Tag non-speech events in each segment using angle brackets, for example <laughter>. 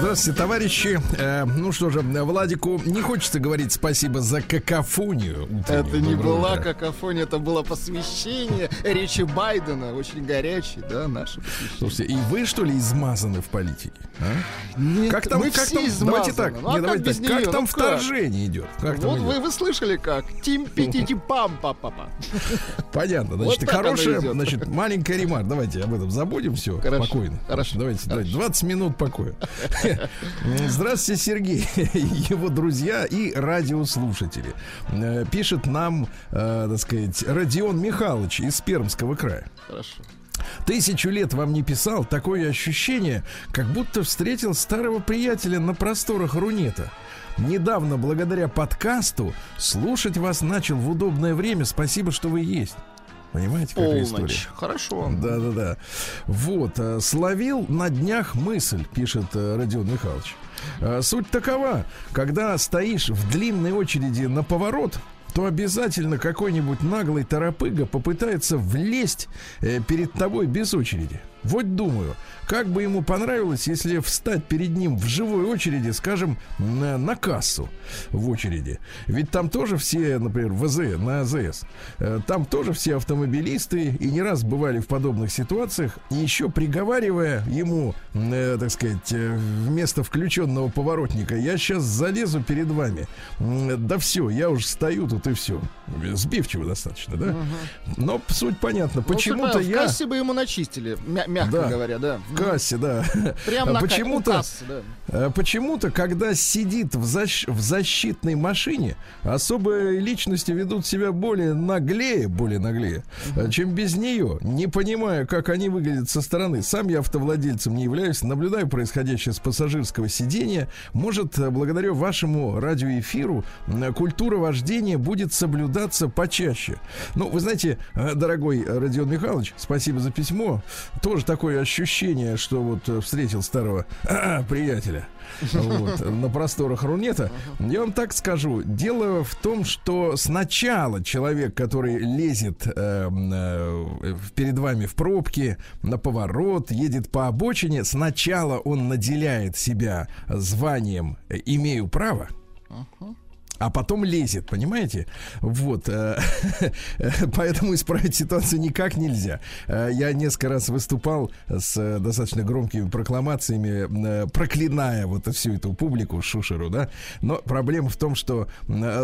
Здравствуйте, товарищи. Э, ну что же, Владику не хочется говорить спасибо за какофонию. Это не была какофония, это было посвящение речи Байдена, очень горячий, да, наше посвящение. Слушайте, и вы что ли измазаны в политике? А? Нет, как там, мы как все там, измазаны. давайте так, ну, а не, давайте как, так, как нее? там Ну вторжение идет? Как Вот идет? вы, вы слышали как? Тим пи пам па па па Понятно. Вот Значит, оно хорошая, значит, маленькая ремарка. Давайте об этом забудем все. Хорошо. Спокойно. Хорошо. Давайте, давайте. 20 минут покоя. <laughs> Здравствуйте, Сергей, его друзья и радиослушатели. Э, Пишет нам, э, так сказать, Родион Михайлович из Пермского края. Хорошо. Тысячу лет вам не писал, такое ощущение, как будто встретил старого приятеля на просторах Рунета. Недавно, благодаря подкасту, слушать вас начал в удобное время. Спасибо, что вы есть. Понимаете, какая история? Хорошо. Да, да, да. Вот, э, словил на днях мысль, пишет э, Родион Михайлович. Э, Суть такова, когда стоишь в длинной очереди на поворот, то обязательно какой-нибудь наглый торопыга попытается влезть перед тобой без очереди. Вот думаю, как бы ему понравилось, если встать перед ним в живой очереди, скажем, на, на кассу в очереди. Ведь там тоже все, например, в АЗ, на АЗС, э, там тоже все автомобилисты и не раз бывали в подобных ситуациях, и еще приговаривая ему, э, так сказать, э, вместо включенного поворотника, я сейчас залезу перед вами. Да все, я уже стою тут и все. Сбивчиво достаточно, да? Но суть понятна. Ну, Почему-то я... Кассе бы ему начистили, мягко Да. говоря, да. В кассе, да. Прям на почему-то- у кассы, да. Э, Почему-то, когда сидит в, защ- в защитной машине, особые личности ведут себя более наглее, более наглее, э, чем без нее, не понимая, как они выглядят со стороны. Сам я автовладельцем не являюсь, наблюдаю происходящее с пассажирского сидения. Может, э, благодаря вашему радиоэфиру культура вождения будет соблюдаться почаще. Ну, вы знаете, дорогой Родион Михайлович, спасибо за письмо. Тоже такое ощущение, что вот э, встретил старого <clears throat> приятеля вот, <laughs> на просторах Рунета. Я вам так скажу. Дело в том, что сначала человек, который лезет э, э, перед вами в пробке, на поворот, едет по обочине, сначала он наделяет себя званием «имею право», а потом лезет, понимаете? Вот. э, <laughs> Поэтому исправить ситуацию никак нельзя. Э, Я несколько раз выступал с э, достаточно громкими прокламациями, проклиная вот всю эту публику, шушеру, да. Но проблема в том, что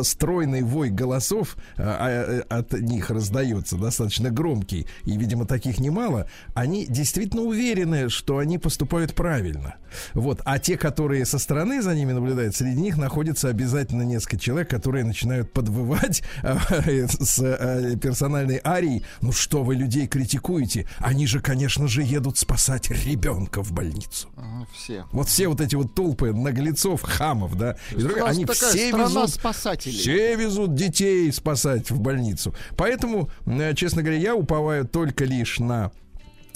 стройный вой голосов а, от них раздается достаточно громкий, и, видимо, таких немало, они действительно уверены, что они поступают правильно. Вот. А те, которые со стороны за ними наблюдают, среди них находится обязательно несколько человек, которые начинают подвывать э, с э, персональной арией. Ну что вы людей критикуете? Они же, конечно же, едут спасать ребенка в больницу. Все. Вот все вот эти вот толпы наглецов, хамов, да, и нас они все везут спасателей. все везут детей спасать в больницу. Поэтому, э, честно говоря, я уповаю только лишь на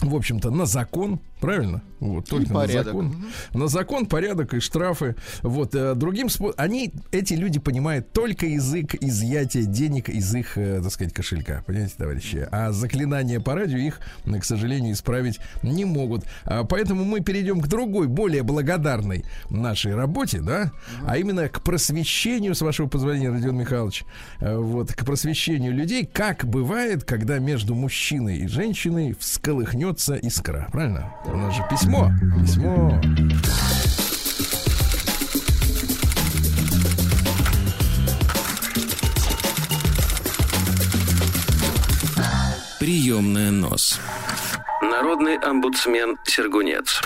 в общем-то, на закон, правильно? Вот, только на закон. На закон, порядок и штрафы. Вот, э, другим способом. Они, эти люди понимают только язык изъятия денег из их, э, так сказать, кошелька. Понимаете, товарищи? А заклинания по радио их, к сожалению, исправить не могут. А, поэтому мы перейдем к другой, более благодарной нашей работе, да? А именно к просвещению, с вашего позволения, Родион Михайлович, э, вот, к просвещению людей, как бывает, когда между мужчиной и женщиной всколыхнется искра. Правильно? У нас же письмо. Письмо. Приемная нос. Народный омбудсмен Сергунец.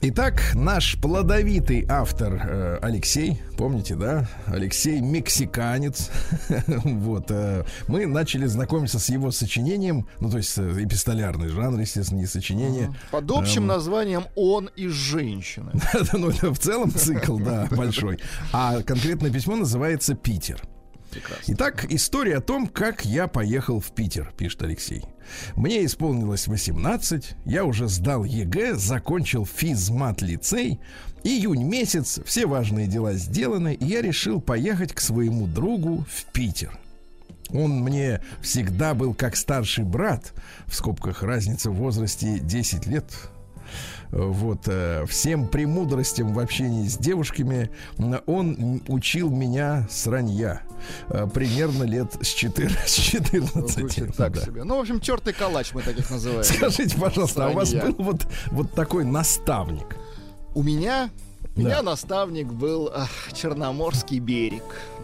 Итак, наш плодовитый автор э, Алексей, помните, да? Алексей мексиканец. <laughs> вот. э, мы начали знакомиться с его сочинением, ну, то есть э, эпистолярный жанр, естественно, не сочинение. Под общим Эм, названием «Он и женщины». <laughs> ну, это в целом цикл, да, <laughs> большой. А конкретное письмо называется «Питер». Прекрасно. Итак, история о том, как я поехал в Питер, пишет Алексей. Мне исполнилось 18, я уже сдал ЕГЭ, закончил физмат-лицей. Июнь месяц, все важные дела сделаны, и я решил поехать к своему другу в Питер. Он мне всегда был как старший брат, в скобках разница в возрасте 10 лет, вот э, всем премудростям в общении с девушками он учил меня с ранья. Э, примерно лет с 14. <laughs> С 14 Звучит так да. себе. Ну, в общем, чертый калач мы таких называем. Скажите, пожалуйста, а у вас Сранья. был вот, вот такой наставник? У меня, у Да. меня наставник был ах, Черноморский берег.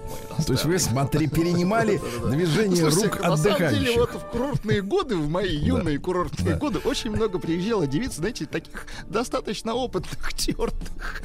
Мой То есть вы, смотри, <laughs> перенимали движение рук на самом деле, отдыхающих. вот в курортные годы, в мои юные курортные годы, очень много приезжало девиц, знаете, таких достаточно опытных, <laughs> тертых.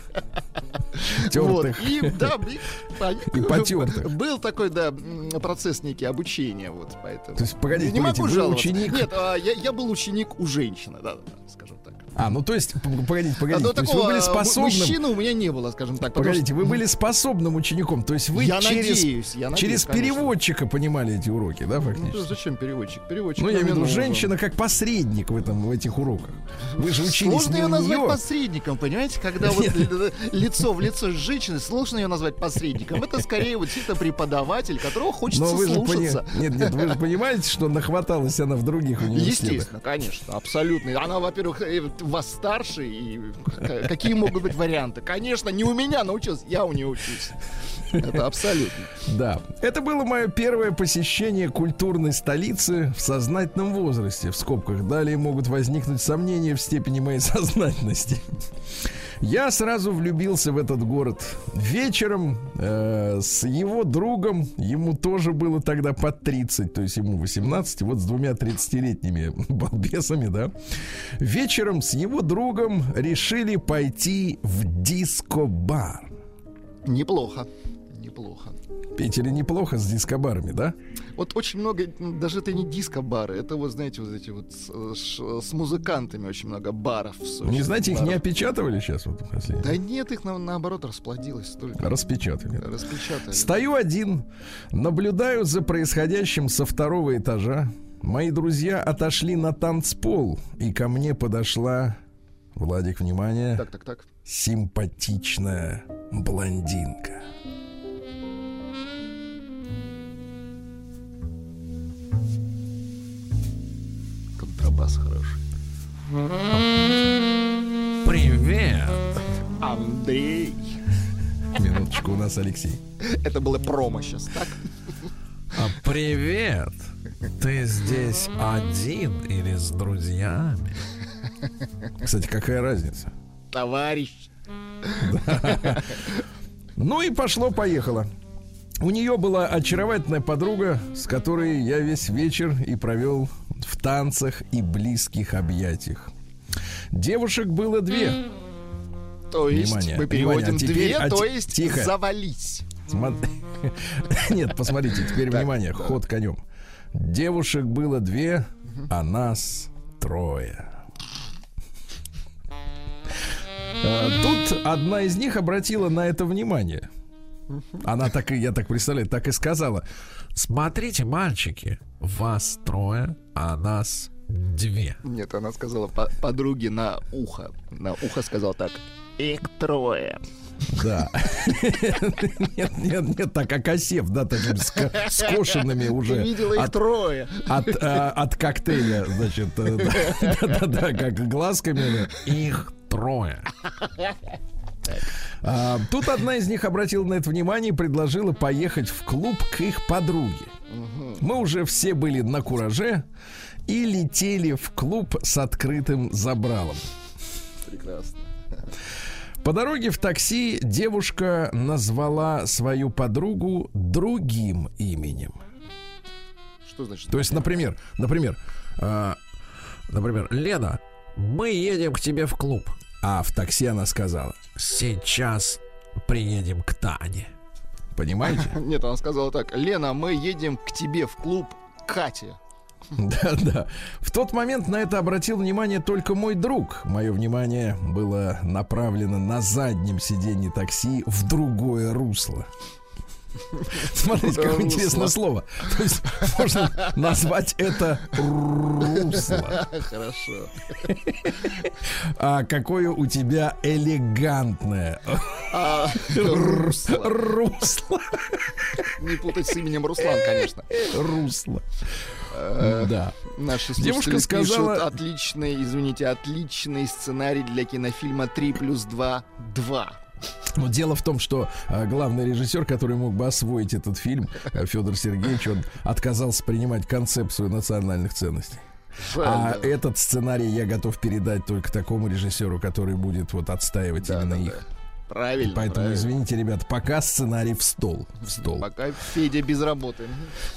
Вот. Тертых. И, да, и, <laughs> И потертых. Был такой, да, процесс некий обучения, вот, поэтому. То есть, погодите, не могу погодите, вы жаловаться. ученик- Нет, а, я, я был ученик у женщины, да, да, да, скажем. А, ну то есть, погодите, А, погодите, но то есть вы были а, способным... мужчины у меня не было, скажем так. Погодите, что- вы были способным учеником, то есть вы Я через, надеюсь, я надеюсь, через конечно. переводчика понимали эти уроки, да, Ну, фактически? зачем переводчик? Переводчик. Ну, я имею в виду, женщина как посредник в, этом, в этих уроках. Вы же учились Сложно ее назвать нее. посредником, понимаете? Когда вот ли- лицо в лицо с женщиной, сложно ее назвать посредником. Это скорее вот чисто преподаватель, которого хочется Но вы же пони- слушаться. Нет, нет, вы же понимаете, что нахваталась она в других университетах. Естественно, конечно, абсолютно. Она, во-первых, э, вас старше, и какие могут быть варианты? Конечно, не у меня научилась, я у нее учусь. Это абсолютно. Да. Это было мое первое посещение культурной столицы в сознательном возрасте. В скобках далее могут возникнуть сомнения в степени моей <laughs> сознательности. Я сразу влюбился в этот город. Вечером э, с его другом, ему тоже было тогда под 30, то есть ему 18, вот с двумя 30-летними <laughs> балбесами, да. Вечером с его другом решили пойти в диско-бар. Неплохо. Неплохо. Питере неплохо с дискобарами, да? Вот очень много, м, даже это не диско-бары, это вот, знаете, вот эти вот с, с музыкантами очень много баров Сочи. Не знаете, их не Баров. опечатывали сейчас вот последнее? Да нет, их на- наоборот расплодилось столько. Распечатали. Распечатали. Стою один, наблюдаю за происходящим со второго этажа. Мои друзья отошли на танцпол, и ко мне подошла, Владик, внимание, Так, так, так. симпатичная блондинка. Контрабас хороший. Привет! Андрей. Минуточку, у нас Алексей. Это было промо сейчас, так? А привет! Ты здесь один или с друзьями? Кстати, какая разница? Товарищ. <laughs> Ну и пошло-поехало. У нее была очаровательная подруга, с которой я весь вечер и провел в танцах и близких объятиях. Девушек было две. То есть Внимание, мы переводим внимание, теперь- две, а то есть тихо. завались. Смо- <laughs> Нет, посмотрите, теперь Так, внимание, да. ход конем. Девушек было две, а нас трое. А, Тут одна из них обратила на это внимание. Она так и, я так представляю, так и сказала. Смотрите, мальчики, вас трое, а нас две. Нет, она сказала по- подруге на ухо. На ухо сказала так. Их трое. Да. Нет, нет, нет, так окосев, да, такими ска- скошенными Ты уже видела их от, трое. от, э, от коктейля, значит, э, да-да-да, как глазками. Их трое. А, Тут одна из них обратила на это внимание и предложила поехать в клуб к их подруге. Мы уже все были на кураже и летели в клуб с открытым забралом. Прекрасно. По дороге в такси девушка назвала свою подругу другим именем. Что значит? То есть, например, например, а, например, Лена, мы едем к тебе в клуб. А в такси она сказала, Сейчас приедем к Тане. понимаете? <laughs> Нет, она сказала так. Лена, мы едем к тебе в клуб Кате. <laughs> Да, да. В тот момент на это обратил внимание только мой друг. Мое внимание было направлено на заднем сиденье такси в другое русло. <laughs> Смотрите, какое интересное слово. То есть можно назвать это русло. <laughs> Хорошо. А какое у тебя элегантное А, <laughs> Русло. Не путать с именем Руслан, конечно. Русло. Э, Да. Наши Девушка сказала- отличный, извините, отличный сценарий для кинофильма 3 плюс 2 2. Но дело в том, что а, главный режиссер, который мог бы освоить этот фильм, Федор Сергеевич, он отказался принимать концепцию национальных ценностей. А этот сценарий я готов передать только такому режиссеру, который будет вот отстаивать именно их. Правильно. Поэтому, правильно. извините, ребят, пока сценарий в стол. В стол. Пока Федя без работы.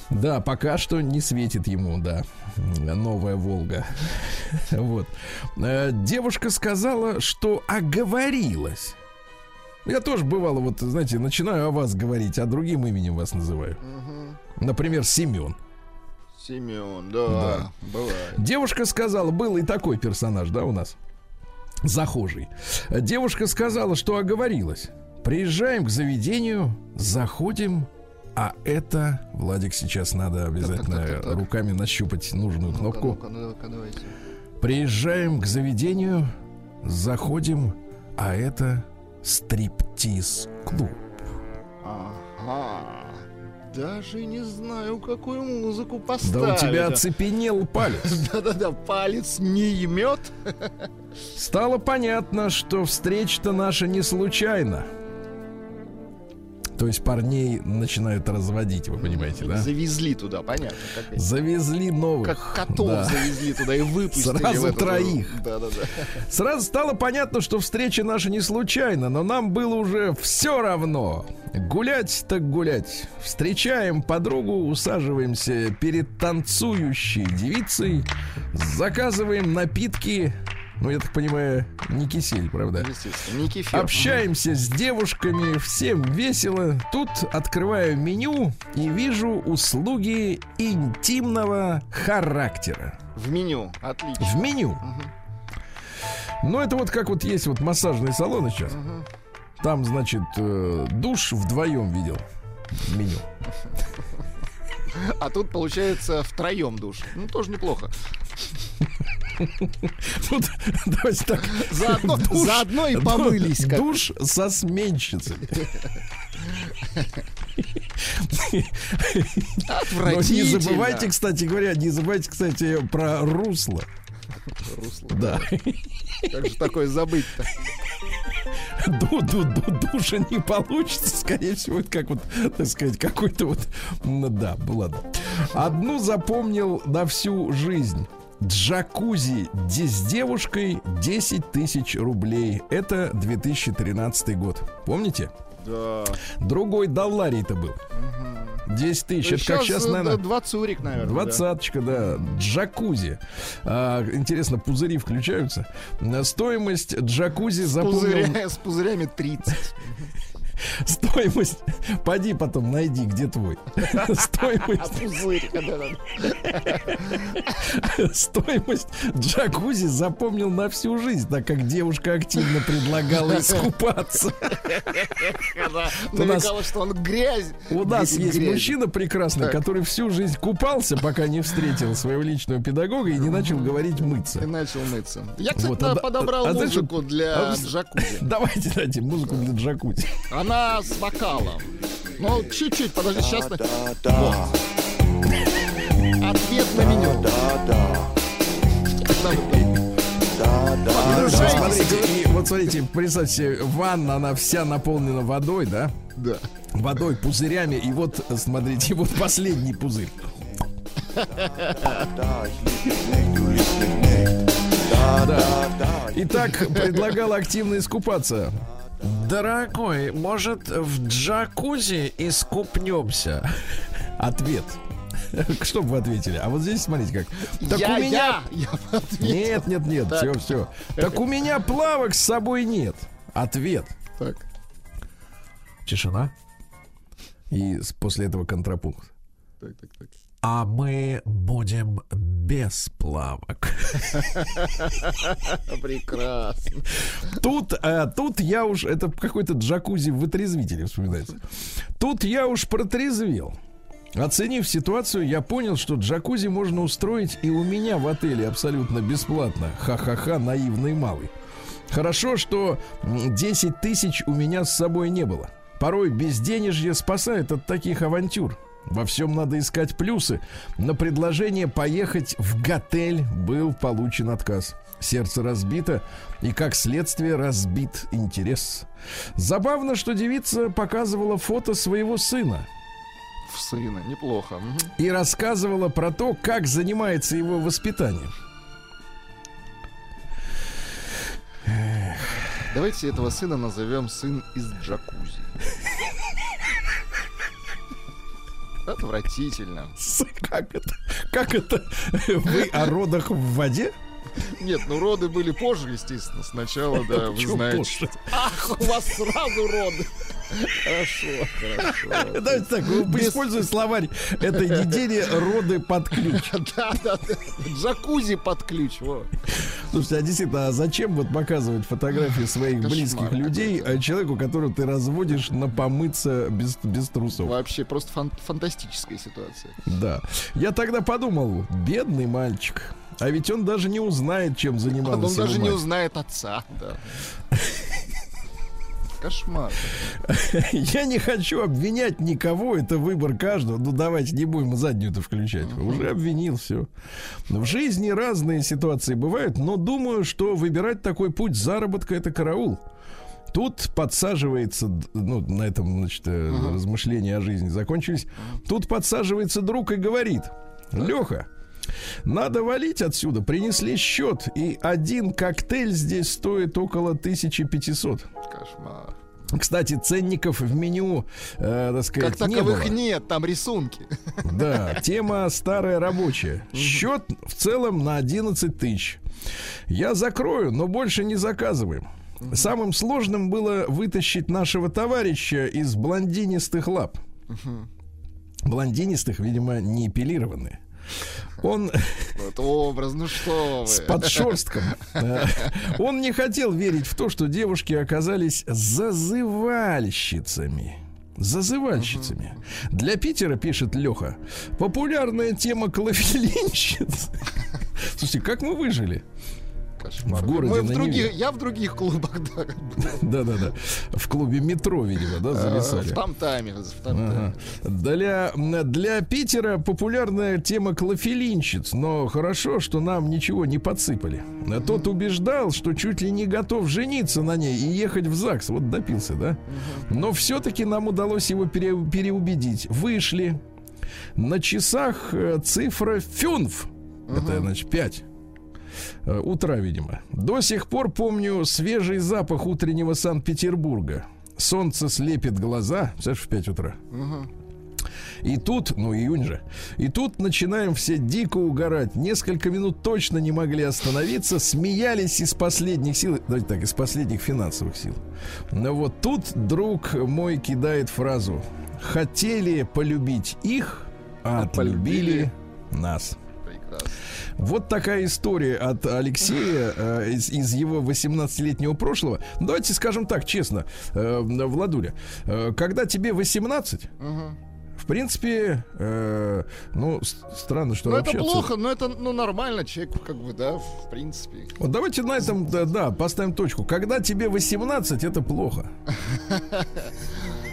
Да, пока что не светит ему, да, новая Волга. <laughs> Вот. Э, Девушка сказала, что оговорилась. Я тоже бывало, вот, знаете, начинаю о вас говорить, а другим именем вас называю. Например, Семен. Семен, да, бывает. Девушка сказала, был и такой персонаж, да, у нас, захожий. Девушка сказала, что оговорилась. Приезжаем к заведению, заходим, а это, Владик, сейчас надо обязательно так, так, так. руками нащупать нужную Ну-ка, кнопку. ну-ка, ну-ка, давайте. Приезжаем к заведению, заходим, а это стриптиз-клуб. Ага. Даже не знаю, какую музыку Да поставить. у тебя оцепенел палец. <laughs> Да-да-да, палец не емет. <laughs> Стало понятно, что встреча-то наша не случайна. То есть парней начинают разводить, вы понимаете, да? Завезли туда, понятно. Как, Завезли новых. как котов Да. завезли туда и выпустили. Сразу в эту- троих. Да-да-да. Сразу стало понятно, что встреча наша не случайна, но нам было уже все равно. Гулять так гулять. Встречаем подругу, усаживаемся перед танцующей девицей, заказываем напитки. Ну, я так понимаю, не кисель, правда? Естественно, не кефир. Общаемся с девушками, всем весело. Тут открываю меню и вижу услуги интимного характера. В меню. Отлично. В меню. Ну, это вот как вот есть вот массажные салоны сейчас. Там, значит, э, душ вдвоем видел в меню. <laughs> А тут, получается, втроем душ. Ну, тоже неплохо. Тут, давайте так. Заодно, душ- заодно и помылись. как- Душ со сменщицей. Но не забывайте, кстати говоря, не забывайте, кстати, про русло. Русло. Да. Как же такое забыть-то? Ду -ду -ду душа не получится, скорее всего, это как вот, так сказать, какой-то вот, ну да, ладно. Одну запомнил на всю жизнь. Джакузи с девушкой 10 тысяч рублей. Это 2013 год. Помните? Да. Другой долларий-то был. 10 тысяч. Это как сейчас, э, наверное, да, Два цурик, наверное. да. Двадцаточка, да. Джакузи. А, интересно, пузыри включаются? Стоимость джакузи запомнил... Пузыря- <laughs> с пузырями 30. <laughs> Стоимость... Поди потом, найди, где твой. <laughs> Стоимость, <laughs> стоимость джакузи запомнил на всю жизнь, так как девушка активно предлагала искупаться. Она У нас- намекала, что он грязь. У нас есть мужчина прекрасный, который всю жизнь купался, пока не встретил своего личного педагога и не начал говорить мыться. И начал мыться. Я, кстати, подобрал музыку для джакузи. Давайте дайте музыку для джакузи. Она с вокалом. Ну, чуть-чуть, подожди, сейчас... на- да, Ответ на меню. да, да, да, да. Подождите, Погружаетесь смотрите, и вот смотрите, представьте себе, ванна, она вся наполнена водой, да? Да. Водой, пузырями, и вот, смотрите, вот последний пузырь. Да. Да, да, да. Итак, предлагал активно искупаться. Дорогой, может, в джакузи искупнемся? Ответ. Что бы вы ответили? А вот здесь смотрите как. Так я, у меня... я, я. Нет, нет, нет, Так. все, все. Так у меня плавок с собой нет. Ответ. Так. Тишина. И после этого контрапункт. Так, так, так. а мы будем без плавок. <laughs> Прекрасно. Тут, э, тут я уж, это какой-то джакузи в вытрезвителе вспоминается. Тут я уж протрезвел. Оценив ситуацию, я понял, что джакузи можно устроить и у меня в отеле абсолютно бесплатно. Ха-ха-ха, наивный малый. Хорошо, что м, 10 тысяч у меня с собой не было. Порой безденежье спасает от таких авантюр. Во всем надо искать плюсы. На предложение поехать в готель был получен отказ. Сердце разбито, и как следствие разбит интерес. Забавно, что девица показывала фото своего сына В сына, неплохо. И рассказывала про то, как занимается его воспитанием. Давайте этого сына назовем сын из джакузи. Отвратительно. Как это? Как это? Вы о родах в воде? Нет, ну роды были позже, естественно. Сначала, да, вы знаете. Ах, у вас сразу роды. Хорошо, хорошо. Давайте так, вы используем словарь этой недели роды под ключ. <laughs> Да, да, да. Джакузи под ключ. Слушайте, а действительно, а зачем вот показывать фотографии своих близких людей а человеку, которого ты разводишь на помыться без, без трусов? Вообще просто фан- фантастическая ситуация. Да. Я тогда подумал, бедный мальчик. А ведь он даже не узнает, чем занималась Он даже не мать. узнает отца. Да. Кошмар. Я не хочу обвинять никого, это выбор каждого. Ну давайте не будем заднюю-то включать. Уже обвинил все. В жизни разные ситуации бывают, но думаю, что выбирать такой путь заработка это караул. Тут подсаживается, ну, на этом, значит, э, размышления о жизни закончились. Тут подсаживается друг и говорит, Леха, надо валить отсюда. Принесли счет, и один коктейль здесь стоит около 1500. Кошмар. Кстати, ценников в меню, э, так сказать, Как не таковых было. нет, там рисунки. Да, тема старая рабочая. Счет в целом на 11 тысяч. Я закрою, но больше не заказываем. Самым сложным было вытащить нашего товарища из блондинистых лап. Блондинистых, видимо, не эпилированные. Он Вот образ, ну что вы. с подшерстком. Он не хотел верить в то, что девушки оказались зазывальщицами. Зазывальщицами. Для Питера, пишет Леха, популярная тема клофелинщиц. Слушайте, как мы выжили? Кошмар. в городе Мы в других, я в других клубах, да. Да-да-да. В клубе метро, видимо, да, зависали. В там-таме. В там-таме. Ага. Для, для Питера популярная тема клофелинщиц, но хорошо, что нам ничего не подсыпали. А Тот убеждал, что чуть ли не готов жениться на ней и ехать в ЗАГС. Вот допился, да? Но все-таки нам удалось его пере- переубедить. Вышли. На часах э, цифра фюнф. Это, значит, 5 утра, видимо. До сих пор помню свежий запах утреннего Санкт-Петербурга. Солнце слепит глаза, знаешь, в 5 утра. И тут, ну июнь же, и тут начинаем все дико угорать. Несколько минут точно не могли остановиться, смеялись из последних сил, давайте так, из последних финансовых сил. Но вот тут друг мой кидает фразу: хотели полюбить их, а <laughs> отлюбили нас. Вот такая история от Алексея э, из, из его 18-летнего прошлого. Ну, Давайте скажем так, честно, э, Владуля, э, когда тебе 18, Мгм. в принципе, э, ну, странно, что Ну это плохо, но это ну нормально, человек как бы, да, в принципе. Вот давайте на этом, да, да, поставим точку. Когда тебе 18, это плохо. <laughs>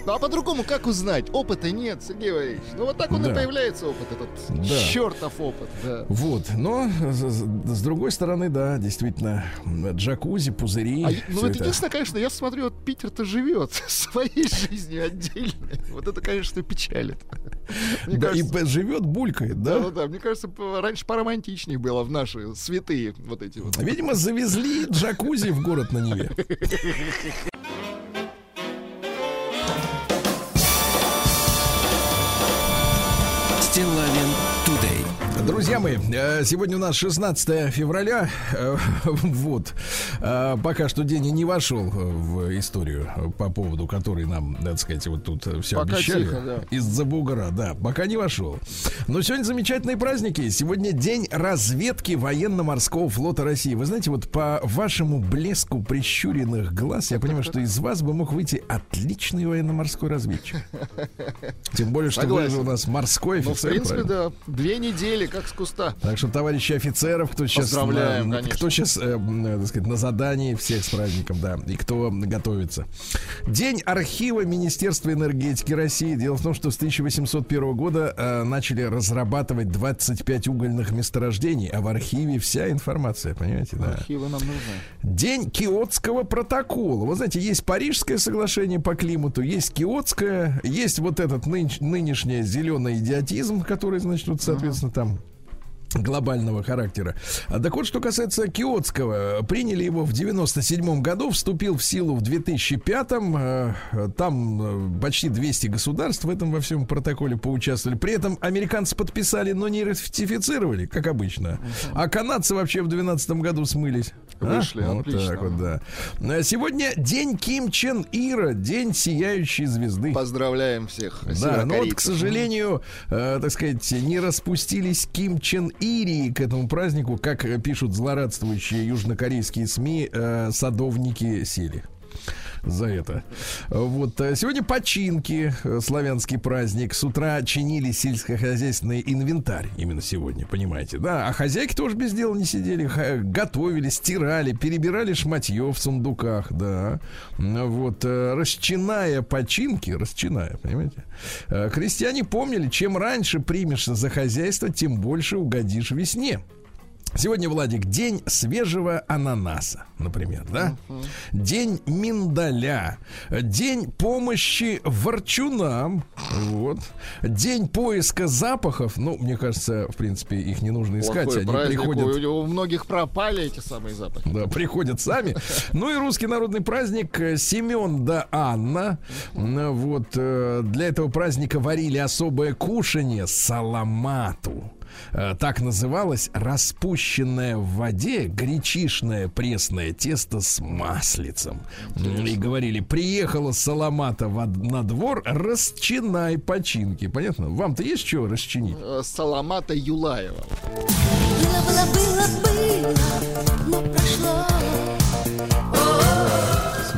Ну а по-другому как узнать? Опыта нет, Сергей Валерьевич. Ну вот так он Да. и появляется опыт, этот Да. чертов опыт, да. Вот, но с, другой стороны, да, действительно, джакузи, пузыри. А, ну, это это. единственное, конечно, я смотрю, вот Питер-то живет <laughs> своей жизнью отдельной. Вот это, конечно, печалит. <laughs> Мне Да, кажется, и живет, булькает, да? да, да, мне кажется, раньше поромантичнее было в наши святые вот эти вот. Видимо, завезли джакузи в город на Неве. <laughs> Стилавин. Друзья мои, э, сегодня у нас 16 февраля. Э, <laughs> Вот. Э, Пока что день и не вошел в историю, по поводу которой нам, так сказать, вот тут все Пока обещали. тихо, да. Из-за бугра, да. Пока не вошел. Но сегодня замечательные праздники. Сегодня день разведки военно-морского флота России. Вы знаете, вот по вашему блеску прищуренных глаз, я понимаю, что из вас бы мог выйти отличный военно-морской разведчик. Тем более, что вы же у нас морской Ну, в офицер. принципе, правильно? да. Две недели, как с куста. Так что, товарищи офицеров, кто сейчас, Поздравляем, на, конечно. кто сейчас, э, э, так сказать, на задании, всех с праздником, да, и кто готовится. День архива Министерства энергетики России. Дело в том, что с 1801 года э, начали разрабатывать 25 угольных месторождений, а в архиве вся информация, понимаете, да. Архивы нам нужны. День Киотского протокола. Вы знаете, есть Парижское соглашение по климату, есть Киотское, есть вот этот нынешний зеленый идиотизм, который, значит, вот, соответственно, там глобального характера. А так вот, что касается Киотского, приняли его в 97 году, вступил в силу в 2005 э, Там э, почти 200 государств в этом во всем протоколе поучаствовали. При этом американцы подписали, но не ратифицировали, как обычно. А канадцы вообще в 2012 году смылись. А? Вышли, вот отлично. так вот, да. А Сегодня день Ким Чен Ира, день сияющей звезды. Поздравляем всех. Да, но вот, к сожалению, э, так сказать, не распустились Ким Чен Ири к этому празднику, как пишут злорадствующие южнокорейские СМИ, э, садовники сели за это. Вот. э, Сегодня починки, э, славянский праздник. С утра чинили сельскохозяйственный инвентарь. Именно сегодня, понимаете, да? А хозяйки тоже без дела не сидели. Готовили, стирали, перебирали шматье в сундуках, да. Вот. э, Расчиная починки, расчиная, понимаете? Крестьяне помнили, чем раньше примешься за хозяйство, тем больше угодишь весне. Сегодня, Владик, день свежего ананаса, например, да? День миндаля, день помощи ворчунам, вот. День поиска запахов, ну, мне кажется, в принципе, их не нужно искать, Плохой они праздник. приходят... У, у многих пропали эти самые запахи. Да, приходят сами. <laughs> Ну и русский народный праздник э, Семен да Анна. Вот э, для этого праздника варили особое кушанье саламату. Э, Так называлось распущенное в воде гречишное пресное тесто с маслицем. И говорили, приехала саламата во- на двор, расчинай починки. Понятно? Вам-то есть что расчинить? Э, Саламата Юлаева. Было, было, было, было,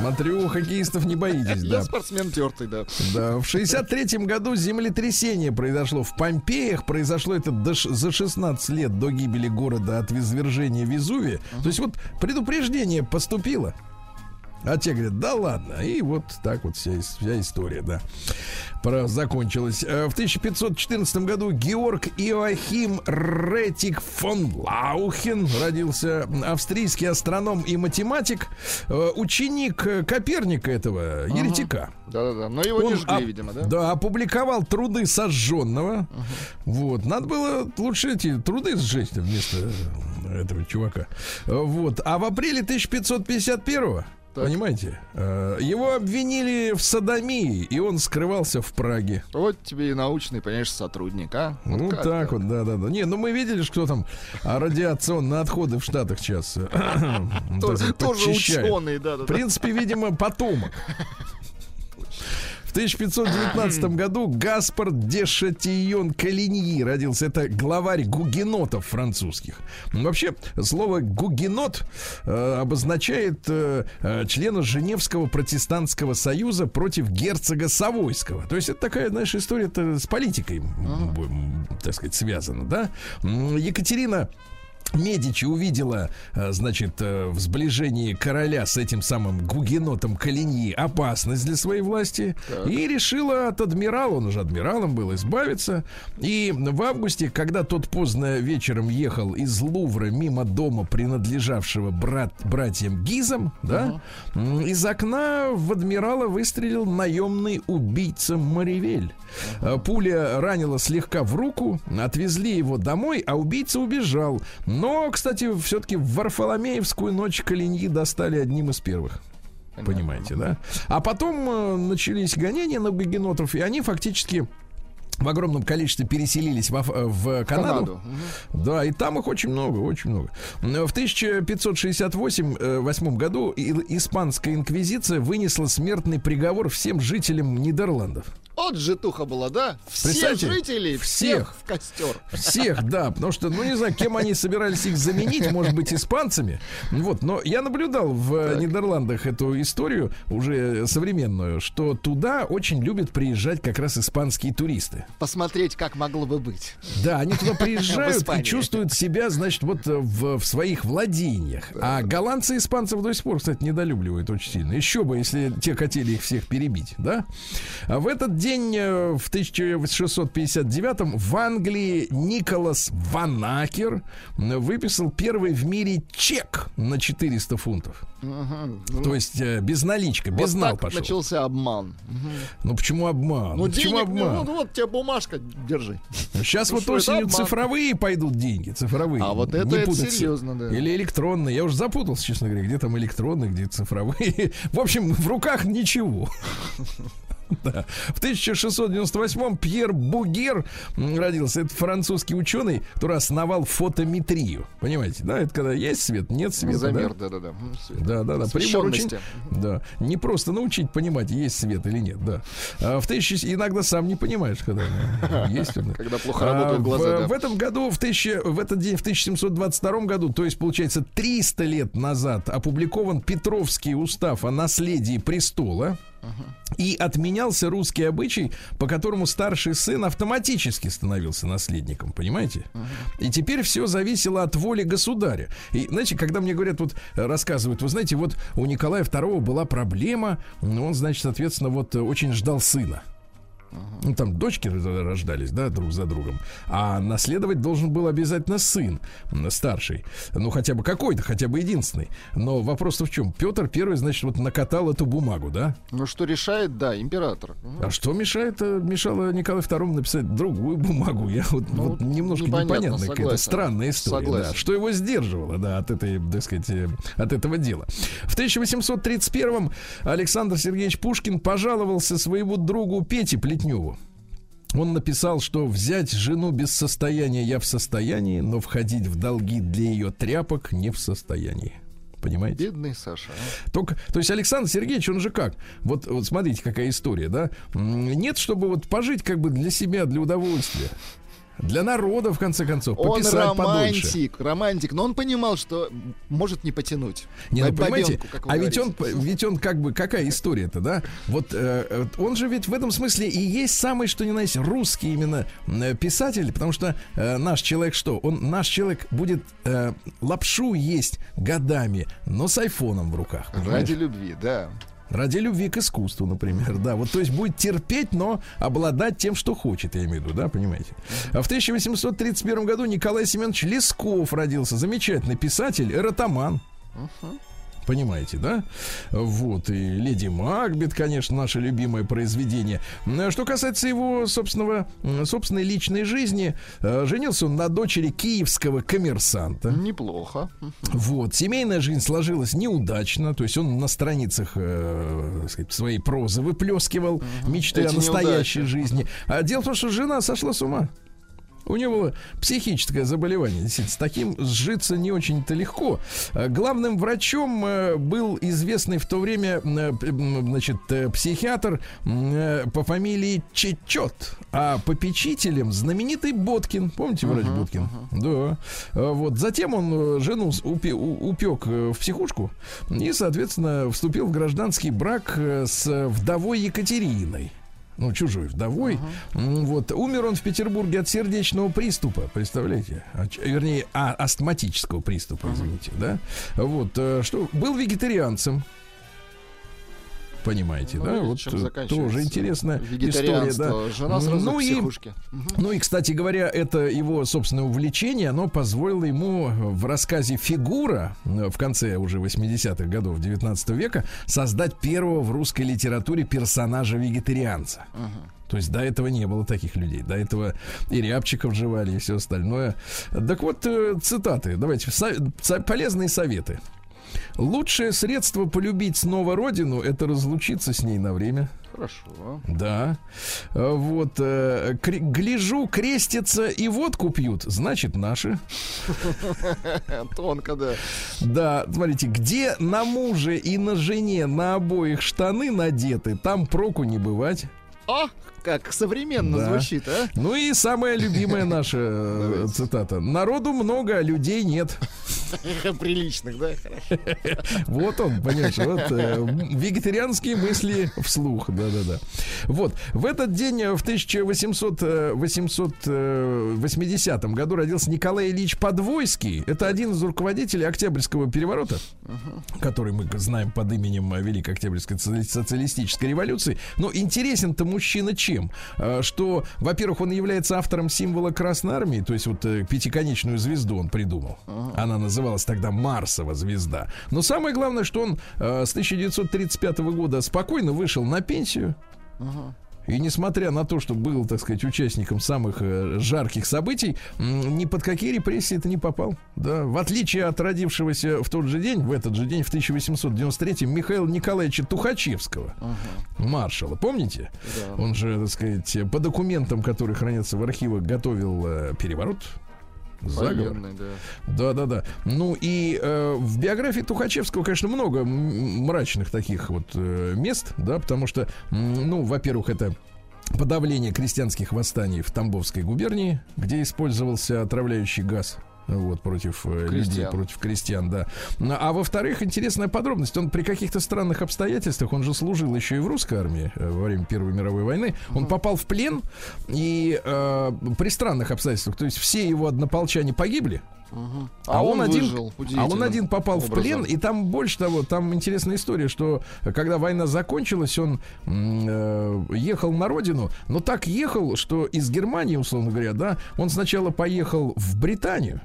Смотрю, хоккеистов не боитесь, да. Я спортсмен тертый, да. Да, в 63-м году землетрясение произошло в Помпеях. Произошло это до за 16 лет до гибели города от извержения Везувия. То есть вот предупреждение поступило. А те говорят, да ладно. И вот так вот вся, вся история, да, про, закончилась. Э, В 1514 году Георг Иоахим Ретик фон Лаухен родился. Австрийский астроном и математик. э, Ученик э, Коперника этого, еретика. Да-да-да. Но его не Он жгли, оп- видимо, да? Да, опубликовал труды сожженного. Вот. Надо было лучше эти труды сжечь вместо этого чувака. Вот. А в апреле 1551 Так. Понимаете? э, Его обвинили в садомии, и он скрывался в Праге. Вот тебе и научный, понимаешь, сотрудник, а? Вот ну как так вот, да, да, да. Не, ну мы видели, что там радиационные отходы в Штатах сейчас. э, <clears throat> так Тоже, сказать, тоже подчищают. ученый, да, да. В принципе, видимо, потомок. В 1519 <clears throat> году Гаспар де Шатийон Калиньи родился. Это главарь гугенотов французских. Ну, Вообще, слово гугенот э, обозначает э, э, члена Женевского протестантского союза против герцога Савойского. То есть это такая, знаешь, история с политикой, так сказать, связана, да? Екатерина Медичи увидела, э, значит, э, в сближении короля с этим самым гугенотом Калиньи опасность для своей власти и решила от адмирала, он уже адмиралом был, избавиться. И в августе, когда тот поздно вечером ехал из Лувра мимо дома, принадлежавшего брат, братьям Гизам, да, м, из окна в адмирала выстрелил наемный убийца Маривель. Э, Пуля ранила слегка в руку, отвезли его домой, а убийца убежал. Но, кстати, все-таки в Варфоломеевскую ночь Калиньи достали одним из первых. Понимаете, да? А потом э, начались гонения на гугенотов, и они фактически в огромном количестве переселились во- в, Канаду. Канаду. Мгм. Да, и там их очень много, очень много. В 1568 году испанская инквизиция вынесла смертный приговор всем жителям Нидерландов. Вот житуха была, да? Все Представьте, жителей, всех. всех в костер. Всех, да, потому что, ну, не знаю, кем они собирались их заменить, может быть, испанцами. Вот, но я наблюдал в э, Нидерландах эту историю, уже современную, что туда очень любят приезжать как раз испанские туристы. Посмотреть, как могло бы быть. Да, они туда <laughs> приезжают и чувствуют себя, значит, вот э, в, в своих владениях. А голландцы испанцев до сих пор, кстати, недолюбливают очень сильно. Еще бы, если те хотели их всех перебить, да? А в этот день, э, в 1659 в Англии Николас Ванакер выписал первый в мире чек на 400 фунтов. Мгм. То есть э, без наличка, без Вот нал пошел. начался обман. Мгм. Ну почему обман? Ну, почему денег, ну, обман? ну, вот тебе бумажка, держи. Сейчас Ну вот осенью цифровые пойдут деньги, цифровые. А вот Не это- это путаться. серьезно, да. Или электронные. Я уже запутался, честно говоря, где там электронные, где цифровые. <laughs> В общем, в руках ничего. <laughs> <laughs> Да. В 1698-м Пьер Бугер родился. Это французский ученый, который основал фотометрию. Понимаете, да? Это когда есть свет, нет света. да? Замер, да-да-да. М, свет. Да, да, да. Прибор очень, да. Не просто научить понимать, есть свет или нет, да. А в тысячи иногда сам не понимаешь, когда <laughs> есть он. Когда плохо работают А, глаза, в, да. в этом году, в, тысяче, в этот день, в 1722 году, то есть, получается, 300 лет назад, опубликован Петровский устав о наследии престола. И отменялся русский обычай, по которому старший сын автоматически становился наследником, понимаете? И теперь все зависело от воли государя. И, знаете, когда мне говорят, вот рассказывают, вы знаете, вот у Николая II была проблема, он, значит, соответственно, вот э, очень ждал сына. Ну, там дочки рождались, да, друг за другом. А наследовать должен был обязательно сын старший. Ну, хотя бы какой-то, хотя бы единственный. Но вопрос-то в чем? Петр первый, значит, вот накатал эту бумагу, да? Ну, что решает, да, император. А что мешает, э, мешало Николаю II написать другую бумагу? Я вот, Ну, вот немножко непонятно, какая-то странная история. Согласен. Да. Что его сдерживало, да, от этой, так сказать, э, от этого дела. В 1831-м Александр Сергеевич Пушкин пожаловался своему другу Пете Плетневу. Он написал, что взять жену без состояния я в состоянии, но входить в долги для ее тряпок не в состоянии. Понимаете? Бедный Саша. а. Только, то есть Александр Сергеевич, он же как? Вот, вот смотрите, какая история, да? Нет, чтобы вот пожить как бы для себя, для удовольствия. Для народа, в конце концов, Он пописать подольше. романтик, романтик, но он понимал, что может не потянуть. Не, ну, понимаете, а ведь он, ведь он как бы, какая история-то, да? Вот э, э, он же ведь в этом смысле и есть самый, что ни на есть, русский именно э, писатель, потому что э, наш человек что? Он, наш человек будет э, лапшу есть годами, но с айфоном в руках. понимаешь? Ради любви, да. Ради любви к искусству, например, да. Вот, то есть будет терпеть, но обладать тем, что хочет, я имею в виду, да, понимаете. А в 1831 году Николай Семенович Лесков родился. Замечательный писатель, эротоман. Понимаете, да? Вот, и «Леди Макбет», конечно, наше любимое произведение. М, Что касается его собственного, собственной личной жизни, э, женился он на дочери киевского коммерсанта. Неплохо. Вот, семейная жизнь сложилась неудачно, то есть он на страницах э, сказать, своей прозы выплескивал мечты Эти о настоящей неудачи. жизни. А дело в том, что жена сошла с ума. У него было психическое заболевание. Действительно, с таким сжиться не очень-то легко. Э, Главным врачом э, был известный в то время э, значит, психиатр по фамилии Чечет, а попечителем знаменитый Боткин. Помните врач Боткин? Да. Э, Вот. Затем он жену упек в психушку и, соответственно, вступил в гражданский брак с вдовой Екатериной ну, чужой вдовой. М, Вот. Умер он в Петербурге от сердечного приступа, представляете? А, вернее, а, астматического приступа, извините, да? Вот. э, Что, был вегетарианцем. Понимаете, Ну, да? Вот э, тоже интересная история, да. Жена сразу ну и ну и, кстати говоря, это его собственное увлечение, оно позволило ему в рассказе «Фигура» в конце уже 80-х годов 19 века создать первого в русской литературе персонажа-вегетарианца. То есть до этого не было таких людей. До этого и рябчиков жевали, и все остальное. Так вот, э, цитаты. Давайте. Со- полезные советы. Лучшее средство полюбить снова родину – это разлучиться с ней на время. Хорошо. Да. Э, Вот. э, гляжу, крестятся и водку пьют. Значит, наши. <laughs> Тонко, да. Да, смотрите, где на муже и на жене на обоих штаны надеты, там проку не бывать. А, как современно Да. звучит, а? Ну и самая любимая наша э, цитата. Народу много, а людей нет. <laughs> Приличных, да? <laughs> Вот он, понимаешь, вот э, вегетарианские мысли вслух, да-да-да. Вот, в этот день, э, в 1800, э, 880 году родился Николай Ильич Подвойский. Это один из руководителей Октябрьского переворота, который мы знаем под именем Великой Октябрьской соци- социалистической революции. Но интересен-то мужчина чем? Э, Что, во-первых, он является автором символа Красной Армии, то есть вот э, пятиконечную звезду он придумал. Она называлась тогда Марсова звезда. Но самое главное, что он э, с 1935 года спокойно вышел на пенсию. И несмотря на то, что был, так сказать, участником самых э, жарких событий, ни под какие репрессии это не попал. Да, в отличие от родившегося в тот же день, в этот же день, в 1893 Михаила Николаевича Тухачевского, маршала, помните? Да. Он же, так сказать, по документам, которые хранятся в архивах, готовил э, переворот. Заговор. Военный, да. Да, да, да. Ну и э, в биографии Тухачевского, конечно, много мрачных таких вот э, мест, да, потому что, ну, во-первых, это подавление крестьянских восстаний в Тамбовской губернии, где использовался отравляющий газ. Вот, против э, людей, Крестьян. против крестьян, да. А во-вторых, интересная подробность. Он при каких-то странных обстоятельствах, он же служил еще и в русской армии э, во время Первой мировой войны. Он попал в плен, и э, при странных обстоятельствах, то есть все его однополчане погибли, Мгм. а, он, один, выжил а он один попал в образом. плен, и там больше того, там интересная история, что когда война закончилась, он э, ехал на родину, но так ехал, что из Германии, условно говоря, да, он сначала поехал в Британию,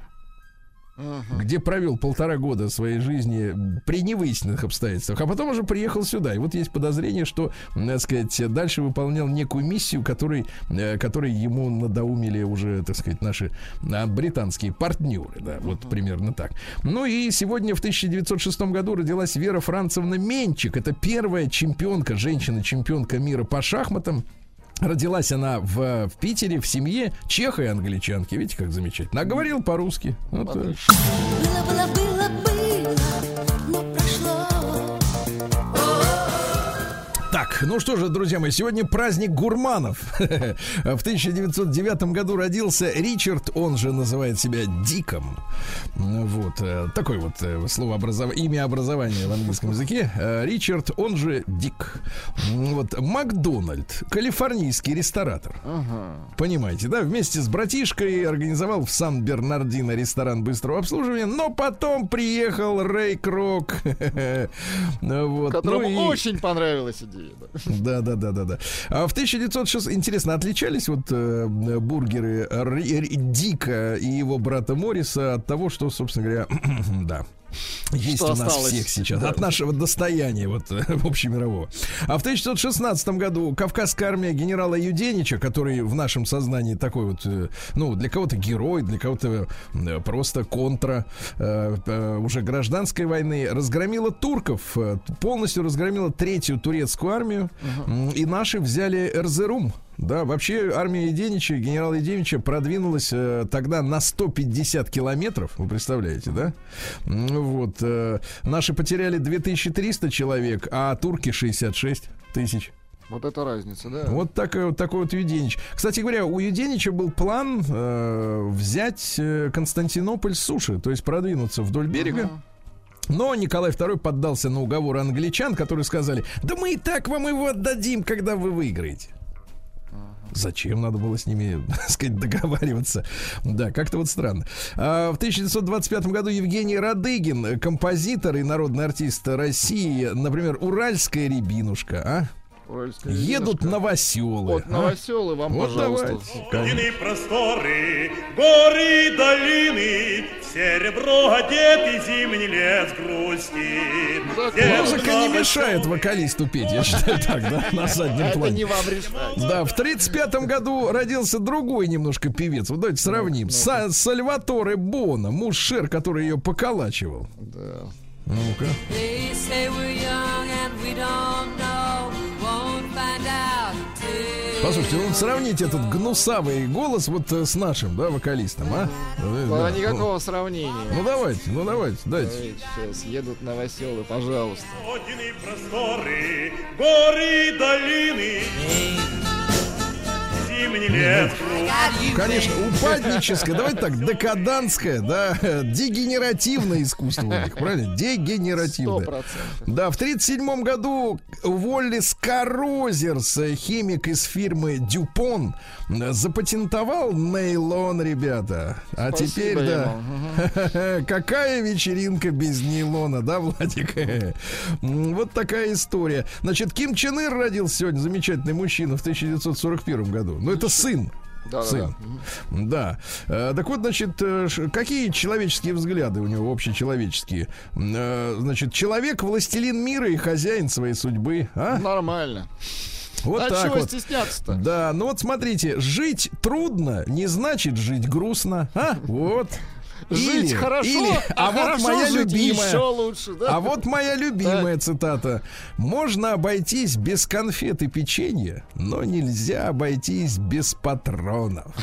Мгм. где провел полтора года своей жизни при невыясненных обстоятельствах, а потом уже приехал сюда. И вот есть подозрение, что, так сказать, дальше выполнял некую миссию, которой, э, которой ему надоумили уже, так сказать, наши а, британские партнеры. Да, вот примерно так. Ну и сегодня в 1906 году родилась Вера Францевна Менчик. Это первая чемпионка, женщина-чемпионка мира по шахматам. Родилась она в, в Питере в семье чеха и англичанки. Видите, как замечательно. А говорил по-русски. Вот, э, Было, было, было, было, Так, ну что же, друзья мои, сегодня праздник гурманов. <laughs> В 1909 году родился Ричард, он же называет себя Диком. Вот, э, такое вот э, слово образов... имя образования в английском языке. Э, Ричард, он же Дик. Вот, Макдональд, калифорнийский ресторатор. Ага. Понимаете, да? Вместе с братишкой организовал в Сан-Бернардино ресторан быстрого обслуживания, но потом приехал Рэй Крок. <laughs> Вот. Которому Ну и- очень понравилась идея. да. Да, да, да, да, да. А в 1906 интересно, отличались вот э, бургеры Р- Р- Дика и его брата Морриса от того, что, собственно говоря, <clears throat> да. Есть Что у нас осталось? всех сейчас. Да. От нашего достояния, вот, э, общемирового. А в 1916 году Кавказская армия генерала Юденича, который в нашем сознании такой вот, э, ну, для кого-то герой, для кого-то э, просто контра уже гражданской войны, разгромила турков, полностью разгромила третью турецкую армию, М, и наши взяли Эрзерум. Да, вообще армия Единича, генерала Единича продвинулась э, тогда на 150 километров, вы представляете, да? М, Вот. э, наши потеряли 2300 человек, а турки 66 тысяч. Вот это разница, да? Вот такой вот, такой вот Юденич. Кстати говоря, у Юденича был план э, взять э, Константинополь с суши, то есть продвинуться вдоль берега. Ага. Но Николай II поддался на уговоры англичан, которые сказали, да мы и так вам его отдадим, когда вы выиграете. Зачем надо было с ними, <laughs> так сказать, договариваться? Да, как-то вот странно. А в 1925 году Евгений Радыгин, композитор и народный артист России, например, «Уральская рябинушка», а? Уральская Едут рябинушка. новоселы. Вот а? новоселы вам, Вот пожалуйста. давайте. Просторы, горы и долины, в серебро одетый зимний лес грустит. Музыка не мешает вокалисту петь, я считаю так, да, на заднем Это плане. не вам решать. Да, в 35 году родился другой немножко певец. Вот давайте сравним. Са- Сальваторе Бона, муж Шер, который ее поколачивал. Да. Ну-ка. Послушайте, ну сравните этот гнусавый голос вот э, с нашим, да, вокалистом, а? Э, Да, да. никакого сравнения. Ну давайте, ну давайте, дайте. Сейчас едут новоселы, пожалуйста. Родины просторы, горы долины. Зимний лес круг. Конечно, упадническое, давайте так, декадантское, да, дегенеративное искусство у них, правильно? Дегенеративное. процентов. Да, в 1937 году Уоллес Карозерс, э, химик из фирмы Дюпон, запатентовал нейлон, ребята. А Спасибо теперь, да, ему. <laughs> какая вечеринка без нейлона, да, Владик? <laughs> Вот такая история. Значит, Ким Чен Ир родился сегодня, замечательный мужчина, в 1941 году. Ну, это сын. Да, да, Сын. да. Да. Э, Так вот, значит, э, какие человеческие взгляды у него, общечеловеческие? Э, Значит, человек властелин мира и хозяин своей судьбы. А? Нормально. Вот а так чего вот. стесняться-то? Да, ну вот смотрите, жить трудно не значит жить грустно. А? Вот. Жить Или- хорошо, или- а, а вот хорошо моя жить любимая. еще лучше, да? А вот моя любимая цитата. Можно обойтись без конфет и печенья, но нельзя обойтись без патронов.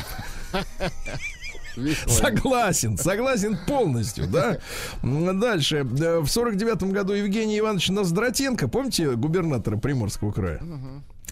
Согласен, согласен полностью, да. Дальше. Э, В сорок девятом году Евгений Иванович Ноздратенко, помните губернатора Приморского края?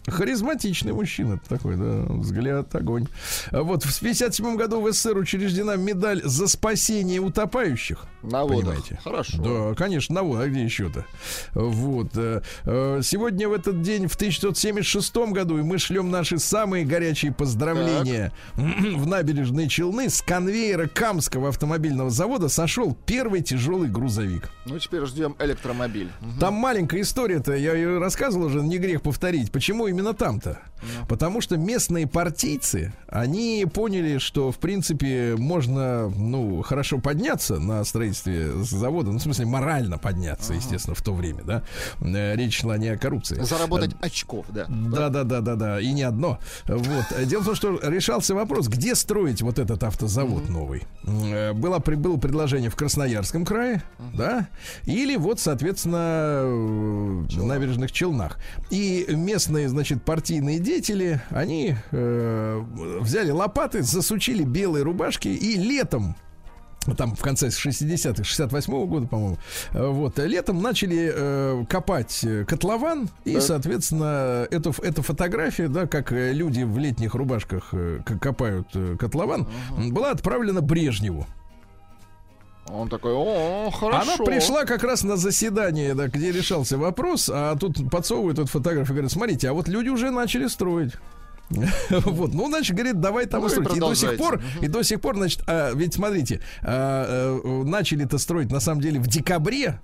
Харизматичный мужчина такой, да, взгляд, огонь. Вот в 57 году в СССР учреждена медаль за спасение утопающих. На водах. Понимаете? Хорошо. Да, конечно, на вот, а где еще-то? Вот. э, э, Сегодня в этот день, в 1976 году, и мы шлем наши самые горячие поздравления <clears throat> в набережные Челны. С конвейера Камского автомобильного завода сошел первый тяжелый грузовик. Ну, теперь ждем электромобиль. Там маленькая история-то, я ее рассказывал уже, не грех повторить. Почему именно там-то? Потому что местные партийцы, они поняли, что, в принципе, можно, ну, хорошо подняться на строительстве завода, ну, в смысле, морально подняться, естественно, в то время, да. Э, Речь шла не о коррупции. Заработать очков, да. Да, да, да, да, да, и не одно. Вот. Дело в том, что решался вопрос, где строить вот этот автозавод новый. М, э, Было, было предложение в Красноярском крае, да, или вот, соответственно, э, в набережных Челнах. И местные, значит, партийные деятели, они э, взяли лопаты, засучили белые рубашки и летом там в конце 60-х, 68-го года, по-моему, вот, летом начали э, копать котлован, и, соответственно, эту, эта фотография, да, как люди в летних рубашках э, копают э, котлован, м, была отправлена Брежневу. Он такой, о, хорошо. Она пришла как раз на заседание, да, где решался вопрос, а тут подсовывают эту фотографию и говорят, смотрите, а вот люди уже начали строить. <laughs> Вот, ну, значит, говорит, давай там Ну и устроить. И до сих пор, и до сих пор, значит, а, ведь смотрите, а, э, начали-то строить на самом деле в декабре,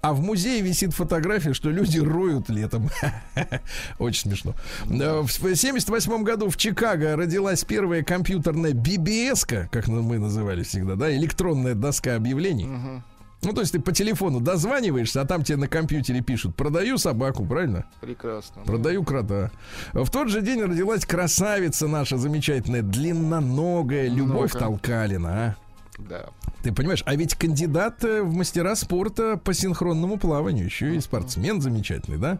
а в музее висит фотография, что люди роют летом. <laughs> Очень смешно. Э, В 1978 году в Чикаго родилась первая компьютерная BBS, как мы называли всегда, да, электронная доска объявлений. Ну, то есть ты по телефону дозваниваешься, а там тебе на компьютере пишут, продаю собаку, правильно? Прекрасно. Продаю крота. В тот же день родилась красавица наша замечательная, длинноногая Любовь. Толкалина, а? Да. Ты понимаешь, а ведь кандидат э, в мастера спорта по синхронному плаванию, еще и спортсмен замечательный, да?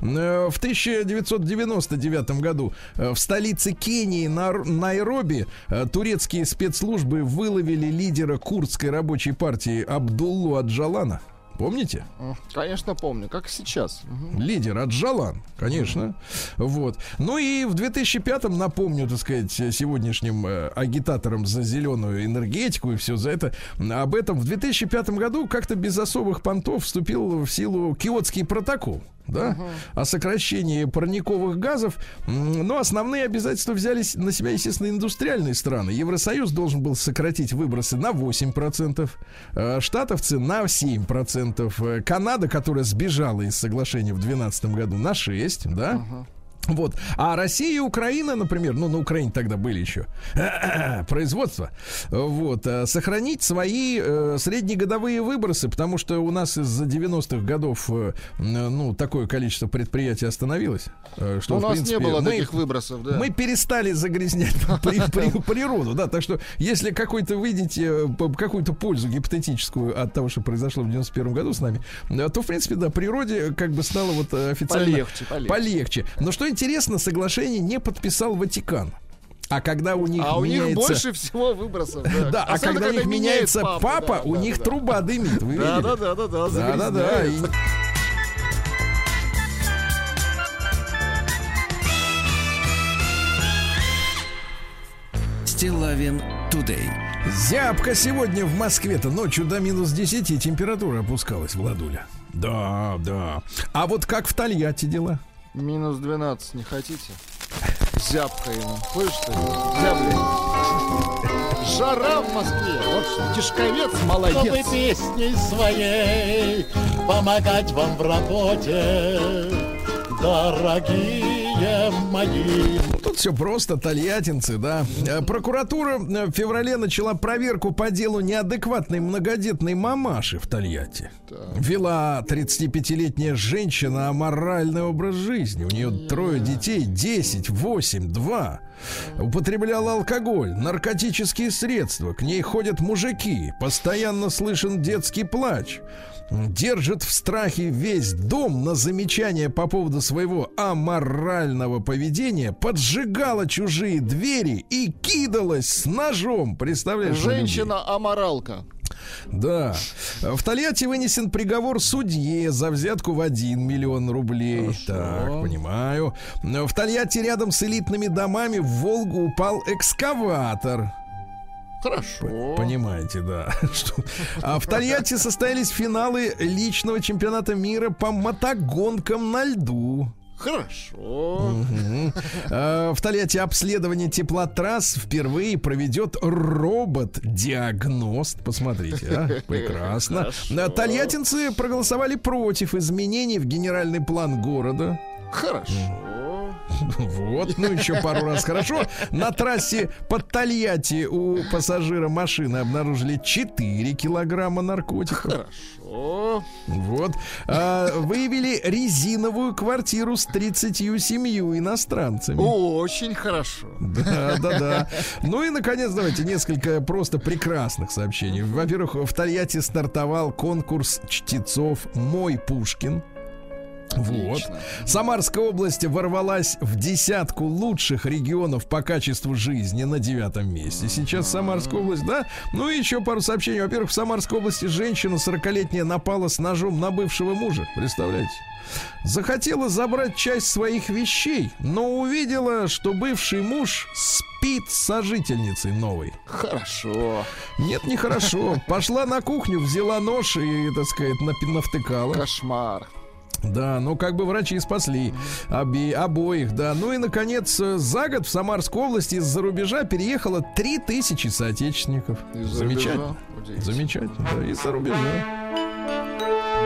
Э, В 1999 году э, в столице Кении, Найроби, турецкие спецслужбы выловили лидера курдской рабочей партии Абдуллу Аджалана. Помните? Конечно, помню, как сейчас. Лидер Аджалан, конечно. Вот. Ну и в 2005-м, напомню, так сказать, сегодняшним э, агитаторам за зеленую энергетику и все за это, об этом в 2005 году как-то без особых понтов вступил в силу Киотский протокол. Да, о сокращении парниковых газов. Но основные обязательства взялись на себя, естественно, индустриальные страны. Евросоюз должен был сократить выбросы на 8%, э, штатовцы на 7%, э, Канада, которая сбежала из соглашения в 2012 году, на 6%, да? Вот. А Россия и Украина, например, ну, на Украине тогда были еще <clears throat> производство, вот, э, сохранить свои э, среднегодовые выбросы, потому что у нас из-за 90-х годов, э, ну, такое количество предприятий остановилось, э, что, У нас принципе, не было мы- таких выбросов, да. мы перестали загрязнять <laughs> при- <laughs> при- природу, да, так что если какой-то выйдете э, какую-то пользу гипотетическую от того, что произошло в 91 году с нами, э, то, в принципе, да, природе как бы стало вот официально Полегче, полегче. полегче. Но что интересно, соглашение не подписал Ватикан. А когда у них А у них меняется... больше всего выбросов. Да, Да, а когда у них меняется меняет папа, да, у да, них да. труба дымит. Вы Да, да, да, да, да, Да, да, да. Стилавин Тудей. Зябко сегодня в Москве-то ночью до минус 10 температура опускалась, Владуля. Да, да. А вот как в Тольятти дела? Минус 12 не хотите? Зябко ему. Слышишь, что ли? Зяблин. <laughs> Жара в Москве. Вот что, Тишковец чтобы молодец. песней своей помогать вам в работе, дорогие мои. Ну, Тут все просто, тольяттинцы, да. Э, Прокуратура э, в феврале начала проверку по делу неадекватной многодетной мамаши в Тольятти. Вела 35-летняя женщина аморальный образ жизни. У нее трое детей, 10, 8, 2. Употребляла алкоголь, наркотические средства. К ней ходят мужики. Постоянно слышен детский плач. Держит в страхе весь дом на замечания по поводу своего аморального поведения, поджигала чужие двери и кидалась с ножом. Представляешь? Женщина-аморалка. Да. В Тольятти вынесен приговор судье за взятку в 1 миллион рублей. Так, понимаю. В Тольятти рядом с элитными домами в Волгу упал экскаватор. Хорошо. Понимаете, да. <laughs> А в Тольятти состоялись финалы личного чемпионата мира по мотогонкам на льду. Хорошо. А, В Тольятти обследование теплотрасс впервые проведет робот-диагност. Посмотрите, а? <laughs> прекрасно. А, Тольяттинцы проголосовали против изменений в генеральный план города. Хорошо. <laughs> Вот, ну еще пару раз хорошо. На трассе под Тольятти у пассажира машины обнаружили 4 килограмма наркотиков. Хорошо. Вот. А, выявили резиновую квартиру с 37 иностранцами. Очень хорошо. Да, да, да. Ну и, наконец, давайте несколько просто прекрасных сообщений. Во-первых, в Тольятти стартовал конкурс чтецов «Мой Пушкин». Вот. Отлично. Самарская область ворвалась в десятку лучших регионов по качеству жизни на девятом месте. Сейчас Самарская область, да? Ну и еще пару сообщений. Во-первых, в Самарской области женщина 40-летняя напала с ножом на бывшего мужа. Представляете? Захотела забрать часть своих вещей, но увидела, что бывший муж спит с сожительницей новой. Хорошо. Нет, нехорошо. Пошла на кухню, взяла нож и, так сказать, навтыкала. Кошмар. Да, ну как бы врачи спасли обе- обоих, да. Ну и, наконец, э, за год в Самарскую область из-за рубежа переехало 3000 соотечественников. Из-за Замечательно. рубежа? Замечательно, да, из-за рубежа.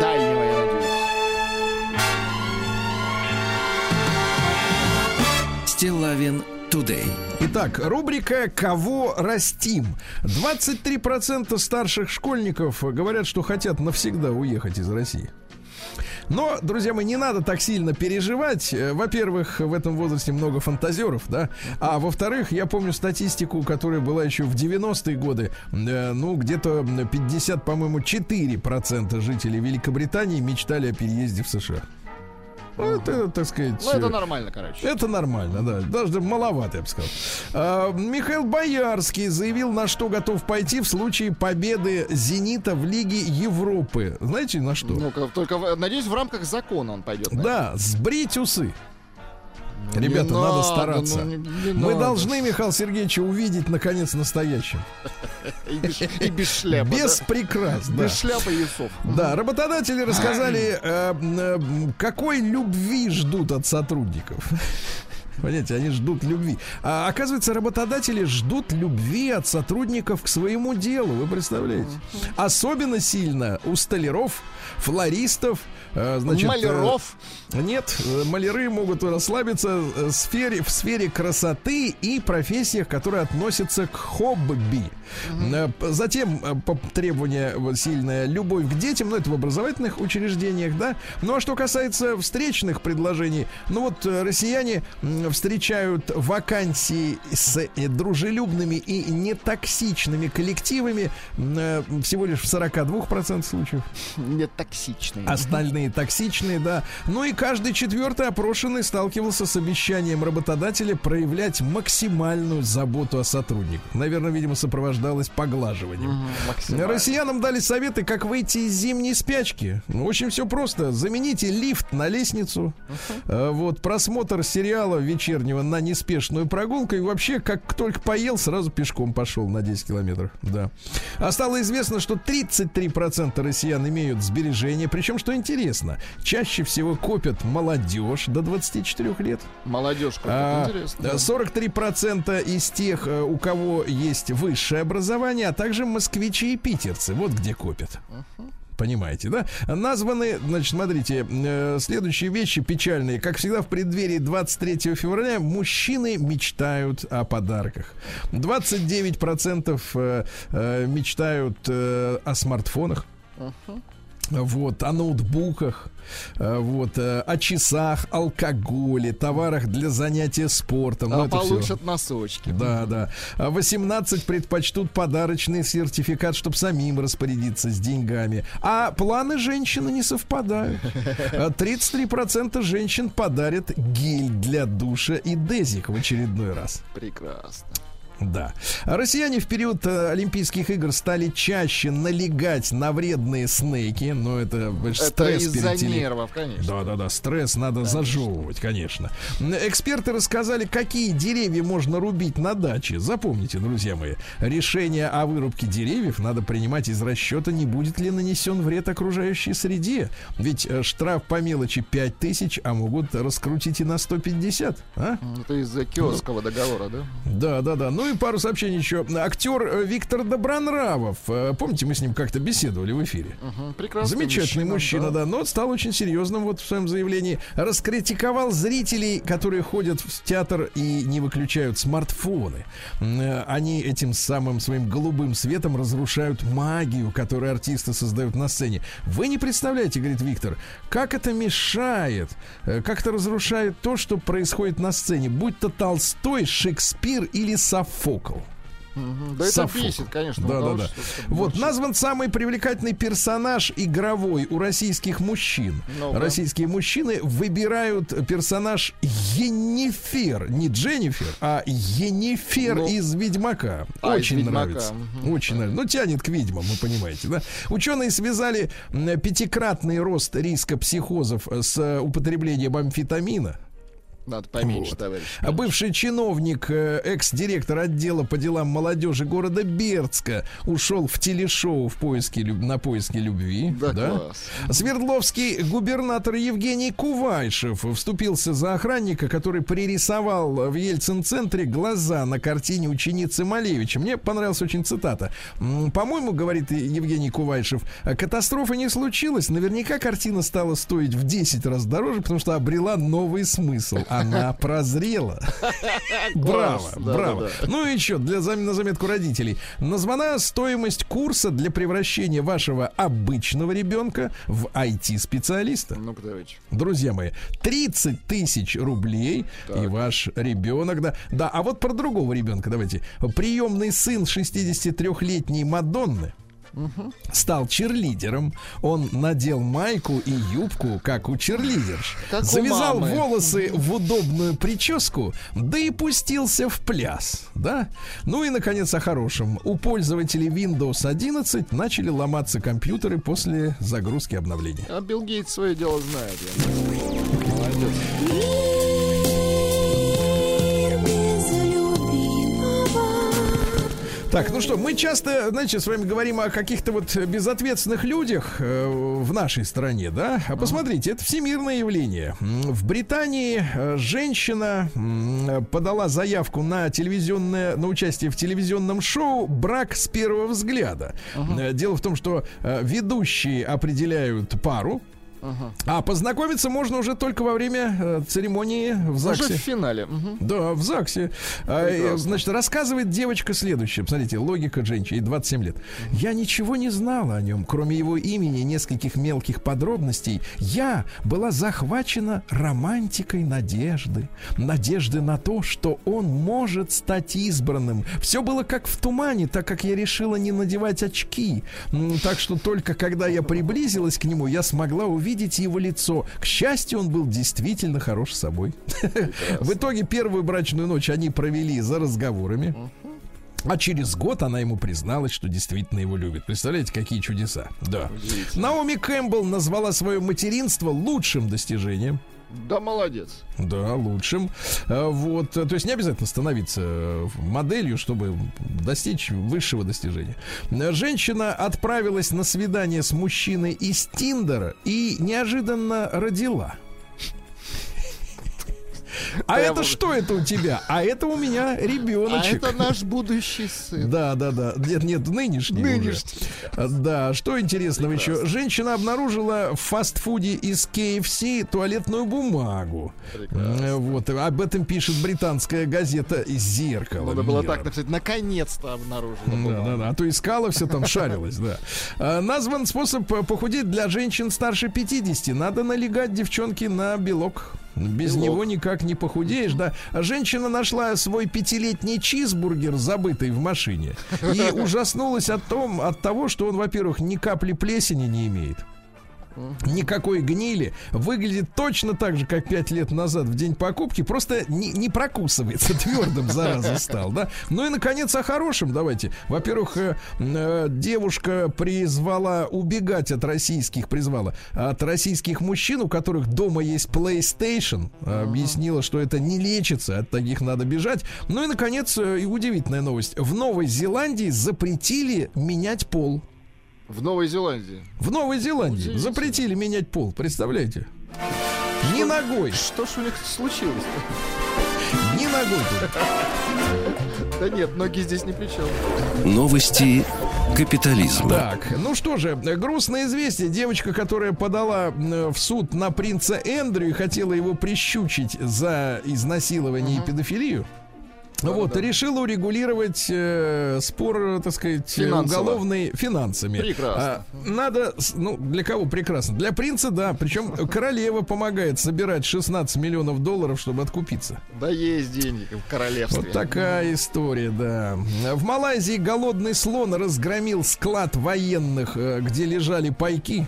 Дальнего, я надеюсь. Стилавин Тудей. Итак, рубрика «Кого растим?». 23% старших школьников говорят, что хотят навсегда уехать из России. Но, друзья мои, не надо так сильно переживать. Э, Во-первых, в этом возрасте много фантазеров, да. А во-вторых, я помню статистику, которая была еще в 90-е годы. Э, Ну, где-то 50, по-моему, 4% жителей Великобритании мечтали о переезде в США. Ну, это, так сказать... Ну, это э, нормально, короче. это нормально, да. Даже маловато, я бы сказал. А, Михаил Боярский заявил, на что готов пойти в случае победы «Зенита» в Лиге Европы. Знаете, на что? Ну-ка, только, надеюсь, в рамках закона он пойдет. Да, сбрить усы. Не Ребята, надо, надо, стараться. ну, не- не Мы надо. должны Михаила Сергеевича увидеть, наконец, настоящим. <laughs> И без, и без шляпы. Без да? прикрас, да. Без шляпы и. Да, работодатели рассказали, э, э, какой любви ждут от сотрудников. <laughs> Понимаете, они ждут любви. А оказывается, работодатели ждут любви от сотрудников к своему делу. Вы представляете? Особенно сильно у столяров, флористов, значит, э, Маляров. нет, э, маляры могут расслабиться э, в сфере, в сфере красоты и профессиях, которые относятся к хобби. Э, п- Затем э, вот, сильная любовь к детям, ну это в образовательных учреждениях, да. Ну а что касается встречных предложений, ну вот э, россияне встречают вакансии с э, дружелюбными и нетоксичными коллективами э, всего лишь в 42% случаев. Нет токсичные. Остальные токсичные, да. Ну и каждый четвертый опрошенный сталкивался с обещанием работодателя проявлять максимальную заботу о сотрудниках. Наверное, видимо, сопровождалось поглаживанием. Максимально. Россиянам дали советы, как выйти из зимней спячки. Ну, очень все просто. Замените лифт на лестницу. Э, Вот, просмотр сериала вечернего на неспешную прогулку. И вообще, как только поел, сразу пешком пошел на 10 километров. Да. А стало известно, что 33% россиян имеют сбережения. Причем, что интересно, чаще всего копят молодежь до 24 лет. Молодежь, как А, интересно. э, 43% из тех, э, у кого есть высшее образование, а также москвичи и питерцы. Вот где копят. Понимаете, да? Названы, значит, смотрите, э, следующие вещи печальные. Как всегда, в преддверии 23 февраля мужчины мечтают о подарках. 29% э, э, мечтают э, о смартфонах. Вот, о ноутбуках, э, вот, э, о часах, алкоголе, товарах для занятия спортом. Ну, А всё. получат носочки. Да, да. А 18 предпочтут подарочный сертификат, чтобы самим распорядиться с деньгами. А планы женщины не совпадают. А 33% женщин подарят гель для душа и дезик в очередной раз. Прекрасно. Да. Россияне в период э, Олимпийских игр стали чаще налегать на вредные снеки. Но это, это стресс из-за перед нервов, конечно. да, да, да, стресс надо зажевывать, конечно. Эксперты рассказали, какие деревья можно рубить на даче. Запомните, друзья мои, решение о вырубке деревьев надо принимать из расчета, не будет ли нанесен вред окружающей среде. Ведь э, штраф по мелочи 5000, а могут раскрутить и на 150. А? Это из-за киоскового договора, да? Да, да, да. Ну и пару сообщений еще. Актер э, Виктор Добронравов. э, Помните, мы с ним как-то беседовали в эфире? Мгм, Прекрасный Замечательный мужчина, да. но стал очень серьезным вот в своем заявлении. Раскритиковал зрителей, которые ходят в театр и не выключают смартфоны. Э, Они этим самым своим голубым светом разрушают магию, которую артисты создают на сцене. Вы не представляете, говорит Виктор, как это мешает, как это разрушает то, что происходит на сцене, будь то Толстой, Шекспир или Софокл. Да это бесит, конечно. Да, да, да. Вот больше. назван самый привлекательный персонаж игровой у российских мужчин. Российские мужчины выбирают персонаж Енифер, не Дженнифер, а Енифер Ну. из Ведьмака. А, из Очень «Ведьмака», нравится. Очень нравится. Ну, тянет к ведьмам, вы понимаете, да? Ученые связали пятикратный рост риска психозов с э, употреблением амфетамина. Надо поменьше, Вот. товарищ. А бывший чиновник, э, экс-директор отдела по делам молодежи города Бердска ушел в телешоу в поиске, на поиски любви. Да, класс. Свердловский губернатор Евгений Кувайшев вступился за охранника, который пририсовал в Ельцин-центре глаза на картине ученицы Малевича. Мне понравилась очень цитата. По-моему, говорит Евгений Кувайшев, катастрофа не случилась. Наверняка картина стала стоить в 10 раз дороже, потому что обрела новый смысл. Она прозрела. <laughs> Браво, браво. Ну и еще для на заметку родителей. Названа стоимость курса для превращения вашего обычного ребенка в IT-специалиста. Друзья мои, 30 тысяч рублей и ваш ребенок, да. Да, а вот про другого ребенка давайте. Приемный сын 63-летней Мадонны стал черлидером. Он надел майку и юбку, как у черлидерш. Как у завязал мамы. волосы в удобную прическу, да и пустился в пляс. Да? Ну и, наконец, о хорошем. У пользователей Windows 11 начали ломаться компьютеры после загрузки обновлений. А Билл Гейтс свое дело знает. я. Молодец. Так, ну что, мы часто, знаете, с вами говорим о каких-то вот безответственных людях э, в нашей стране, да? А посмотрите, это всемирное явление. В Британии э, женщина подала заявку на телевизионное, на участие в телевизионном шоу «Брак с первого взгляда». Э, Дело в том, что ведущие определяют пару, А познакомиться можно уже только во время э, церемонии в Уже в ЗАГСе. финале. Да, в ЗАГСе. А, э. Значит, рассказывает девочка следующее. Смотрите, логика женщины, ей 27 лет. Я ничего не знала о нем, кроме его имени нескольких мелких подробностей. Я была захвачена романтикой надежды. Надежды на то, что он может стать избранным. Все было как в тумане, так как я решила не надевать очки. Так что только когда я приблизилась к нему, я смогла увидеть его лицо. К счастью, он был действительно хорош собой. <laughs> В итоге первую брачную ночь они провели за разговорами. А через год она ему призналась, что действительно его любит. Представляете, какие чудеса? Да. Наоми Кэмпбелл назвала свое материнство лучшим достижением. Да, молодец. Да, лучшим. А, Вот, э, то есть не обязательно становиться э, моделью, чтобы достичь высшего достижения. Женщина отправилась на свидание с мужчиной из Тиндера и неожиданно родила. А это что это у тебя? А это у меня А ребеночек. это наш будущий сын. Да, да, да. Нет, нет, нынешний. уже. Нынешний. А, Да, что интересного еще? Женщина обнаружила в фастфуде из KFC туалетную бумагу. Э, Вот, об этом пишет британская газета «Зеркало». Надо было мира». так написать. Наконец-то обнаружила. Да, да, да. А то искала все там, шарилась, да. А, Назван способ э, похудеть для женщин старше 50. Надо налегать, девчонки, на белок. Без Белок. него никак не похудеешь, да. Женщина нашла свой пятилетний чизбургер, забытый в машине, и <laughs> ужаснулась от, том, от того, что он, во-первых, ни капли плесени не имеет. Никакой гнили. Выглядит точно так же, как пять лет назад в день покупки. Просто не, не прокусывается. <laughs> Твердым, зараза, стал, да? Ну и, наконец, о хорошем давайте. Во-первых, э, э, девушка призвала убегать от российских, призвала от российских мужчин, у которых дома есть PlayStation. Объяснила, что это не лечится, от таких надо бежать. Ну и, наконец, э, и удивительная новость. В Новой Зеландии запретили менять пол. В Новой Зеландии. В Новой Зеландии запретили менять пол, представляете? Ни ногой, Что ж у них случилось? ни ногой. Да нет, ноги здесь ни при чем. Новости капитализма. Так, ну что же, грустное известие. Девочка, которая подала в суд на принца Эндрю и хотела его прищучить за изнасилование и педофилию. Вот, решила урегулировать э, спор, так сказать, Финансово. уголовный финансами. Прекрасно. А, надо, ну, для кого прекрасно? Для принца, да. Причем королева помогает собирать 16 миллионов долларов, чтобы откупиться. Да есть деньги в королевстве. Вот такая история, да. В Малайзии голодный слон разгромил склад военных, э, где лежали пайки.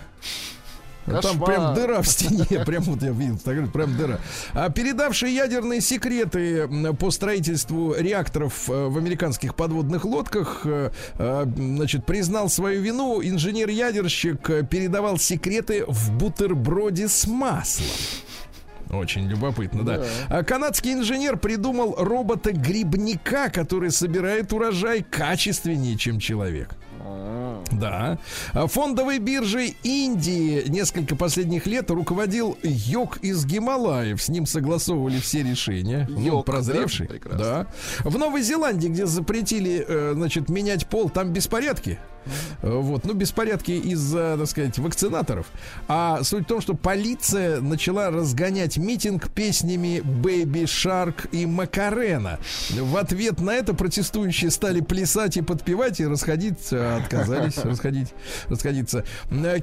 Там Кошмар. прям дыра в стене, <laughs> прям вот я видел, фотографию, прям дыра. А передавший ядерные секреты по строительству реакторов э, в американских подводных лодках, э, э, значит, признал свою вину. Инженер-ядерщик передавал секреты в бутерброде с маслом. Очень любопытно, да. А канадский инженер придумал робота-грибника, который собирает урожай качественнее, чем человек. Да. А Фондовой биржей Индии несколько последних лет руководил Йог из Гималаев. С ним согласовывали все решения. Ну, Йог, прозревший. да? Прекрасно. Да. В Новой Зеландии, где запретили, э, значит, менять пол, там беспорядки. Вот, ну, беспорядки из-за, так сказать, вакцинаторов. А суть в том, что полиция начала разгонять митинг песнями Baby Shark и Макарена. В ответ на это протестующие стали плясать и подпевать, и расходиться, отказались <laughs> расходить, расходиться.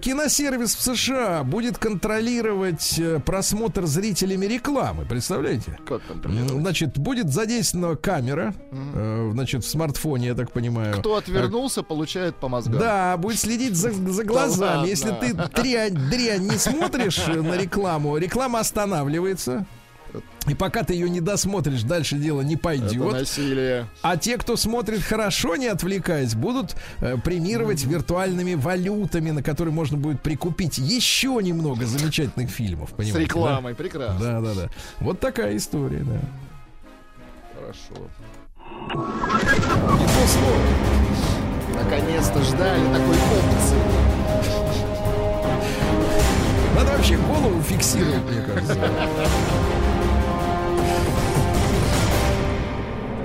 Киносервис в США будет контролировать э, просмотр зрителями рекламы. Представляете? Как контролировать? Значит, будет задействована камера, э, значит, в смартфоне, я так понимаю. Кто отвернулся, получает по мозгам. Да, будет следить за, за глазами. ладно. Если ты дрянь, дрянь не смотришь на рекламу, реклама останавливается. И пока ты ее не досмотришь, дальше дело не Это пойдет. насилие. А те, кто смотрит хорошо, не отвлекаясь, будут э, премировать виртуальными валютами, на которые можно будет прикупить еще немного замечательных фильмов. С рекламой, прекрасно. Да, да, да. Вот такая история, да. Хорошо. Не то слово. Наконец-то ждали такой опции. Надо вообще голову фиксировать, мне кажется.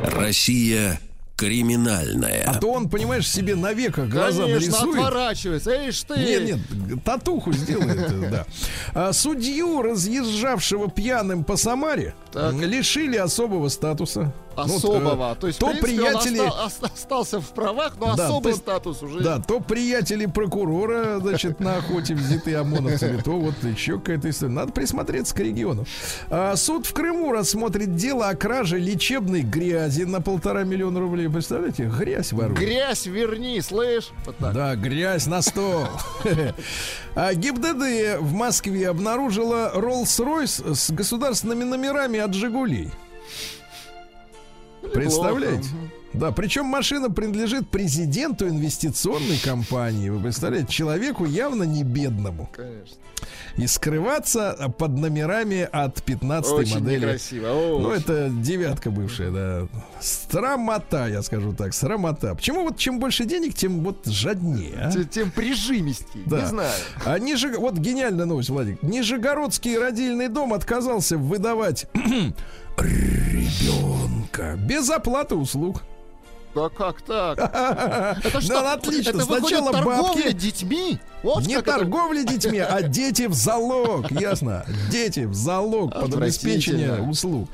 Россия Криминальное. А то он, понимаешь, себе навека глаза Конечно, нарисует. отворачивается. Эй, ты! Нет, нет, татуху сделает, э, да. А судью, разъезжавшего пьяным по Самаре, Так. лишили особого статуса. Ну, Особого. э, То есть, то в принципе, он приятели, оста- остался в правах, но Да, особый то- статус уже. да, то приятели прокурора, значит, на охоте взяты ОМОНовцами, то вот еще какая-то история. Надо присмотреться к региону. А, суд в Крыму рассмотрит дело о краже лечебной грязи на полтора миллиона рублей. Представляете, грязь воруют. Грязь верни, слышь? Вот так. Да, грязь на стол. <laughs> А ГИБДД в Москве обнаружила Rolls-Royce с государственными номерами от «Жигулей». Представляете? Да, причем машина принадлежит президенту инвестиционной компании. Вы представляете, человеку явно не бедному. Конечно. И скрываться под номерами от 15 Очень модели. некрасиво. О, Ну, очень. это девятка бывшая, да. Срамота, я скажу так, срамота. Почему вот чем больше денег, тем вот жаднее, а? Т- Тем прижимистей. Да. Не знаю. А Нижег... Вот гениальная новость, Владик. Нижегородский родильный дом отказался выдавать ребенка без оплаты услуг. Да как так? <laughs> Это что? Да, отлично. Это Сначала торговля бабки. детьми? Вот Не как это- торговля детьми, а дети в залог. Ясно? Дети в залог под обеспечение услуг.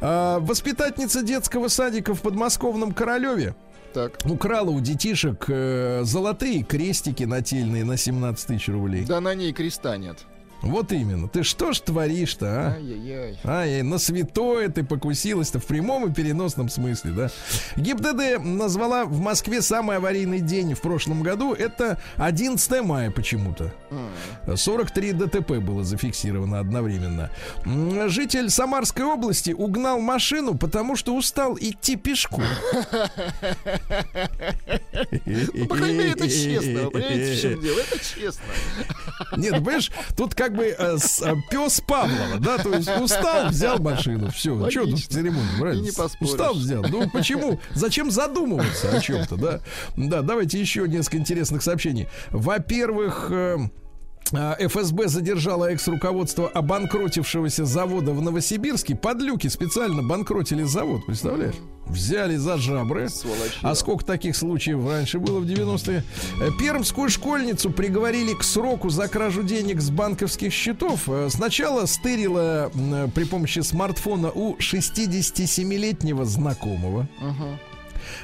А, воспитательница детского садика в подмосковном Королеве Так. украла у детишек э, золотые крестики нательные на 17 тысяч рублей. Да на ней креста нет. Вот именно. Ты что ж творишь-то, а? Ай-яй-яй. Ай, на святое ты покусилась-то в прямом и переносном смысле, да? ГИБДД назвала в Москве самый аварийный день в прошлом году. Это 11 мая почему-то. 43 ДТП было зафиксировано одновременно. Житель Самарской области угнал машину, потому что устал идти пешком. Ну, по крайней мере, это честно. Понимаете, в чем дело? Это честно. Нет, понимаешь, тут как бы э, с- э, пес Павлова, да, то есть устал, взял машину, все, что тут Логично. церемония, правильно? И не поспоришь. Устал, взял. Ну почему? Зачем задумываться о чем-то, да? Да, давайте еще несколько интересных сообщений. Во-первых, э, ФСБ задержала экс-руководство обанкротившегося завода в Новосибирске. Подлюки специально банкротили завод, представляешь? Взяли за жабры. Сволочи. А сколько таких случаев раньше было в 90-е? Э, Пермскую школьницу приговорили к сроку за кражу денег с банковских счетов. Э, Сначала стырила э, при помощи смартфона у 67-летнего знакомого.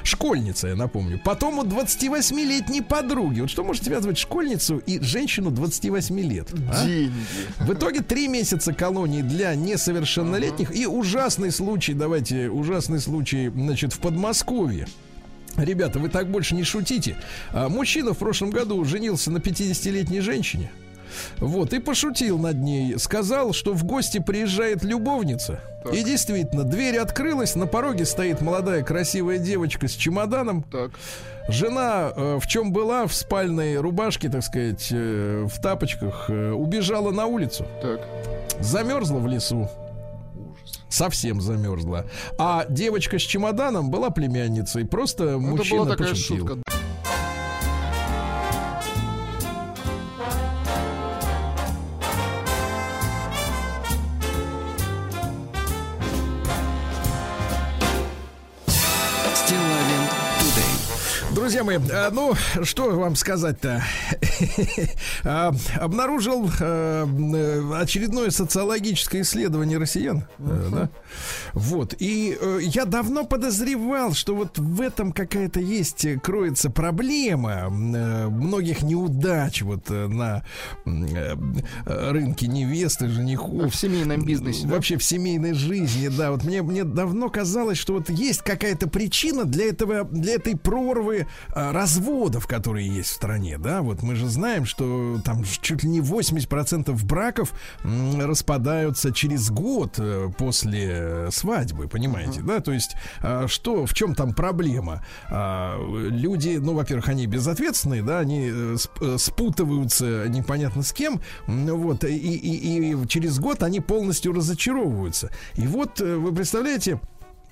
Школьница, я напомню. Потом у 28-летней подруги. Вот что может связывать школьницу и женщину 28 лет? а? Деньги. В итоге три месяца колонии для несовершеннолетних и ужасный случай, давайте, ужасный случай, значит, в Подмосковье. Ребята, вы так больше не шутите. А, Мужчина в прошлом году женился на 50-летней женщине. Вот, и пошутил над ней. Сказал, что в гости приезжает любовница. И действительно, дверь открылась, на пороге стоит молодая красивая девочка с чемоданом. Так. Жена, э, в чем была, в спальной рубашке, так сказать, э, в тапочках, э, убежала на улицу, Так. замерзла в лесу. Совсем замерзла. А девочка с чемоданом была племянницей. Просто Это мужчина была такая пошутил. шутка. Друзья мои, а, ну, что вам сказать-то? <laughs> А, Обнаружил э, очередное социологическое исследование россиян. э, да? Вот. И э, я давно подозревал, что вот в этом какая-то есть, э, кроется проблема многих неудач вот на рынке невесты, женихов. В семейном бизнесе. да? Вообще в семейной жизни, да. Вот мне, мне давно казалось, что вот есть какая-то причина для этого, для этой прорвы а, разводов, которые есть в стране, да. Вот мы же знаем, что там чуть ли не 80% браков распадаются через год э, после э, свадьбы, понимаете, да? То есть а, что, в чем там проблема? А, люди, ну, во-первых, они безответственные, да, они э, сп- э, спутываются непонятно с кем, вот, и, и- и через год они полностью разочаровываются. И вот, э, вы представляете, э,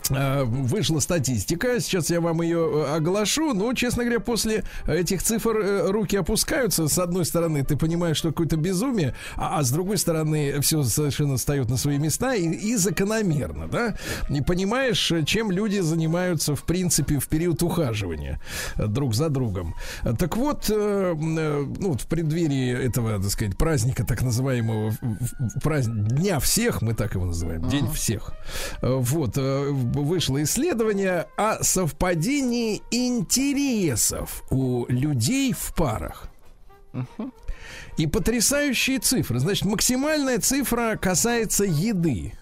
вышла статистика, сейчас я вам ее э, оглашу, но, честно говоря, после этих цифр э, руки опускаются. С одной стороны, ты понимаешь, что какое-то безумие, а, а с другой стороны, все совершенно встает на свои места и, и закономерно, да? Не понимаешь, э, чем люди занимаются, в принципе, в период ухаживания э, друг за другом. Э, Так вот, э, э, ну, в преддверии этого, так сказать, праздника, так называемого, праздник, Дня всех, мы так его называем, День всех. Э, Вот, э, вышло исследование о совпадении интересов у людей в парах. И потрясающие цифры. Значит, максимальная цифра касается еды.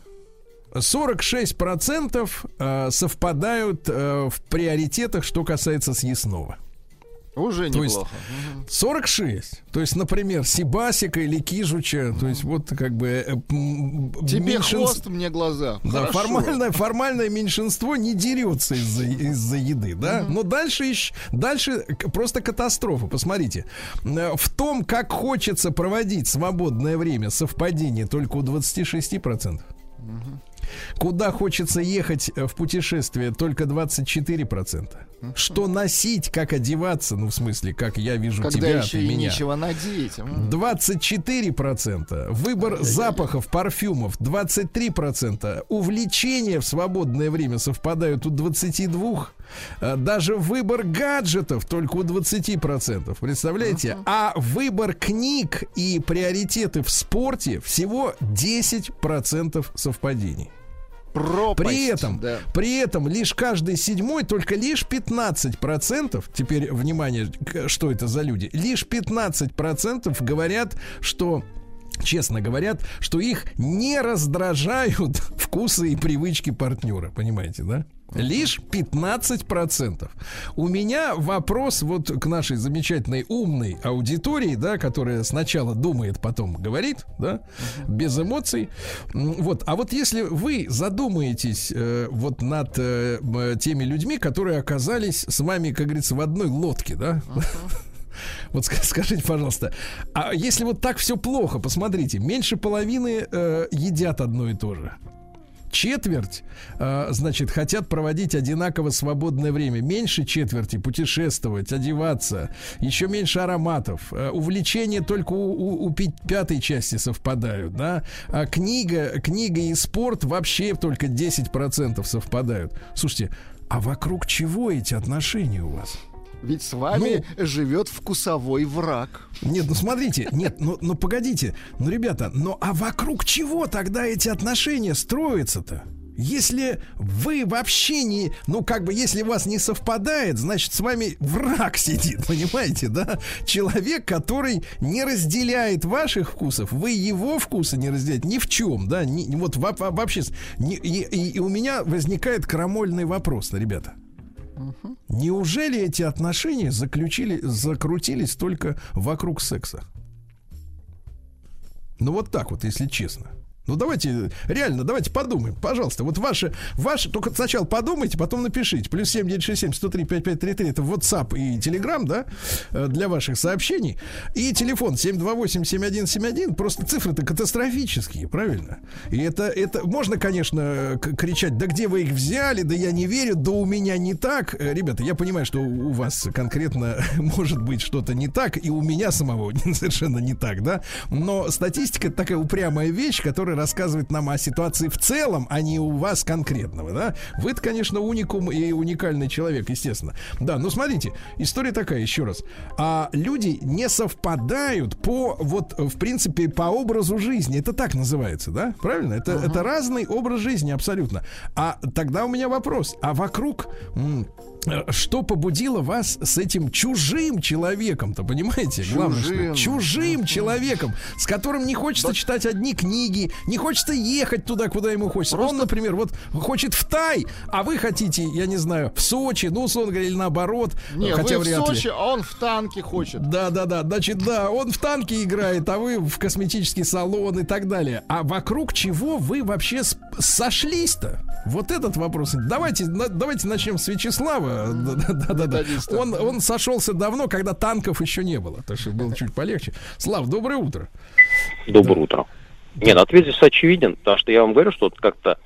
46% э, совпадают э, в приоритетах, что касается съестного. Уже То есть- неплохо. 46. То есть, например, Сибасика или Кижуча. То есть, вот как бы... э, Тебе меньшинс- хвост, мне глаза. Да, Хорошо. формальное, формальное меньшинство не дерется из-за из еды, да. Но дальше, ещё- дальше просто катастрофа. Посмотрите. Э, В том, как хочется проводить свободное время, совпадение только у 26%. Куда хочется ехать э, в путешествие, только 24%. Что носить, как одеваться, ну, в смысле, как я вижу Когда тебя, еще ты и меня. нечего надеть. м. 24%. Выбор запахов, парфюмов 23%. Увлечения в свободное время совпадают у 22%. Э, Даже выбор гаджетов только у 20%. Представляете? А выбор книг и приоритеты в спорте всего 10% совпадений. Пропасть. При этом, да. при этом лишь каждый седьмой, только лишь 15%, теперь внимание, что это за люди, лишь 15% говорят, что честно говорят, что их не раздражают <laughs> вкусы и привычки партнера, понимаете, да? Лишь 15%. У меня вопрос вот к нашей замечательной умной аудитории, да, которая сначала думает, потом говорит, да, без эмоций. Вот, а вот если вы задумаетесь э, вот над э, теми людьми, которые оказались с вами, как говорится, в одной лодке, да, <laughs> вот ска- скажите, пожалуйста, а если вот так все плохо, посмотрите, меньше половины э, едят одно и то же. Четверть, э, значит, хотят проводить одинаково свободное время. Меньше четверти путешествовать, одеваться. Еще меньше ароматов. Э, увлечения только у, у- у пятой части совпадают. Да? А книга, книга и спорт вообще только 10% совпадают. Слушайте, а вокруг чего эти отношения у вас? Ведь с вами Ну. живет вкусовой враг. Нет, ну смотрите, нет, ну, ну погодите, ну ребята, ну а вокруг чего тогда эти отношения строятся-то? Если вы вообще не, ну как бы, если у вас не совпадает, значит с вами враг сидит, <laughs> понимаете, да? Человек, который не разделяет ваших вкусов, вы его вкусы не разделяете ни в чем, да? Ни, вот во- во- вообще, не- и, и- и у меня возникает крамольный вопрос, ребята. Неужели эти отношения заключили, закрутились только вокруг секса? Ну вот так вот, если честно. Ну давайте, реально, давайте подумаем, пожалуйста. Вот ваши, ваши, только сначала подумайте, потом напишите. Плюс 7967 103 5533 это WhatsApp и Telegram, да, э, для ваших сообщений. И телефон 728-7171, просто цифры-то катастрофические, правильно? И это, это, можно, конечно, кричать, да где вы их взяли, да я не верю, да у меня не так. Э, Ребята, я понимаю, что у вас конкретно <laughs> может быть что-то не так, и у меня самого <laughs> совершенно не так, да, но статистика такая упрямая вещь, которая рассказывает нам о ситуации в целом, а не у вас конкретного, да. Вы-то, конечно, уникум и уникальный человек, естественно. Да, но смотрите, история такая, еще раз. А люди не совпадают по, вот, в принципе, по образу жизни. Это так называется, да? Правильно? Это, это разный образ жизни абсолютно. А тогда у меня вопрос. А вокруг... э, что побудило вас с этим чужим человеком-то, понимаете? Главное, что Чужим. чужим человеком, с которым не хочется читать одни книги, не хочется ехать туда, куда ему хочется. Он, например, вот хочет в Тай, а вы хотите, я не знаю, в Сочи, ну, условно говоря, или наоборот. Не, хотя вы в вряд ли. Сочи, а он в танке хочет. Да, да, да. Значит, да, он в танке играет, а вы в косметический салон и так далее. А вокруг чего вы вообще сошлись-то? Вот этот вопрос. Давайте, на- давайте начнем с Вячеслава. Да, да, да, да, да. Методиста. Он, он сошелся давно, когда танков еще не было. Так что было чуть полегче. Слав, доброе утро. Доброе утро. Нет, ответ здесь очевиден, потому что я вам говорю, что вот как-то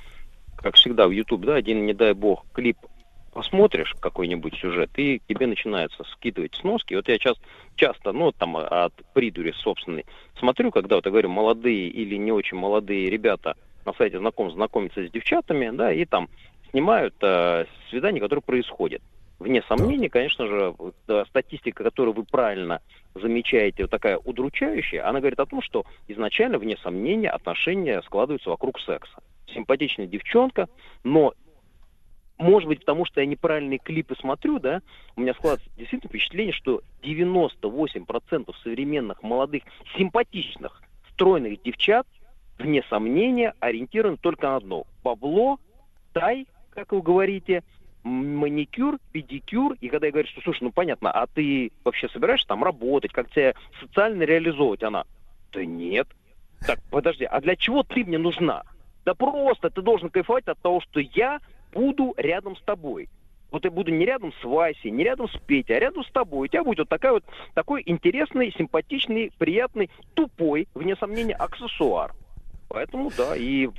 как всегда в YouTube, да, один, не дай бог, клип посмотришь какой-нибудь сюжет, и тебе начинается скидывать сноски. Вот я часто, часто, ну, там, от придури собственной, смотрю, когда, вот я говорю, молодые или не очень молодые ребята на сайте знаком знакомятся с девчатами, да, и там снимают э, свидания, которые происходят. Вне сомнений, конечно же, э, статистика, которую вы правильно замечаете, вот такая удручающая, она говорит о том, что изначально, вне сомнения, отношения складываются вокруг секса. Симпатичная девчонка, но может быть, потому что я неправильные клипы смотрю, да, у меня складывается действительно впечатление, что 98% современных молодых, симпатичных, стройных девчат, вне сомнения, ориентированы только на одно. Бабло, тай, как вы говорите, маникюр, педикюр. И когда я говорю, что, слушай, ну понятно, а ты вообще собираешься там работать, как тебя социально реализовывать? Она, да нет. Так, подожди, а для чего ты мне нужна? Да просто ты должен кайфовать от того, что я буду рядом с тобой. Вот я буду не рядом с Васей, не рядом с Петей, а рядом с тобой. У тебя будет вот такая вот, такой интересный, симпатичный, приятный, тупой, вне сомнения, аксессуар. Поэтому да, и,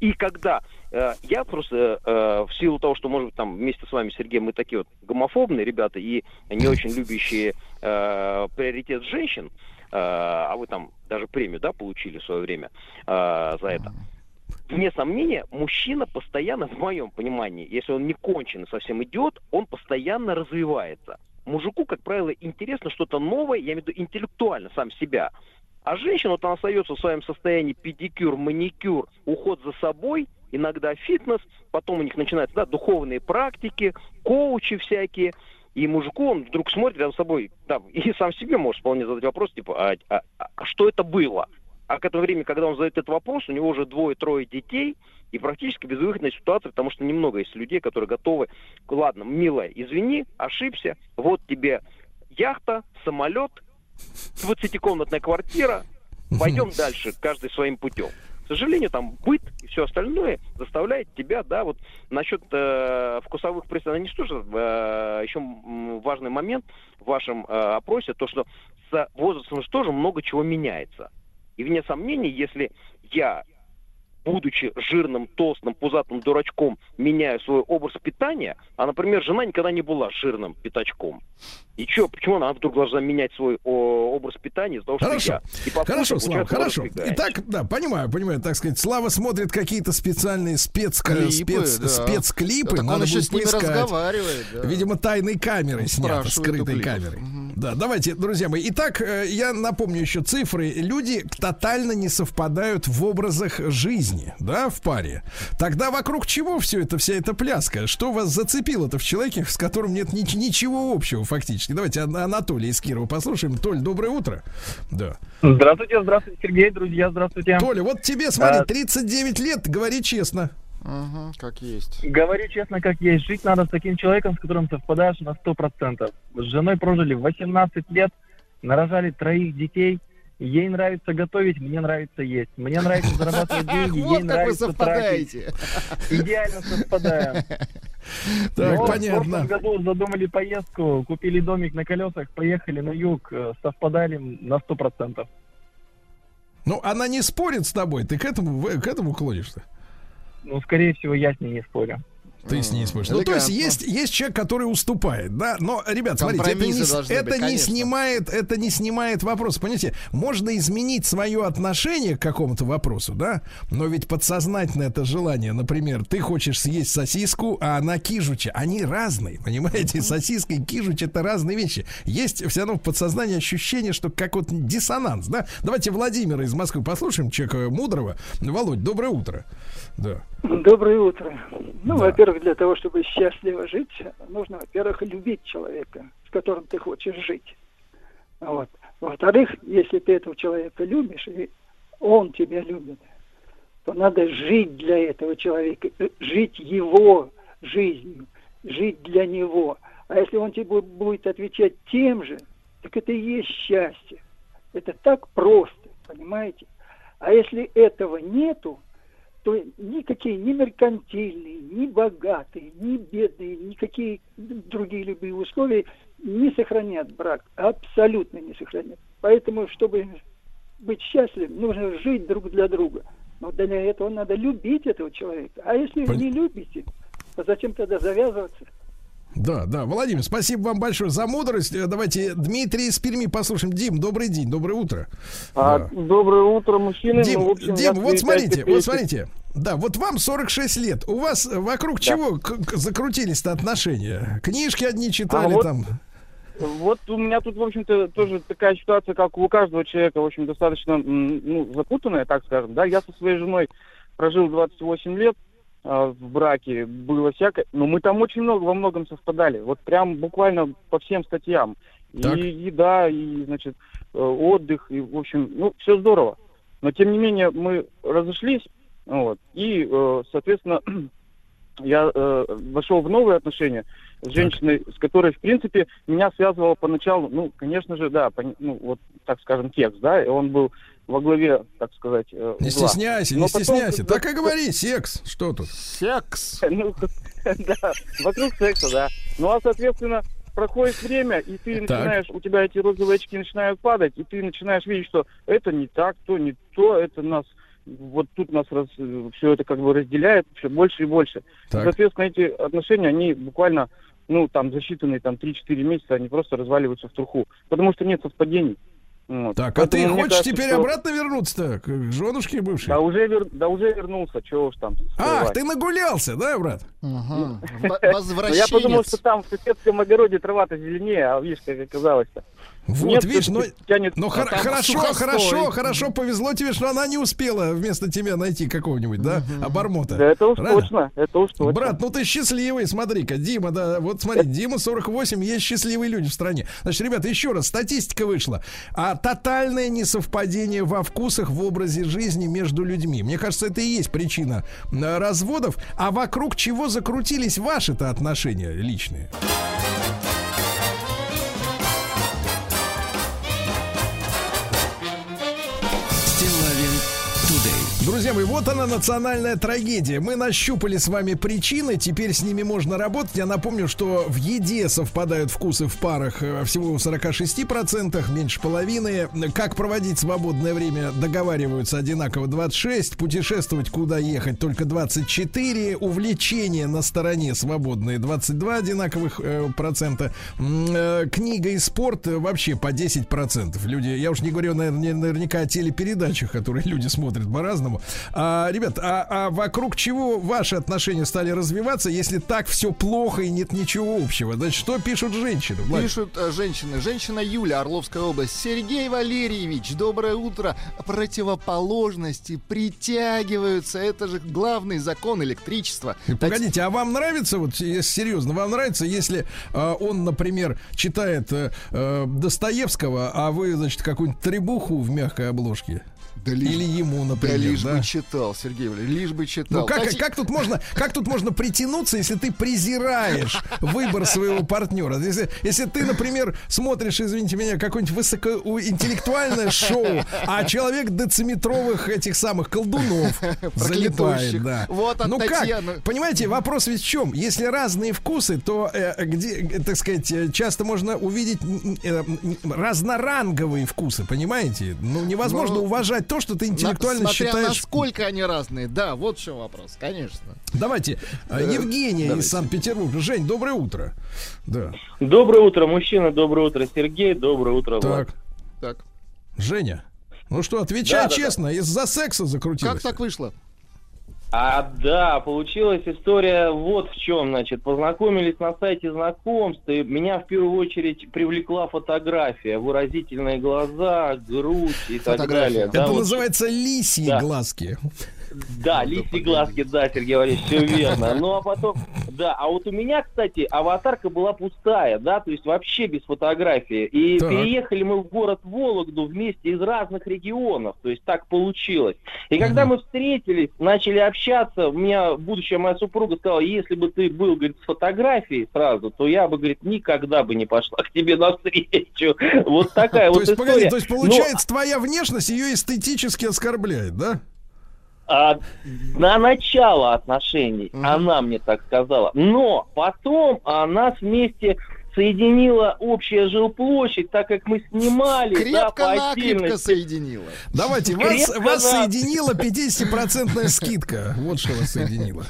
и когда э, я просто э, в силу того, что, может быть, там вместе с вами, Сергей, мы такие вот гомофобные ребята и не очень любящие э, приоритет женщин, э, а вы там даже премию, да, получили в свое время э, за это. Вне сомнения, мужчина постоянно, в моем понимании, если он не конченый совсем идет, он постоянно развивается. Мужику, как правило, интересно что-то новое, я имею в виду интеллектуально сам себя. А женщина, вот она остается в своем состоянии педикюр, маникюр, уход за собой, иногда фитнес, потом у них начинаются да, духовные практики, коучи всякие. И мужику он вдруг смотрит рядом с собой, да, <laughs> и сам себе может вполне задать вопрос, типа, а, а- а что это было? А к этому времени, когда он задает этот вопрос, у него уже двое-трое детей, и практически безвыходная ситуация, потому что немного есть людей, которые готовы, ладно, милая, извини, ошибся, вот тебе яхта, самолет, 20-комнатная квартира, пойдем дальше, каждый своим путем. К сожалению, там быт и все остальное заставляет тебя, да, вот насчет э, вкусовых пристрастий, тоже э, еще важный момент в вашем э, опросе, то, что с возрастом же тоже много чего меняется. И вне сомнений, если я, будучи жирным, толстым, пузатым дурачком, меняю свой образ питания, а, например, жена никогда не была жирным пятачком. И чё, почему она вдруг должна менять свой о, образ питания из-за того, что Хорошо. я? И по Хорошо, Слава, хорошо. Итак, да, понимаю, понимаю, так сказать, Слава смотрит какие-то специальные спец, Клипы, спец, да. спецклипы. Так он надо еще будет с ними поискать. разговаривает. да. Видимо, тайной камерой Он снято, скрытой камерой. Да, давайте, друзья мои. Итак, э, я напомню еще цифры. Люди тотально не совпадают в образах жизни, да, в паре. Тогда вокруг чего все это, вся эта пляска? Что вас зацепило-то в человеке, с которым нет ни- ничего общего фактически? Давайте Ан- Анатолий из Кирова послушаем. Толь, доброе утро. Да. Здравствуйте, здравствуйте, Сергей, друзья, здравствуйте. Толя, вот тебе, смотри, А- 39 лет, говори честно. Мгм, как есть. Говорю честно, как есть. Жить надо с таким человеком, с которым совпадаешь на 100%. С женой прожили 18 лет, нарожали троих детей. Ей нравится готовить, мне нравится есть. Мне нравится зарабатывать <laughs> деньги, ей Вот как вы нравится тратить. совпадаете. Идеально совпадаем. <laughs> Так, Но В понятно. прошлом году задумали поездку, купили домик на колесах, поехали на юг, э, совпадали на 100%. Ну, она не спорит с тобой, ты к этому, к этому клонишься? Ну, скорее всего, я с ней не спорю. Ты с ней споришь. Ну, то есть есть, есть человек, который уступает, да. Но, ребят, смотрите, это, не, это быть, не конечно. снимает, это не снимает вопрос. Понимаете, можно изменить свое отношение к какому-то вопросу, да. Но ведь подсознательно это желание, например, ты хочешь съесть сосиску, а она кижуча. Они разные, понимаете? Сосиска и кижуч это разные вещи. Есть все равно в подсознании ощущение, что как вот диссонанс, да. Давайте Владимира из Москвы послушаем, человека мудрого. Володь, доброе утро. Да. Доброе утро. Ну, Да. во-первых, для того, чтобы счастливо жить, нужно, во-первых, любить человека, с которым ты хочешь жить. Вот. Во-вторых, если ты этого человека любишь, и он тебя любит, то надо жить для этого человека, э, жить его жизнью, жить для него. А если он тебе бу- будет отвечать тем же, так это и есть счастье. Это так просто, понимаете? А если этого нету, то никакие ни меркантильные, ни богатые, ни бедные, никакие другие любые условия не сохранят брак, абсолютно не сохранят. Поэтому, чтобы быть счастливым, нужно жить друг для друга. Но для этого надо любить этого человека. А если Пон- не любите, то зачем тогда завязываться? Да, да. Владимир, спасибо вам большое за мудрость. Э, Давайте Дмитрий из Перми послушаем. Дим, добрый день, доброе утро. А, Да. Доброе утро, мужчины. Дим, Ну, общем, Дим, вот смотрите, вот смотрите. Да, вот вам 46 лет. У вас вокруг чего к- к- закрутились-то отношения? Книжки одни читали А вот- там. Вот у меня тут, в общем-то, тоже такая ситуация, как у каждого человека, в общем, достаточно ну, запутанная, так скажем. Да, я со своей женой прожил 28 лет в браке, было всякое, но мы там очень много во многом совпадали. Вот прям буквально по всем статьям. Так. И еда, и, значит, э, отдых, и, в общем, ну, все здорово. Но, тем не менее, мы разошлись, вот, и, э, соответственно, <clears throat> я э, вошел в новые отношения с женщиной, с которой, в принципе, меня связывало поначалу, ну, конечно же, да, ну, вот, так скажем, текст, да, и он был во главе, так сказать, э, Не угла. стесняйся, Но не потом- стесняйся. Так и говори, секс. Что тут? Секс. <laughs> Ну, <laughs> да, вокруг секса, да. Ну, а, соответственно, проходит время, и ты Так. начинаешь, у тебя эти розовые очки начинают падать, и ты начинаешь видеть, что это не так, то не то, это нас, вот тут нас все это как бы разделяет все больше и больше. Так. Соответственно, эти отношения, они буквально, ну, там, за считанные там 3-4 месяца, они просто разваливаются в труху, потому что нет совпадений. Вот. Так, а ты Поэтому мне хочешь кажется, теперь что- обратно вернуться-то к женушке бывшей? Да уже, вер- да уже вернулся, чего уж там. Ах, скрывать. ты нагулялся, да, брат? Ага. <laughs> Ну, я подумал, что там в соседском огороде трава-то зеленее, а видишь, как оказалось-то. Вот, Нет, видишь, но, всё-таки тянет... но А хор- хорошо, сухостой. хорошо, хорошо повезло тебе, что она не успела вместо тебя найти какого-нибудь, да, обормота. Да это уж Правильно? точно, это уж точно. Брат, ну ты счастливый, смотри-ка, Дима, да, вот смотри, Дима 48, есть счастливые люди в стране. Значит, ребята, еще раз, статистика вышла. А тотальное несовпадение во вкусах, в образе жизни между людьми. Мне кажется, это и есть причина э, разводов. А вокруг чего закрутились ваши-то отношения личные? Друзья мои, вот она национальная трагедия. Мы нащупали с вами причины, теперь с ними можно работать. Я напомню, что в еде совпадают вкусы в парах э, всего в 46%, меньше половины. Как проводить свободное время, договариваются одинаково 26. Путешествовать, куда ехать, только 24. Увлечения на стороне свободные 22 одинаковых э, процента. Э, Книга и спорт э, вообще по 10 процентов. Люди, я уж не говорю наверное, наверняка о телепередачах, которые люди смотрят по-разному. А, ребят, а, а вокруг чего ваши отношения стали развиваться, если так все плохо и нет ничего общего? Значит, что пишут женщины? Владик? Пишут э, женщины. Женщина Юля, Орловская область. Сергей Валерьевич, доброе утро. Противоположности притягиваются. Это же главный закон электричества. Погодите, а вам нравится, вот серьезно, вам нравится, если э, он, например, читает э, э, Достоевского, а вы, значит, какую-нибудь требуху в мягкой обложке? Да лишь- Или ему, Да например, лишь да? бы читал, Сергей Валерьевич, лишь бы читал. Ну как, Кстати, как тут можно, как тут можно притянуться, если ты презираешь выбор своего партнера? Если, если ты, например, смотришь, извините меня, какое-нибудь высокоинтеллектуальное шоу, а человек дециметровых этих самых колдунов <laughs> Проклятущих. да. Вот от ну Татьяны. как? Понимаете, вопрос ведь в чем? Если разные вкусы, то э, где, так сказать, э, часто можно увидеть э, разноранговые вкусы, понимаете? Ну невозможно Ну, уважать то, что ты на- интеллектуально смотря считаешь насколько они разные. Да, вот чем вопрос, конечно. Давайте, э, Евгения давайте. из Санкт-Петербурга. Жень, доброе утро. Да. Доброе утро, мужчина, доброе утро, Сергей, доброе утро, Влад. Так, Так, Женя. Ну что, отвечай Да, да, честно, из-за секса закрутилось. как так вышло? А, да, получилась история вот в чем, значит, познакомились на сайте знакомств, и меня в первую очередь привлекла фотография, выразительные глаза, грудь и так Фотография. далее. Это Да, вот называется лисьи Да. глазки. Да, лисьи глазки, да, Сергей Валерьевич, все верно. Ну, а потом, да, а вот у меня, кстати, аватарка была пустая, да, то есть вообще без фотографии. И Так. переехали мы в город Вологду вместе из разных регионов, то есть так получилось. И когда мы встретились, начали общаться, у меня будущая моя супруга сказала, если бы ты был, говорит, с фотографией сразу, то я бы, говорит, никогда бы не пошла к тебе навстречу. Вот такая То вот есть, история. погоди, то есть получается, твоя внешность ее эстетически оскорбляет, да? А, на начало отношений она мне так сказала. Но потом а, нас вместе соединила общая жилплощадь, так как мы снимали да, Крепко-накрепко отдельности. соединила. Давайте, вас, вас да. соединила 50% скидка. Вот что вас соединила.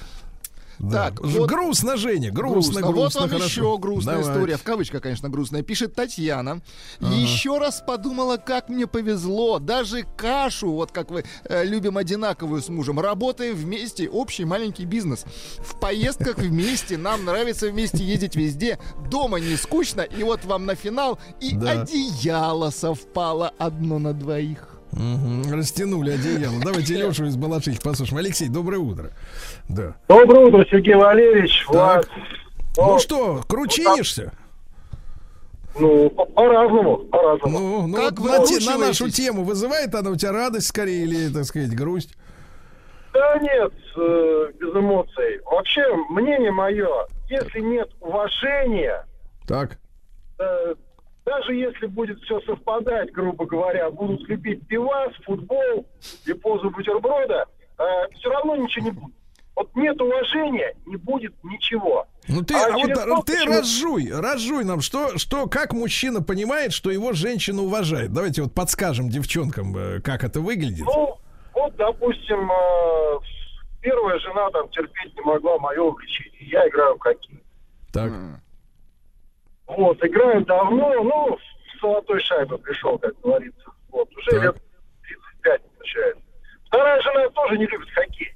Да. Так, вот- грустно, Женя, грустно, грустно, Вот вам хорошо. еще грустная Давай. история. В кавычках, конечно, грустная. Пишет Татьяна. Ага. Еще раз подумала, как мне повезло. Даже кашу, вот как вы э, любим одинаковую с мужем. Работаем вместе, общий маленький бизнес. В поездках вместе. Нам нравится вместе ездить везде. Дома не скучно. И вот вам на финал и Да. одеяло совпало одно на двоих. Мгм, Растянули одеяло. Давайте Лешу из Балашихи послушаем. Алексей, доброе утро. Да. Доброе утро, Сергей Валерьевич. Влад. Ну что, кручинишься? Ну, по- по-разному, по-разному. Ну, ну Как вот вы на, на нашу тему вызывает она у тебя радость скорее или, так сказать, грусть? Да нет, э, без эмоций. Вообще, мнение мое, если нет уважения, Так. э, даже если будет все совпадать, грубо говоря, будут слепить пивас, футбол и позу бутерброда, все равно ничего не будет. Вот нет уважения, не будет ничего. Ну ты, А а вот а, год ты почему- разжуй, разжуй нам, что, что, как мужчина понимает, что его женщина уважает. Давайте вот подскажем девчонкам, э, как это выглядит. Ну, вот, допустим, э, первая жена там терпеть не могла мое увлечение. Я играю в хоккей. Так. Вот, играю давно, ну, с золотой шайбы пришел, как говорится. Вот, уже Так. лет 35 получается. Вторая жена тоже не любит хоккей.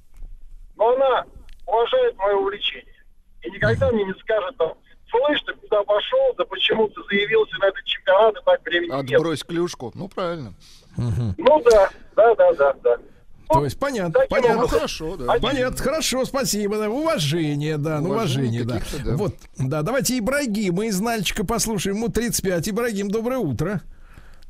Но она уважает мое увлечение. И никогда мне не скажет там, слышь, ты куда пошел, да почему ты заявился на этот чемпионат, и так времени нет. Отбрось клюшку. Ну, правильно. Ну да, да, да, да, да. То есть понятно, таким понятно. образом. Хорошо, да. Понятно, хорошо, спасибо. да. Уважение, да, ну Уважение уважение, да. да. Вот, да, давайте Ибрагима из Нальчика послушаем. Ему 35. Ибрагим, доброе утро.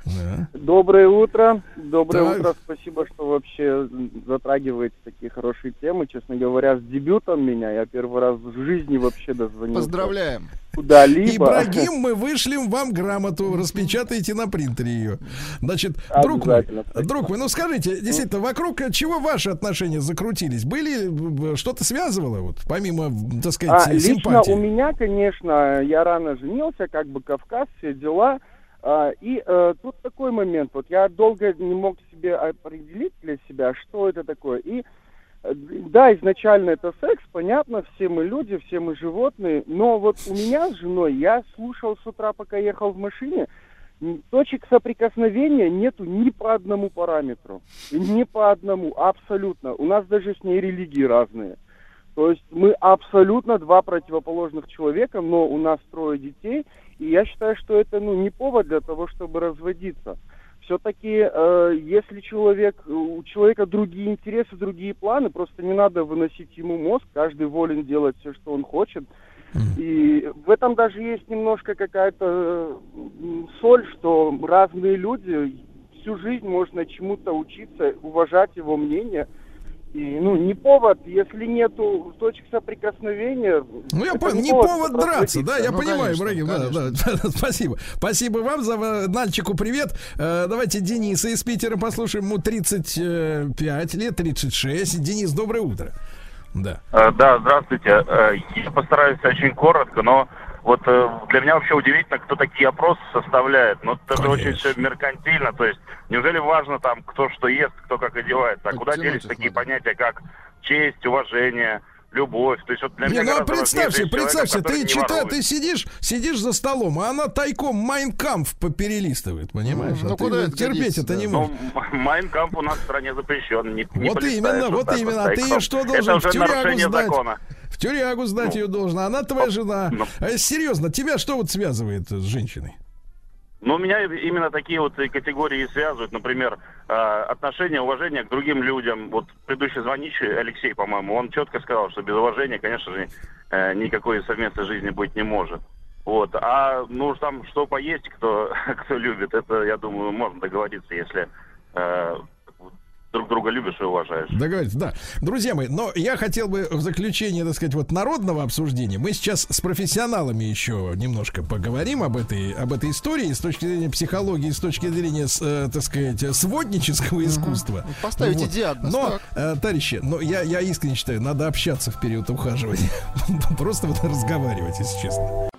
Да. Доброе утро. Доброе Так. утро. Спасибо, что вообще затрагиваете такие хорошие темы. Честно говоря, с дебютом меня. Я первый раз в жизни вообще дозвонился. Поздравляем. Куда-либо. Ибрагим, мы вышлем вам грамоту, распечатайте на принтере ее. Значит, друг мой, друг мой, ну скажите, действительно, вокруг чего ваши отношения закрутились? Были что-то связывало, вот, помимо, так сказать, А, лично симпатии? у меня, конечно, я рано женился, как бы Кавказ, все дела. А, и э, тут такой момент, вот я долго не мог себе определить для себя, что это такое. И э, да, изначально это секс, понятно, все мы люди, все мы животные, но вот у меня с женой, я слушал с утра, пока ехал в машине, точек соприкосновения нету ни по одному параметру. Ни по одному, абсолютно. У нас даже с ней религии разные. То есть мы абсолютно два противоположных человека, но у нас трое детей, и я считаю, что это ну, не повод для того, чтобы разводиться. Все-таки, э, если человек, у человека другие интересы, другие планы, просто не надо выносить ему мозг, каждый волен делать все, что он хочет. И в этом даже есть немножко какая-то э, соль, что разные люди всю жизнь можно чему-то учиться, уважать его мнение. И, ну, не повод, если нету точек соприкосновения. Ну, я понял, не повод драться, да, я разводиться. понимаю, Ибрагим, да, да, <laughs> спасибо. Спасибо вам за э, Нальчику привет. Э, Давайте Дениса из Питера послушаем, ему 35 лет, 36. Денис, доброе утро. Да. Э, Да, здравствуйте. Э, Я постараюсь очень коротко, но вот э, для меня вообще удивительно, кто такие опросы составляет. Ну, это очень все меркантильно. То есть, неужели важно там, кто что ест, кто как одевается? А куда Оттянуть делись такие понятия, как честь, уважение, любовь? То есть, вот для Не, меня ну а жизнь человека, представьте, который ты читаешь, ты сидишь, сидишь за столом, а она тайком Майнкамф перелистывает, понимаешь? Ну, а ты куда это терпеть это да. не Ну, можешь. <laughs> Майнкамп у нас в стране запрещен. Не, не Вот именно, вот так именно. А ты ее что Это должен в уже тюрягу нарушение сдать? закона. В тюрягу сдать Ну, ее должна. Она твоя жена. ну. А серьезно, тебя что вот связывает с женщиной? Ну, меня именно такие вот категории связывают. Например, э, отношение, уважение к другим людям. Вот предыдущий звонивший, Алексей, по-моему, он четко сказал, что без уважения, конечно же, э, никакой совместной жизни быть не может. Вот. А ну там что поесть, кто, <laughs> кто любит, это, я думаю, можно договориться, если э, друг друга любишь и уважаешь. Договорились, да. Друзья мои, но я хотел бы в заключение, так сказать, вот народного обсуждения. Мы сейчас с профессионалами еще немножко поговорим об этой, об этой истории с точки зрения психологии, с точки зрения, с, э, так сказать, своднического искусства. Поставите диагноз, Но, так. э, товарищи, но я, я искренне считаю, надо общаться в период ухаживания. <laughs> Просто вот разговаривать, если честно.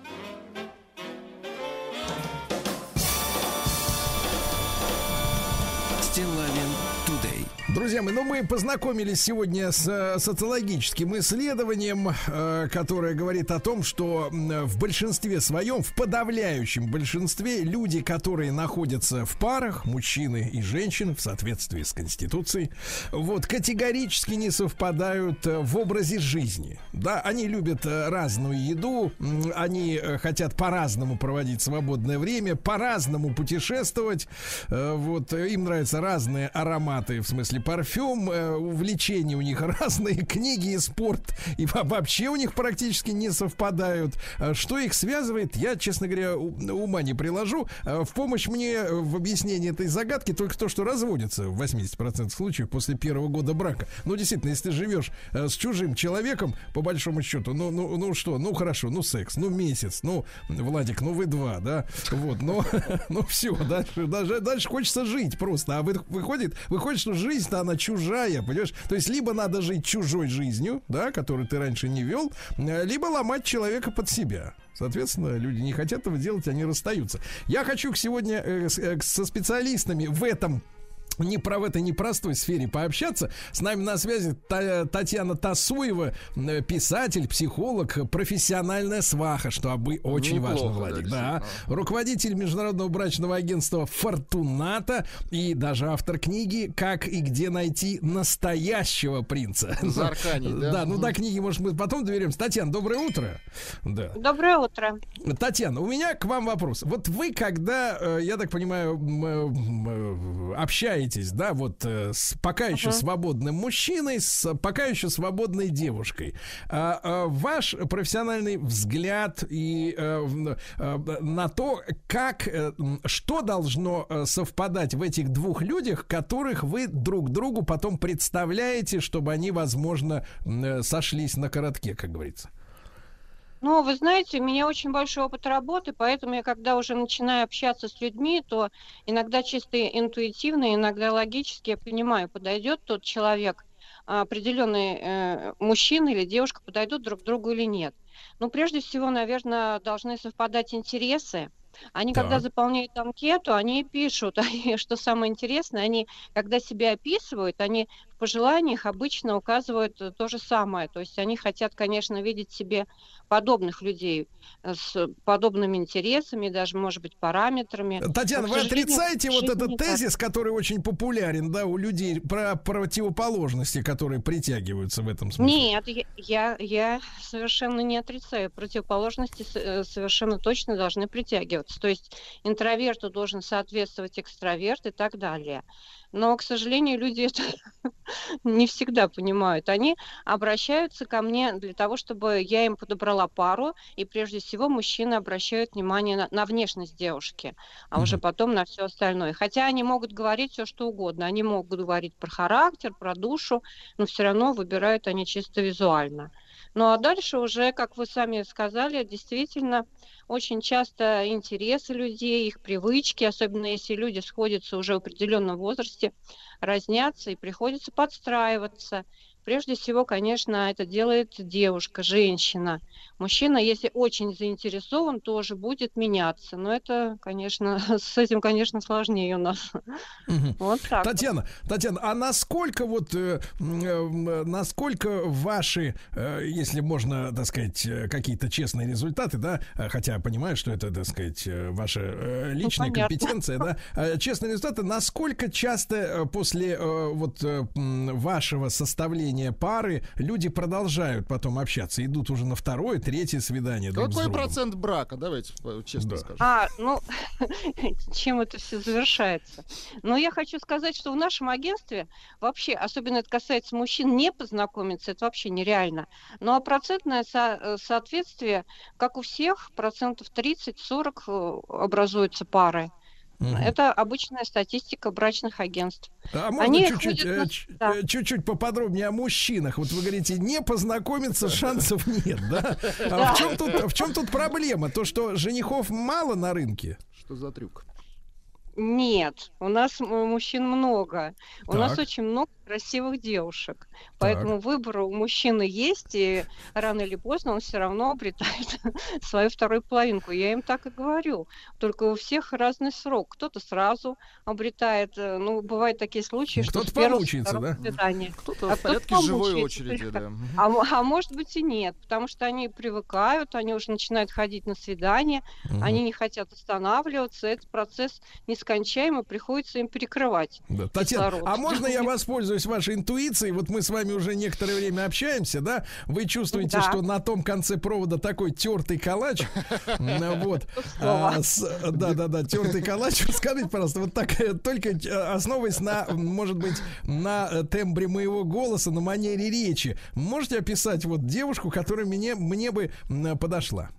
Мы познакомились сегодня с э, социологическим исследованием, э, которое говорит о том, что в большинстве своем, в подавляющем большинстве, люди, которые находятся в парах, мужчины и женщины, в соответствии с Конституцией, вот категорически не совпадают э, в образе жизни. Да, они любят разную еду, они хотят по-разному проводить свободное время, по-разному путешествовать. Вот им нравятся разные ароматы, в смысле парфюм, э, увлечения у них <laughs> разные, книги и спорт, и во- вообще у них практически не совпадают. Э, Что их связывает, я, честно говоря, ума не приложу. Э, В помощь мне в объяснении этой загадки только то, что разводятся в 80% случаев после первого года брака. Ну, действительно, если ты живешь с чужим человеком, по большому счету, ну, ну, ну что, ну хорошо, ну секс, ну месяц, ну, Владик, ну вы два, да, вот, но, <laughs> ну все, дальше, дальше хочется жить просто, а вы- выходит, выходит, что жизнь-то она чужая, понимаешь, то есть либо надо жить чужой жизнью, да, которую ты раньше не вел, э, либо ломать человека под себя. Соответственно, люди не хотят этого делать, они расстаются. Я хочу сегодня э, э, со специалистами в этом не про в этой непростой сфере пообщаться. С нами на связи Та- Татьяна Тасуева, писатель, психолог, профессиональная сваха, что обы- очень Неплохо, важно, Владик. Да, руководитель международного брачного агентства Фортуната и даже автор книги «Как и где найти настоящего принца». За Арканей, да? Да, ну до книги, может, мы потом доверимся. Татьяна, доброе утро. Да. Доброе утро. Татьяна, у меня к вам вопрос. Вот вы, когда, э, я так понимаю, э, э, общаетесь, да, вот э, с пока еще Ага. свободным мужчиной, с пока еще свободной девушкой, а, а, ваш профессиональный взгляд и э, э, на то, как, что должно совпадать в этих двух людях, которых вы друг другу потом представляете, чтобы они, возможно, сошлись на коротке, как говорится. Ну, вы знаете, у меня очень большой опыт работы, поэтому я, когда уже начинаю общаться с людьми, то иногда чисто интуитивно, иногда логически я понимаю, подойдет тот человек, а, определенный э, мужчина или девушка подойдут друг к другу или нет. Ну, прежде всего, наверное, должны совпадать интересы. Они, когда Так. заполняют анкету, они пишут, <laughs> и что самое интересное, они, когда себя описывают, они в пожеланиях обычно указывают э, то же самое. То есть они хотят, конечно, видеть себе подобных людей э, с подобными интересами, даже, может быть, параметрами. Татьяна, Но, вы отрицаете вот этот не так. тезис, который очень популярен, да, у людей про противоположности, которые притягиваются в этом смысле? Нет, я, я, я совершенно не отрицаю. Противоположности э, совершенно точно должны притягиваться. То есть интроверту должен соответствовать экстраверт и так далее. Но, к сожалению, люди это <laughs> не всегда понимают. Они обращаются ко мне для того, чтобы я им подобрала пару, и прежде всего мужчины обращают внимание на, на внешность девушки, а уже потом на все остальное. Хотя они могут говорить все, что угодно. Они могут говорить про характер, про душу, но все равно выбирают они чисто визуально. Ну а дальше уже, как вы сами сказали, действительно очень часто интересы людей, их привычки, особенно если люди сходятся уже в определенном возрасте, разнятся и приходится подстраиваться. Прежде всего, конечно, это делает девушка, женщина. Мужчина, если очень заинтересован, тоже будет меняться. Но это, конечно, <laughs> с этим, конечно, сложнее у нас. Вот так. вот. Татьяна, Татьяна, а насколько вот, э, э, насколько ваши, э, если можно, так сказать, э, какие-то честные результаты, да, э, хотя понимаю, что это, так сказать, э, ваша э, личная понятно. компетенция, да, честные результаты, насколько часто после вот вашего составления пары люди продолжают потом общаться, идут уже на второе, третье свидание друг Какой процент брака? Давайте честно скажем. А, ну, <laughs> чем это все завершается? Но я хочу сказать, что в нашем агентстве вообще, особенно это касается мужчин, не познакомиться, это вообще нереально. Ну, а процентное со- э, соответствие, как у всех, процентов 30-40 э, образуются пары. Это обычная статистика брачных агентств. А можно Они чуть-чуть, ходят э, да. э, чуть-чуть поподробнее о мужчинах? Вот вы говорите, не познакомиться шансов нет, да? А Да. в чем тут, в чем тут проблема? То, что женихов мало на рынке? Что за трюк? Нет, у нас мужчин много. У нас Так. очень много красивых девушек. Поэтому выбор у мужчины есть, и рано или поздно он все равно обретает <laughs> свою вторую половинку. Я им так и говорю. Только у всех разный срок. Кто-то сразу обретает, э, ну, бывают такие случаи, что Кто-то с первого, помучается, да? свидания. Кто-то А в порядке кто-то живой очереди, да. А, а может быть и нет, потому что они привыкают, они уже начинают ходить на свидания, Мгм. они не хотят останавливаться, этот процесс нескончаемый, приходится им перекрывать. Да, Татьяна, кислород. а можно я воспользуюсь вашей интуицией? Вот мы с вами уже некоторое время общаемся, да? Вы чувствуете, Да. что на том конце провода такой тертый калач. <laughs> Вот. слово. А, с- Да, да, да, тертый калач. Вот Скажите, пожалуйста, вот так э, только э, основываясь на, может быть, на э, тембре моего голоса, на манере речи, можете описать вот девушку, которая мне, мне бы подошла?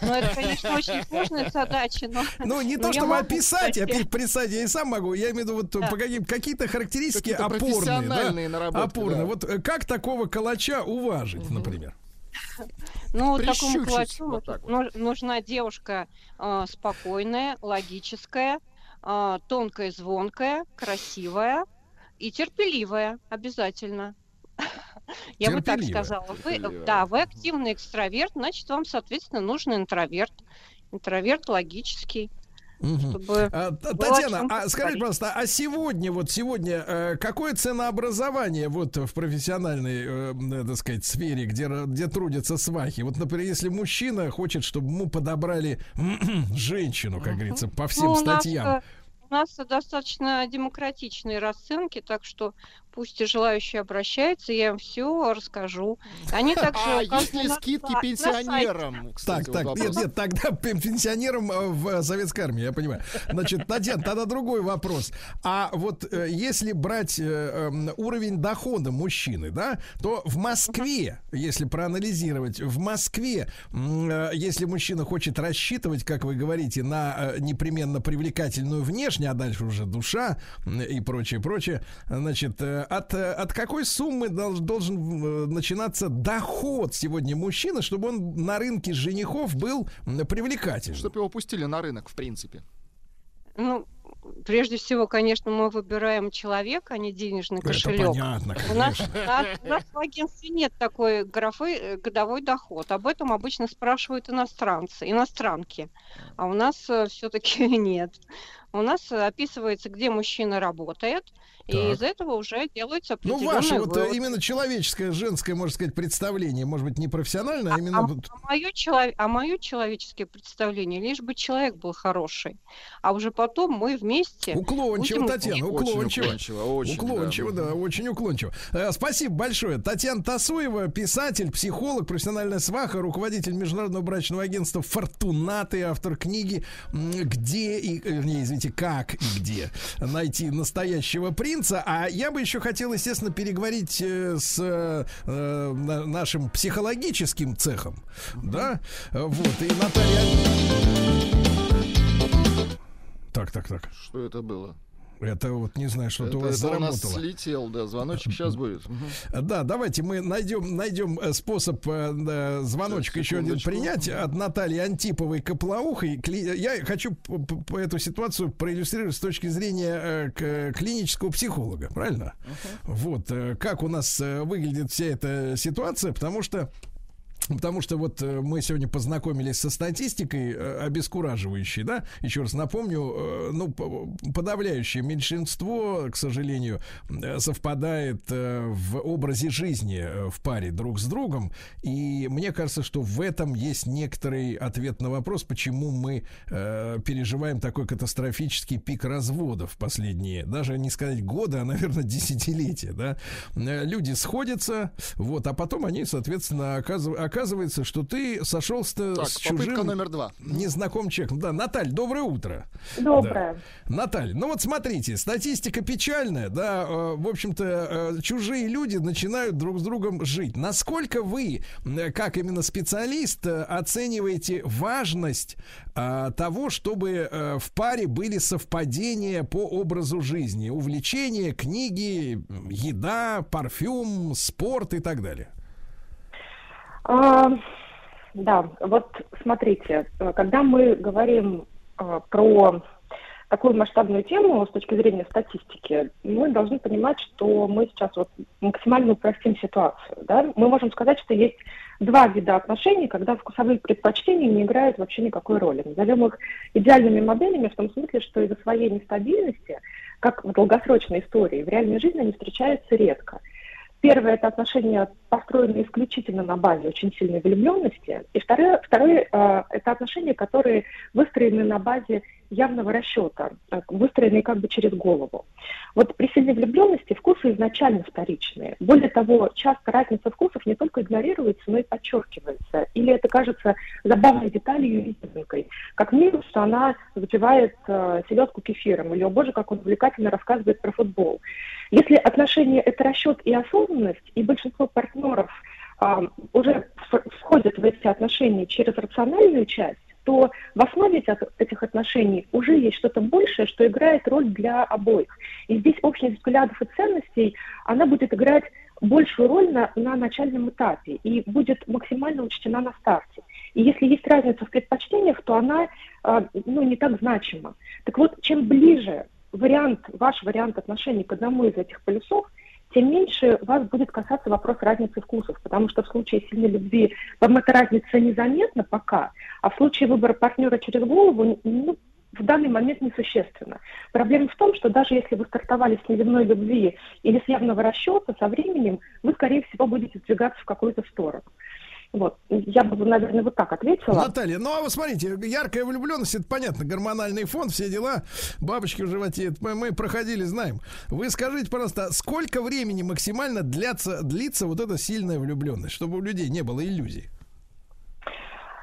Ну, это, конечно, очень сложная задача, но... <laughs> Ну, не то, я чтобы описать, а кстати. представить я и сам могу. Я имею в виду вот Да. по каким, какие-то характеристики Какие-то опорные. профессиональные да? наработки, Опорные. да. Вот э, как такого калача уважить, например? Ну, такому плачу вот так вот. ну- нужна девушка э, спокойная, логическая, э, тонкая, звонкая, красивая и терпеливая обязательно. <laughs> Я бы так сказала. Вы, Терпеливая. да, вы активный экстраверт, значит, вам, соответственно, нужен интроверт. Интроверт логический, чтобы... А, Татьяна, а скажите, пожалуйста, а сегодня, вот сегодня, э, какое ценообразование вот в профессиональной, э, э, так сказать, сфере, где, где трудятся свахи? Вот, например, если мужчина хочет, чтобы ему подобрали <clears throat> женщину, как говорится, по всем Ну, нас, статьям. э, У нас достаточно демократичные расценки, так что пусть и желающие обращаются, я им все расскажу. Они также А есть ли скидки на пенсионерам? Кстати, Так, вот так, нет, вопрос. нет, тогда <laughs> пен- пенсионерам э, в э, советской армии, я понимаю. Значит, Татьяна, тогда другой вопрос. А вот э, если брать эм, уровень дохода мужчины, да, то в Москве, если проанализировать, в Москве, если мужчина хочет рассчитывать, как вы говорите, на непременно привлекательную внешне, а дальше уже душа и прочее, прочее, значит, от, э, от какой суммы дол- должен э, начинаться доход сегодня мужчины, чтобы он на рынке женихов был привлекательным? Чтобы его пустили на рынок, в принципе. Ну, прежде всего, конечно, мы выбираем человека, а не денежный Это кошелек. понятно, У нас, конечно. у нас- у нас в агентстве нет такой графы э, годовой доход. Об этом обычно спрашивают иностранцы, иностранки. А у нас все-таки <laughs> нет. У нас описывается, где мужчина работает, и Так. из этого уже делаются Ну, определенные ваше вот э, именно человеческое, женское, можно сказать, представление, может быть, не профессиональное, а именно... А, а мое чело- а мое человеческое представление, лишь бы человек был хороший. А уже потом мы вместе... Уклончиво, будем- Татьяна, Очень уклончиво. уклончиво, очень, уклончиво, да. да. очень уклончиво. Э, Спасибо большое. Татьяна Тасуева, писатель, психолог, профессиональная сваха, руководитель международного брачного агентства «Фортунаты», автор книги «Где и...» э, Вернее, извините, «Как и где найти настоящего принца». А я бы еще хотел, естественно, переговорить э, с э, э, на- нашим психологическим цехом. Да? Э, Вот. И Наталья... Так, так, так. Что это было? Это вот не знаю, что-то у вас это у нас заработало. слетел, да, звоночек сейчас будет. Да, давайте мы найдем, найдем э, способ э, звоночек еще один принять от Натальи Антиповой Коплаухой. Кли- Я хочу по эту ситуацию проиллюстрировать с точки зрения э, клинического психолога, правильно? Вот, э, как у нас э, выглядит вся эта ситуация, потому что Потому что вот э, мы сегодня познакомились со статистикой э, обескураживающей, да? Еще раз напомню, э, ну, подавляющее меньшинство, к сожалению, совпадает в образе жизни в паре друг с другом. И мне кажется, что в этом есть некоторый ответ на вопрос, почему мы переживаем такой катастрофический пик разводов последние, даже не сказать годы, а, наверное, <laughs> десятилетия, да? Люди сходятся, вот, а потом они, соответственно, оказыв- оказывается, что ты сошелся Так, с чужим номер два. незнакомым человеком. Да, Наталья, доброе утро. Доброе. Да. Наталья, ну вот смотрите, статистика печальная, да, э, в общем-то, э, чужие люди начинают друг с другом жить. Насколько вы, э, как именно специалист, э, оцениваете важность э, того, чтобы э, в паре были совпадения по образу жизни, увлечения, книги, еда, парфюм, спорт и так далее? А, да, вот смотрите, когда мы говорим э, про такую масштабную тему с точки зрения статистики, мы должны понимать, что мы сейчас вот максимально упростим ситуацию. Да? Мы можем сказать, что есть два вида отношений, когда вкусовые предпочтения не играют вообще никакой роли. Назовем их идеальными моделями в том смысле, что из-за своей нестабильности, как в долгосрочной истории, в реальной жизни они встречаются редко. Первое – это отношения, построенные исключительно на базе очень сильной влюбленности. И второе, второе э, это отношения, которые выстроены на базе явного расчета, э, выстроенные как бы через голову. Вот при сильной влюбленности вкусы изначально вторичные. Более того, часто разница вкусов не только игнорируется, но и подчеркивается. Или это кажется забавной деталью и изюминкой. Как минимум, что она запивает э, селедку кефиром, или, о боже, как он увлекательно рассказывает про футбол. Если отношения – это расчет и осознанность, и большинство партнеров а, уже входят в эти отношения через рациональную часть, то в основе этих, отношений уже есть что-то большее, что играет роль для обоих. И здесь общность взглядов и ценностей, она будет играть большую роль на, на начальном этапе и будет максимально учтена на старте. И если есть разница в предпочтениях, то она э, ну, не так значима. Так вот, чем ближе вариант, ваш вариант отношений к одному из этих полюсов, тем меньше вас будет касаться вопрос разницы вкусов, потому что в случае сильной любви вам эта разница незаметна пока, а в случае выбора партнера через голову, ну, в данный момент несущественно. Проблема в том, что даже если вы стартовали с невинной любви или с явного расчета, со временем вы, скорее всего, будете сдвигаться в какую-то сторону. Вот. Я бы, наверное, вот так ответила. Наталья, ну а вы смотрите, яркая влюбленность, это понятно, гормональный фон, все дела, бабочки в животе, это мы, мы проходили, знаем. Вы скажите, пожалуйста, сколько времени максимально длится, длится вот эта сильная влюбленность, чтобы у людей не было иллюзий?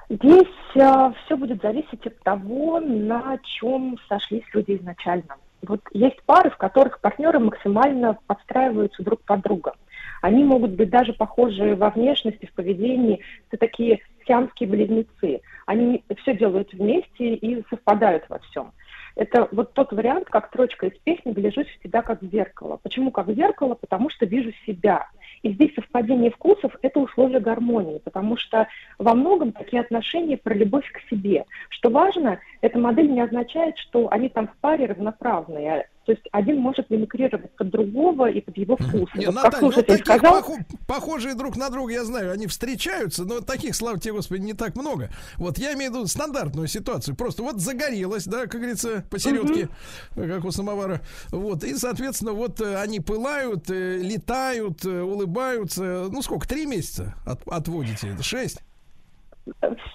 Здесь э, все будет зависеть от того, на чем сошлись люди изначально. Вот есть пары, в которых партнеры максимально подстраиваются друг под друга. Они могут быть даже похожи во внешности, в поведении. Это такие сиамские близнецы. Они все делают вместе и совпадают во всем. Это вот тот вариант, как строчка из песни «Гляжусь в себя как в зеркало». Почему как в зеркало? Потому что вижу себя. И здесь совпадение вкусов – это условие гармонии, потому что во многом такие отношения про любовь к себе. Что важно, эта модель не означает, что они там в паре равноправные, то есть один может мимикрировать под другого и под его вкус. Не, вот Наталья, ну, слушатель таких сказал, похо- похожие друг на друга, я знаю, они встречаются, но таких, слава тебе, Господи, не так много. Вот я имею в виду стандартную ситуацию. Просто вот загорелась, да, как говорится, посередке, как у самовара. Вот, и, соответственно, вот э, они пылают, э, летают, э, улыбаются. Ну, сколько, три месяца от- отводите? Шесть?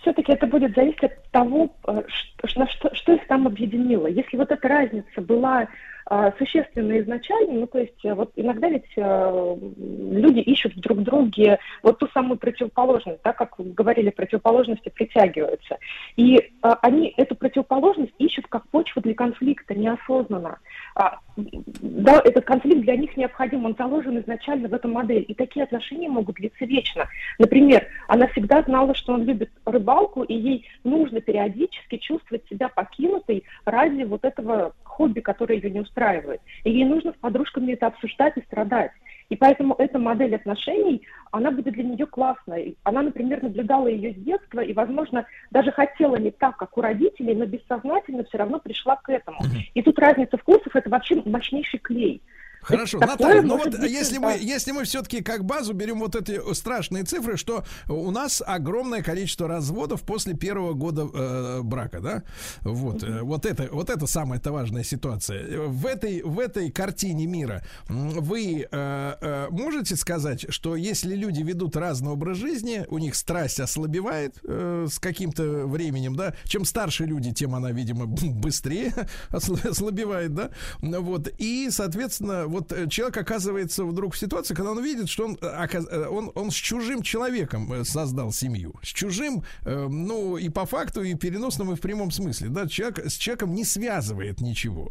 все-таки это будет зависеть от того, что, что, что их там объединило. Если вот эта разница была э, существенна изначально, ну то есть э, вот иногда ведь э, люди ищут друг друге вот ту самую противоположность, да, как говорили, противоположности притягиваются. И э, они эту противоположность ищут как почву для конфликта неосознанно. А, да, этот конфликт для них необходим, он заложен изначально в эту модель. И такие отношения могут длиться вечно. Например, она всегда знала, что он любит рыбалку, и ей нужно периодически чувствовать себя покинутой ради вот этого хобби, которое ее не устраивает. И ей нужно с подружками это обсуждать и страдать. И поэтому эта модель отношений, она будет для нее классной. Она, например, наблюдала ее с детства и, возможно, даже хотела не так, как у родителей, но бессознательно все равно пришла к этому. И тут разница вкусов – это вообще мощнейший клей. Хорошо, Такое Наталья, ну вот быть если мы, если мы все-таки как базу берем вот эти страшные цифры, что у нас огромное количество разводов после первого года э, брака, да? Вот, э, вот это, вот это самая -то важная ситуация. В этой, в этой картине мира вы э, э, можете сказать, что если люди ведут разный образ жизни, у них страсть ослабевает э, с каким-то временем, да? Чем старше люди, тем она, видимо, <laughs> быстрее <laughs> осла- ослабевает, да? Вот, и, соответственно, вот э, человек оказывается вдруг в ситуации, когда он видит, что он, э, э, он, он с чужим человеком создал семью. С чужим, э, ну, и по факту, и в переносном, и в прямом смысле. Да, человек с человеком не связывает ничего.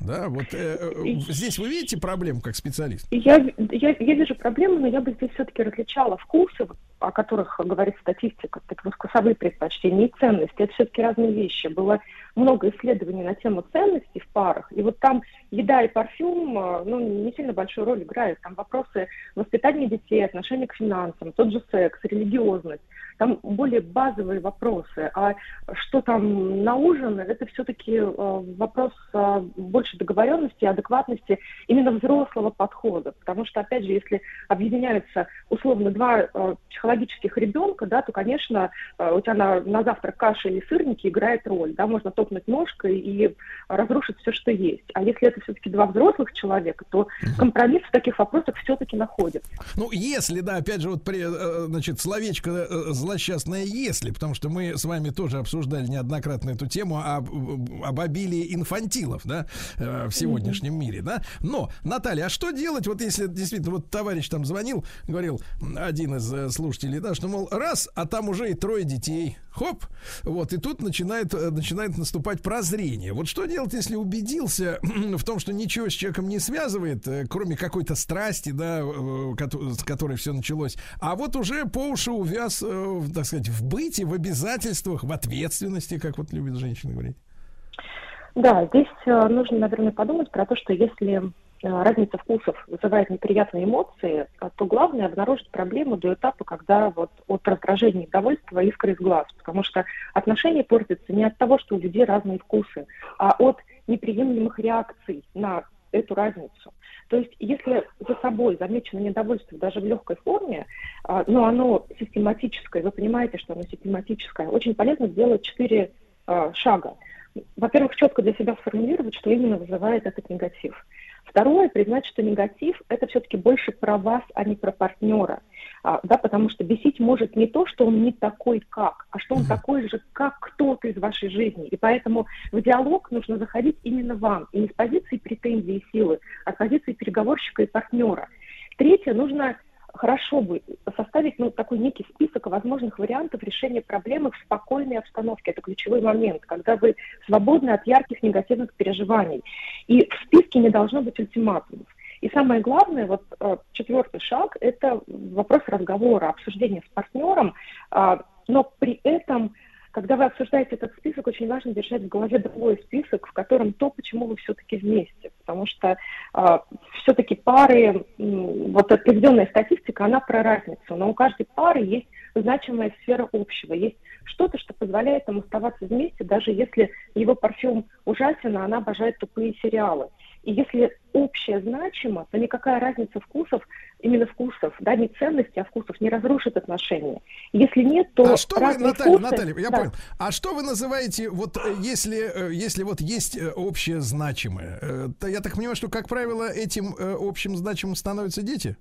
Да, вот э, э, здесь вы видите проблему как специалист? Я, я, я вижу проблему, но я бы здесь все-таки различала вкусы, о которых говорит статистика, так вкусовые предпочтения и ценности. Это все-таки разные вещи. Было много исследований на тему ценностей в парах, и вот там еда и парфюм э, ну, не сильно большую роль играют. Там вопросы воспитания детей, отношения к финансам, тот же секс, религиозность. Там более базовые вопросы. А что там на ужин, это все-таки вопрос э, больше договоренности, адекватности именно взрослого подхода. Потому что, опять же, если объединяются условно два э, психологических ребенка, да, то, конечно, э, у тебя на, на завтрак каша или сырники играет роль. Да, можно топнуть ножкой и разрушить все, что есть. А если это все-таки два взрослых человека, то компромисс в таких вопросах все-таки находится. Ну, если, да, опять же, вот, при, э, значит, словечко э, злосчастное «если», потому что мы с вами тоже обсуждали неоднократно эту тему об, об обилии инфантилов, да, э, в сегодняшнем мире, да. Но, Наталья, а что делать, вот если действительно, вот товарищ там звонил, говорил, один из слушателей, да, что, мол, раз, а там уже и трое детей, хоп, вот, и тут начинает, начинает наступать прозрение. Вот что делать, если убедился <clears throat> в том, что ничего с человеком не связывает, кроме какой-то страсти, да, с которой все началось, а вот уже по уши увяз, так сказать, в быте, в обязательствах, в ответственности, как вот любят женщины говорить. Да, здесь э, нужно, наверное, подумать про то, что если э, разница вкусов вызывает неприятные эмоции, э, то главное обнаружить проблему до этапа, когда вот от раздражения и довольства искры из глаз. Потому что отношения портятся не от того, что у людей разные вкусы, а от неприемлемых реакций на эту разницу. То есть, если за собой замечено недовольство даже в легкой форме, но оно систематическое, вы понимаете, что оно систематическое, очень полезно сделать четыре шага во-первых, четко для себя сформулировать, что именно вызывает этот негатив. Второе, признать, что негатив – это все-таки больше про вас, а не про партнера. А, да, потому что бесить может не то, что он не такой как, а что он такой же, как кто-то из вашей жизни. И поэтому в диалог нужно заходить именно вам, и не с позиции претензий и силы, а с позиции переговорщика и партнера. Третье, нужно хорошо бы составить ну, такой некий список возможных вариантов решения проблемы в спокойной обстановке. Это ключевой момент, когда вы свободны от ярких негативных переживаний. И в списке не должно быть ультиматумов. И самое главное, вот э, четвертый шаг, это вопрос разговора, обсуждения с партнером, э, но при этом когда вы обсуждаете этот список, очень важно держать в голове другой список, в котором то, почему вы все-таки вместе. Потому что э, а, все-таки пары, вот определенная статистика, она про разницу. Но у каждой пары есть значимая сфера общего. Есть что-то, что позволяет им оставаться вместе, даже если его парфюм ужасен, а она обожает тупые сериалы. И если общее значимо, то никакая разница вкусов, именно вкусов, да, не ценности, а вкусов, не разрушит отношения. Если нет, то а что вы, Наталья, вкусы, Наталья, я да. понял. А что вы называете, вот э, если, э, если вот есть э, общее значимое, то я так понимаю, что, как правило, этим общим значимым становятся дети?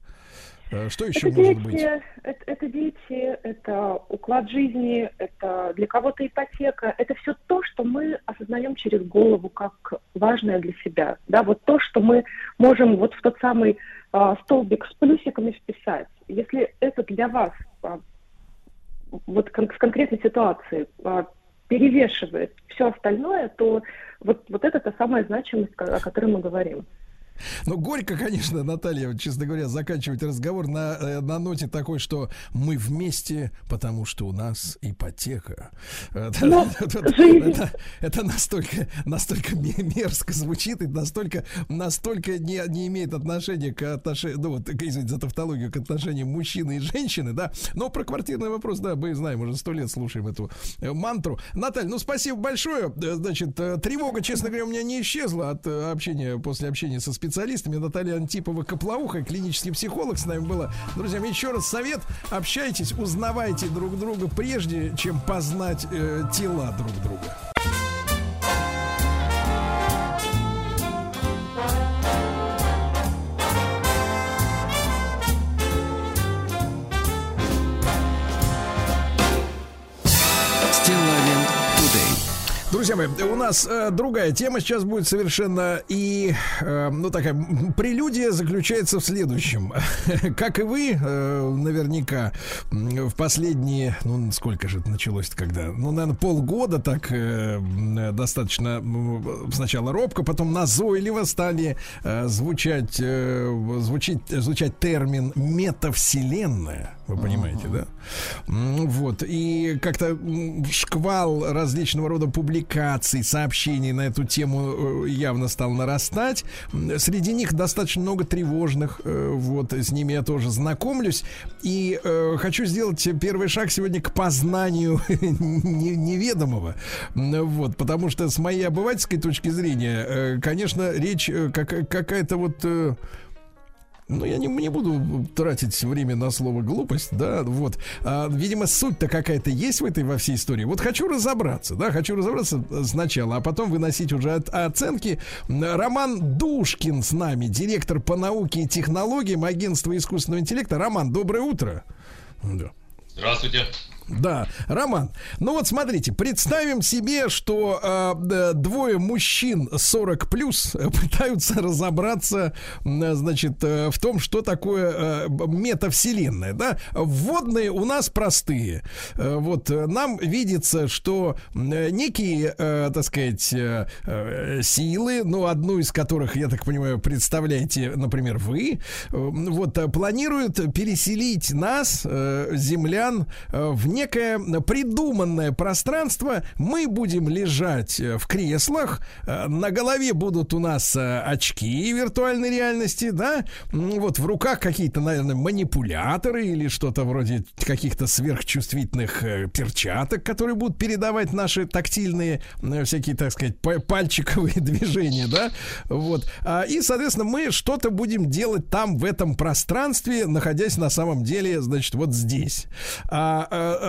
Э, что еще это может дети, быть? Это, это дети, это уклад жизни, это для кого-то ипотека. Это все то, что мы осознаем через голову как важное для себя. Да, вот то, что мы можем вот в тот самый а, столбик с плюсиками вписать. Если это для вас а, вот кон- в конкретной ситуации а, перевешивает все остальное, то вот, вот это та самая значимость, о которой мы говорим. Ну, горько, конечно, Наталья, честно говоря, заканчивать разговор на, э, на ноте такой, что мы вместе, потому что у нас ипотека. <laughs> Это, Но это, настолько, настолько мерзко звучит и настолько, настолько не, не имеет отношения к отношению, ну вот, извините за тавтологию, к отношениям мужчины и женщины, да. Но про квартирный вопрос, да, мы знаем, уже сто лет слушаем эту э, мантру. Наталья, ну, спасибо большое. Э, значит, тревога, честно говоря, у меня не исчезла от общения, после общения со специалистом специалистами. Наталья Антипова Коплауха, клинический психолог с нами была. Друзья, еще раз совет. Общайтесь, узнавайте друг друга прежде, чем познать э, тела друг друга. Друзья мои, у нас э, другая тема сейчас будет совершенно и, э, ну такая, прелюдия заключается в следующем. <laughs> как и вы, э, наверняка, в последние, ну сколько же это началось когда? Ну, наверное, полгода так э, достаточно сначала робко, потом назойливо стали э, звучать, э, звучить, звучать термин метавселенная. Вы понимаете, да? Вот. И как-то шквал различного рода публикаций сообщений на эту тему э, явно стал нарастать. Среди них достаточно много тревожных. э, Вот, с ними я тоже знакомлюсь. И э, хочу сделать первый шаг сегодня к познанию <laughs> не- неведомого. Вот, потому что с моей обывательской точки зрения, э, конечно, речь как- какая-то вот... ну, я не, не буду тратить время на слово глупость, да, вот. А, видимо, суть-то какая-то есть в этой во всей истории. Вот хочу разобраться, да, хочу разобраться сначала, а потом выносить уже от- оценки. Роман Душкин с нами, директор по науке и технологиям агентства искусственного интеллекта. Роман, доброе утро. Да. Здравствуйте. Да, Роман, ну вот смотрите, представим себе, что э, двое мужчин 40 плюс э, <laughs> пытаются разобраться, значит, э, в том, что такое э, метавселенная, да? Вводные у нас простые. Э, вот нам видится, что некие, э, так сказать, э, силы, ну одну из которых, я так понимаю, представляете, например, вы, вот планируют переселить нас, землян, в некое придуманное пространство. Мы будем лежать э, в креслах, э, на голове будут у нас э, очки виртуальной реальности, да, вот в руках какие-то, наверное, манипуляторы или что-то вроде каких-то сверхчувствительных перчаток, которые будут передавать наши тактильные всякие, так сказать, па- пальчиковые <laughs> движения, да, вот. А, и, соответственно, мы что-то будем делать там, в этом пространстве, находясь на самом деле, значит, вот здесь.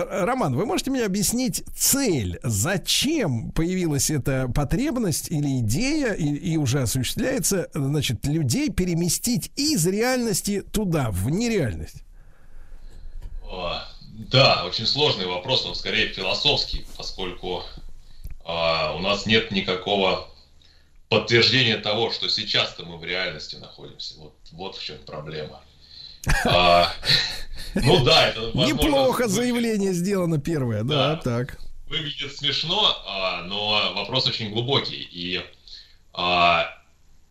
Роман, вы можете мне объяснить цель, зачем появилась эта потребность или идея, и, и уже осуществляется, значит, людей переместить из реальности туда, в нереальность? А, Да, очень сложный вопрос, он скорее философский, поскольку а, у нас нет никакого подтверждения того, что сейчас-то мы в реальности находимся. Вот, вот в чем проблема. А, ну да, это возможно, Неплохо заявление сделано первое, да, так. выглядит смешно, а, но вопрос очень глубокий. И а,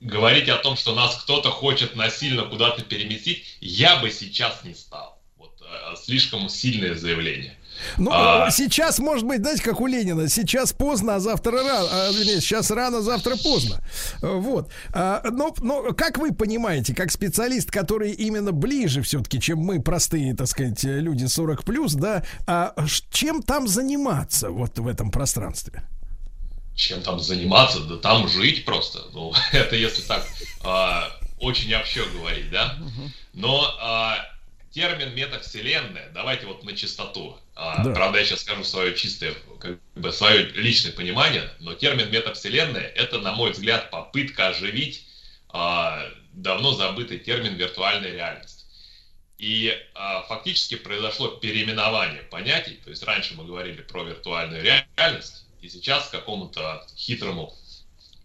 говорить о том, что нас кто-то хочет насильно куда-то переместить, я бы сейчас не стал. Вот, слишком сильное заявление. Ну, А. сейчас, может быть, знаете, как у Ленина, сейчас поздно, а завтра рано, а, вернее, сейчас рано, завтра поздно. Э, Вот. А, Но, но как вы понимаете, как специалист, который именно ближе все-таки, чем мы, простые, так сказать, э, люди 40 плюс, да, а чем там заниматься вот в этом пространстве? чем там заниматься, да там жить просто. Ну, <laughs> это если так очень общо говорить, да. Но термин метавселенная, давайте вот на чистоту. А, Да. Правда, я сейчас скажу свое чистое, как бы свое личное понимание, но термин метавселенная это, на мой взгляд, попытка оживить а, давно забытый термин виртуальная реальность. И а, фактически произошло переименование понятий. То есть раньше мы говорили про виртуальную реальность, и сейчас какому-то хитрому,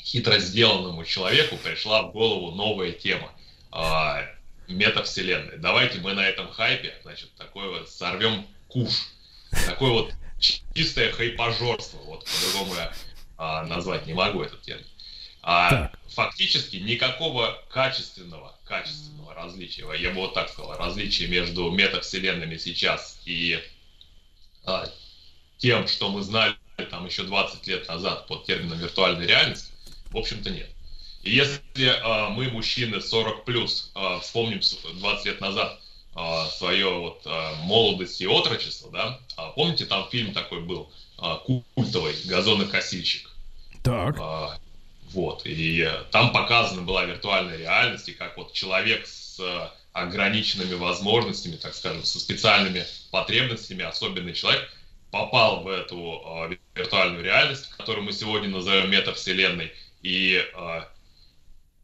хитро сделанному человеку пришла в голову новая тема а, метавселенной. Давайте мы на этом хайпе, значит, такой вот сорвем куш. Такое вот чистое хайпажорство. Вот по-другому я а, назвать не могу этот термин. А, фактически никакого качественного, качественного различия, я бы вот так сказал, различия между метавселенными сейчас и а, тем, что мы знали там еще 20 лет назад под термином виртуальная реальность, в общем-то нет. Если а, мы, мужчины 40 плюс, а, вспомним с- 20 лет назад а, свое вот а, молодость и отрочество, да, а, помните, там фильм такой был а, культовый «Газонокосильщик». Так. А, вот, и э, там показана была виртуальная реальность, и как вот человек с э, ограниченными возможностями, так скажем, со специальными потребностями, особенный человек, попал в эту э, виртуальную реальность, которую мы сегодня назовем метавселенной, и э,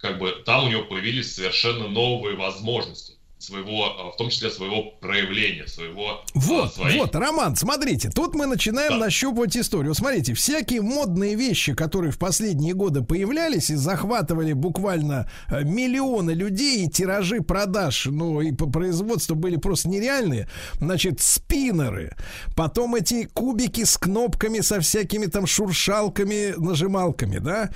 как бы там у него появились совершенно новые возможности своего, э, в том числе своего проявления, своего... э, Вот, своих- вот, Роман, смотрите, тут мы начинаем нащупывать историю. Смотрите, всякие модные вещи, которые в последние годы появлялись и захватывали буквально э, миллионы людей, и тиражи продаж, ну и по производству были просто нереальные. Значит, спиннеры, потом эти кубики с кнопками, со всякими там шуршалками, нажималками, да.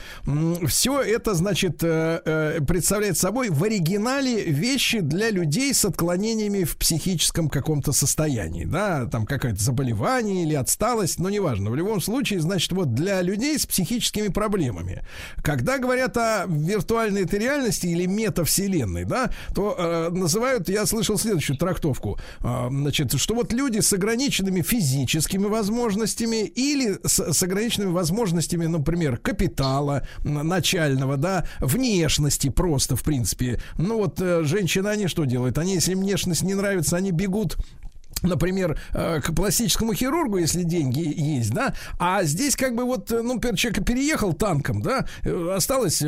Все это, значит, э, э, представляет собой в оригинале вещи для людей людей с отклонениями в психическом каком-то состоянии, да, там какое-то заболевание или отсталость, но неважно. В любом случае, значит, вот для людей с психическими проблемами. Когда говорят о виртуальной этой реальности или метавселенной, да, то э, называют, я слышал следующую трактовку, э, значит, что вот люди с ограниченными физическими возможностями или с, с ограниченными возможностями, например, капитала начального, да, внешности просто, в принципе. Ну вот э, женщины, они что делают? Они, если им внешность не нравится, они бегут например, э, к пластическому хирургу, если деньги есть, да, а здесь как бы вот, э, ну, например, человек переехал танком, да, э, осталось,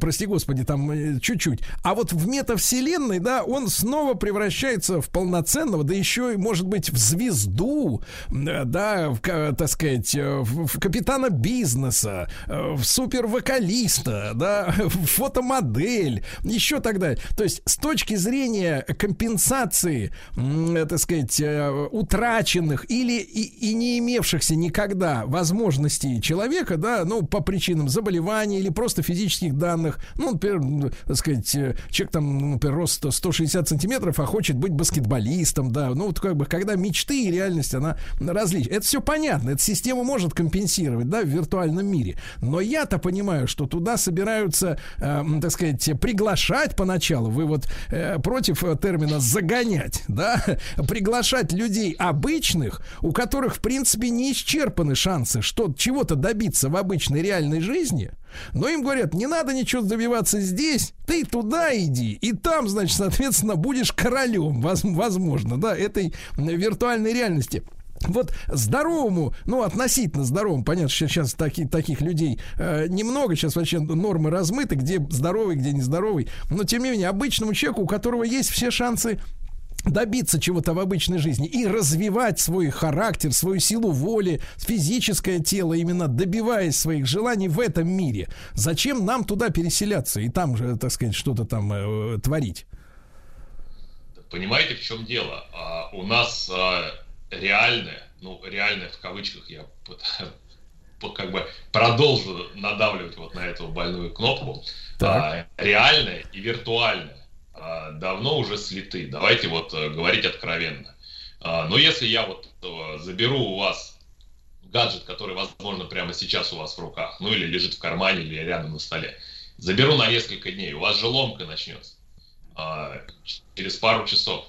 прости господи, там чуть-чуть, а вот в метавселенной, да, он снова превращается в полноценного, да еще и, может быть, в звезду, да, в, так сказать, в, капитана бизнеса, в супервокалиста, да, <laughs> в фотомодель, еще так далее. То есть с точки зрения компенсации, так сказать, э, утраченных или и, и не имевшихся никогда возможностей человека, да, ну, по причинам заболевания или просто физических данных, ну, например, так сказать, э, человек там, ну, например, рост 160 сантиметров, а хочет быть баскетболистом, да, ну, вот как бы, когда мечты и реальность, она различна. Это все понятно, эта система может компенсировать, да, в виртуальном мире. Но я-то понимаю, что туда собираются, э, так сказать, приглашать поначалу, вы вот э, против э, термина загонять, да, приглашать людей обычных, у которых, в принципе, не исчерпаны шансы что чего-то добиться в обычной реальной жизни, но им говорят, не надо ничего добиваться здесь, ты туда иди, и там, значит, соответственно, будешь королем, воз- возможно, да, этой виртуальной реальности. Вот здоровому, ну, относительно здоровому, понятно, что сейчас таки, таких людей э, немного, сейчас вообще нормы размыты, где здоровый, где нездоровый, но тем не менее, обычному человеку, у которого есть все шансы добиться чего-то в обычной жизни и развивать свой характер, свою силу воли, физическое тело, именно добиваясь своих желаний в этом мире. Зачем нам туда переселяться и там же, так сказать, что-то там э, творить? Понимаете, в чем дело? А, у нас а, реальное, ну, реальное в кавычках, я <laughs> как бы продолжу надавливать вот на эту больную кнопку. А, реальное и виртуальное давно уже слиты. Давайте вот э, говорить откровенно. А, но если я вот заберу у вас гаджет, который, возможно, прямо сейчас у вас в руках, ну или лежит в кармане, или рядом на столе, заберу на несколько дней, у вас же ломка начнется а, через пару часов.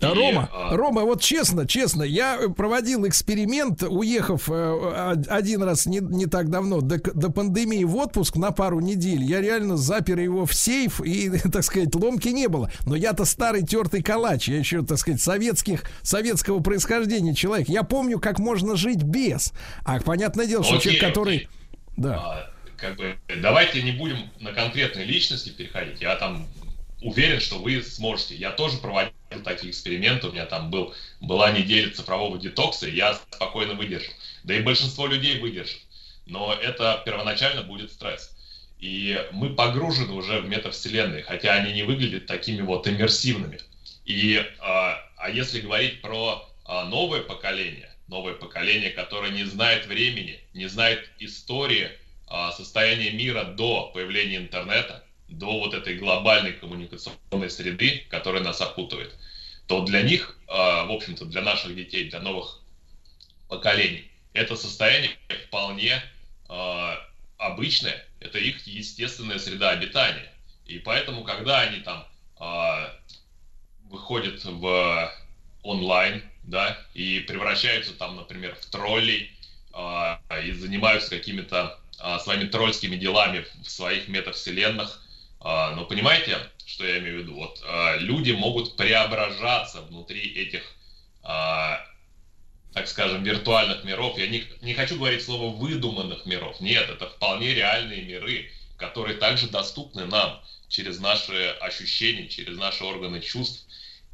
И, Рома, а, Рома, вот честно, честно, я проводил эксперимент, уехав э, один раз не, не так давно, до, до пандемии в отпуск на пару недель. Я реально запер его в сейф, и, <laughs> так сказать, ломки не было. Но я-то старый тертый калач, я еще, так сказать, советских, советского происхождения человек. Я помню, как можно жить без. А понятное дело, что Окей, человек, который... Да. а, как бы, давайте не будем на конкретные личности переходить. Я там уверен, что вы сможете. Я тоже проводил такие эксперименты. У меня там был, была неделя цифрового детокса, я спокойно выдержал. Да и большинство людей выдержит. Но это первоначально будет стресс. И мы погружены уже в метавселенные, хотя они не выглядят такими вот иммерсивными. И, а, а если говорить про а, новое поколение, новое поколение, которое не знает времени, не знает истории а, состояния мира до появления интернета, до вот этой глобальной коммуникационной среды, которая нас опутывает, то для них, а, в общем-то, для наших детей, для новых поколений, это состояние вполне а, обычное, это их естественная среда обитания. И поэтому, когда они там а, выходят в онлайн, да, и превращаются там, например, в троллей, и занимаются какими-то а, своими тролльскими делами в своих метавселенных. Но понимаете, что я имею в виду? Вот а, люди могут преображаться внутри этих, а, так скажем, виртуальных миров. Я не, не хочу говорить слово выдуманных миров. Нет, это вполне реальные миры, которые также доступны нам через наши ощущения, через наши органы чувств.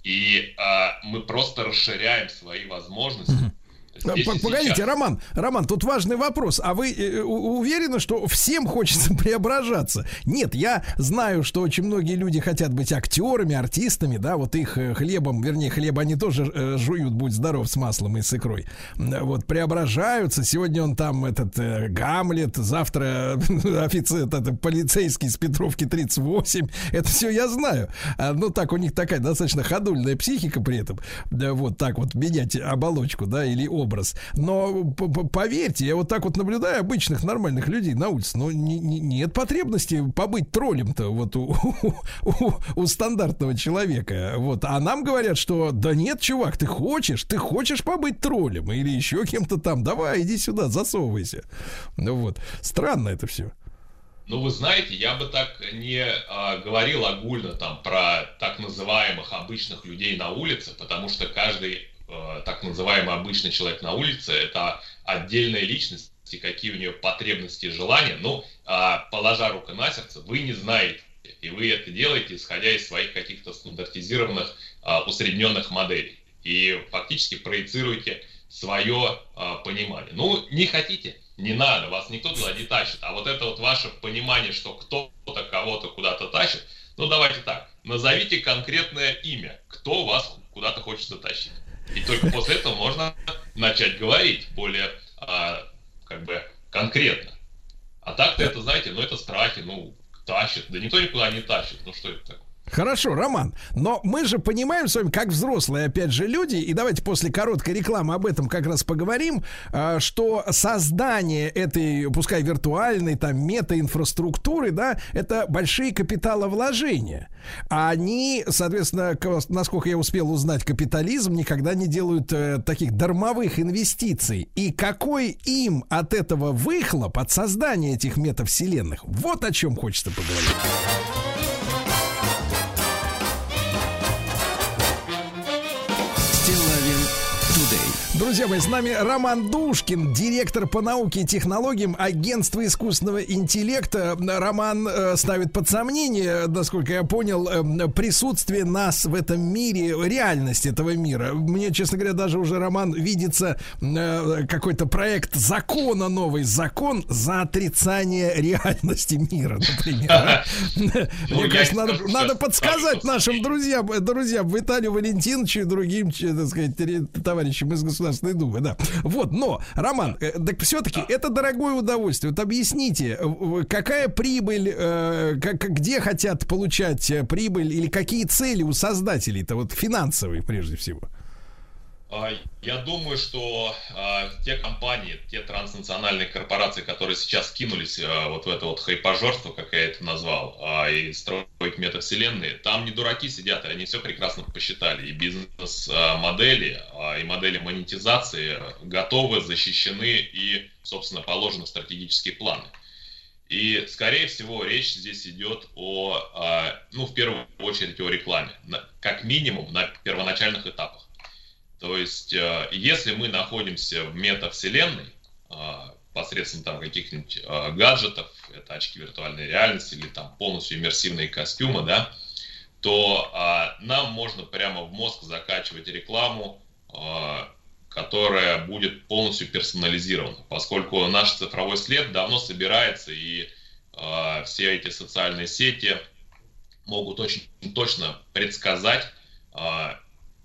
И а, мы просто расширяем свои возможности здесь и Погодите. Роман, Роман, тут важный вопрос. А вы э, у- уверены, что всем хочется <laughs> преображаться? Нет, я знаю, что очень многие люди хотят быть актерами, артистами, да, вот их э, хлебом, вернее, хлеба они тоже э, жуют, будь здоров, с маслом и с икрой. Вот, преображаются. Сегодня он там, этот, э, Гамлет, завтра <laughs> офицер, это, полицейский с Петровки 38. Это все я знаю. А, Ну, так, у них такая достаточно ходульная психика при этом. Да, вот так вот менять оболочку, да, или образ. Но поверьте, я вот так вот наблюдаю обычных нормальных людей на улице, но не- нет потребности побыть троллем-то вот у, у- у стандартного человека. Вот. А нам говорят, что да нет, чувак, ты хочешь, ты хочешь побыть троллем или еще кем-то там, давай, иди сюда, засовывайся. Ну вот. Странно это все. Ну, вы знаете, я бы так не а, говорил огульно там про так называемых обычных людей на улице, потому что каждый так называемый обычный человек на улице это отдельная личность, и какие у нее потребности и желания. Ну, положа руку на сердце, вы не знаете. И вы это делаете, исходя из своих каких-то стандартизированных, а, усредненных моделей. И фактически проецируете свое а, понимание. Ну, не хотите, не надо, вас никто туда не тащит. А вот это вот ваше понимание, что кто-то кого-то куда-то тащит, ну давайте так, назовите конкретное имя, кто вас куда-то хочет затащить. И только после этого можно начать говорить более а, как бы конкретно. А так-то это, знаете, ну это страхи, ну тащит. Да никто никуда не тащит. Ну что это такое? Хорошо, Роман, но мы же понимаем с вами, как взрослые, опять же, люди, и давайте после короткой рекламы об этом как раз поговорим, а, что создание этой, пускай виртуальной, там, мета-инфраструктуры, да, это большие капиталовложения. Они, соответственно, насколько я успел узнать, капитализм никогда не делают э, таких дармовых инвестиций. И какой им от этого выхлоп, от создания этих метавселенных? Вот о чем хочется поговорить. Друзья мои, с нами Роман Душкин, директор по науке и технологиям агентства искусственного интеллекта. Роман э, ставит под сомнение, насколько я понял, э, присутствие нас в этом мире, реальность этого мира. Мне, честно говоря, даже уже, Роман, видится э, какой-то проект закона новый. Закон за отрицание реальности мира, например. <laughs> Мне кажется, надо, подсказать нашим друзьям, э, друзьям, Виталию Валентиновичу и другим, так сказать, товарищам из Государственной Думы, да. Вот, но, Роман, э, так все-таки это дорогое удовольствие. Вот объясните, э, в- какая прибыль, э, где хотят получать э, прибыль или какие цели у создателей-то, вот финансовые прежде всего? А, Я думаю, что а, те компании, те транснациональные корпорации, которые сейчас кинулись а, вот в это вот хайпажорство, как я это назвал, а, и строить метавселенные, там не дураки сидят, они все прекрасно посчитали. И бизнес-модели, и модели монетизации готовы, защищены и, собственно, положены в стратегические планы. И, скорее всего, речь здесь идет о, ну, в первую очередь о рекламе, как минимум на первоначальных этапах. То есть, э, если мы находимся в метавселенной, э, посредством там каких-нибудь э, гаджетов, это очки виртуальной реальности или там полностью иммерсивные костюмы, да, то нам можно прямо в мозг закачивать рекламу, которая будет полностью персонализирована, поскольку наш цифровой след давно собирается, и все эти социальные сети могут очень точно предсказать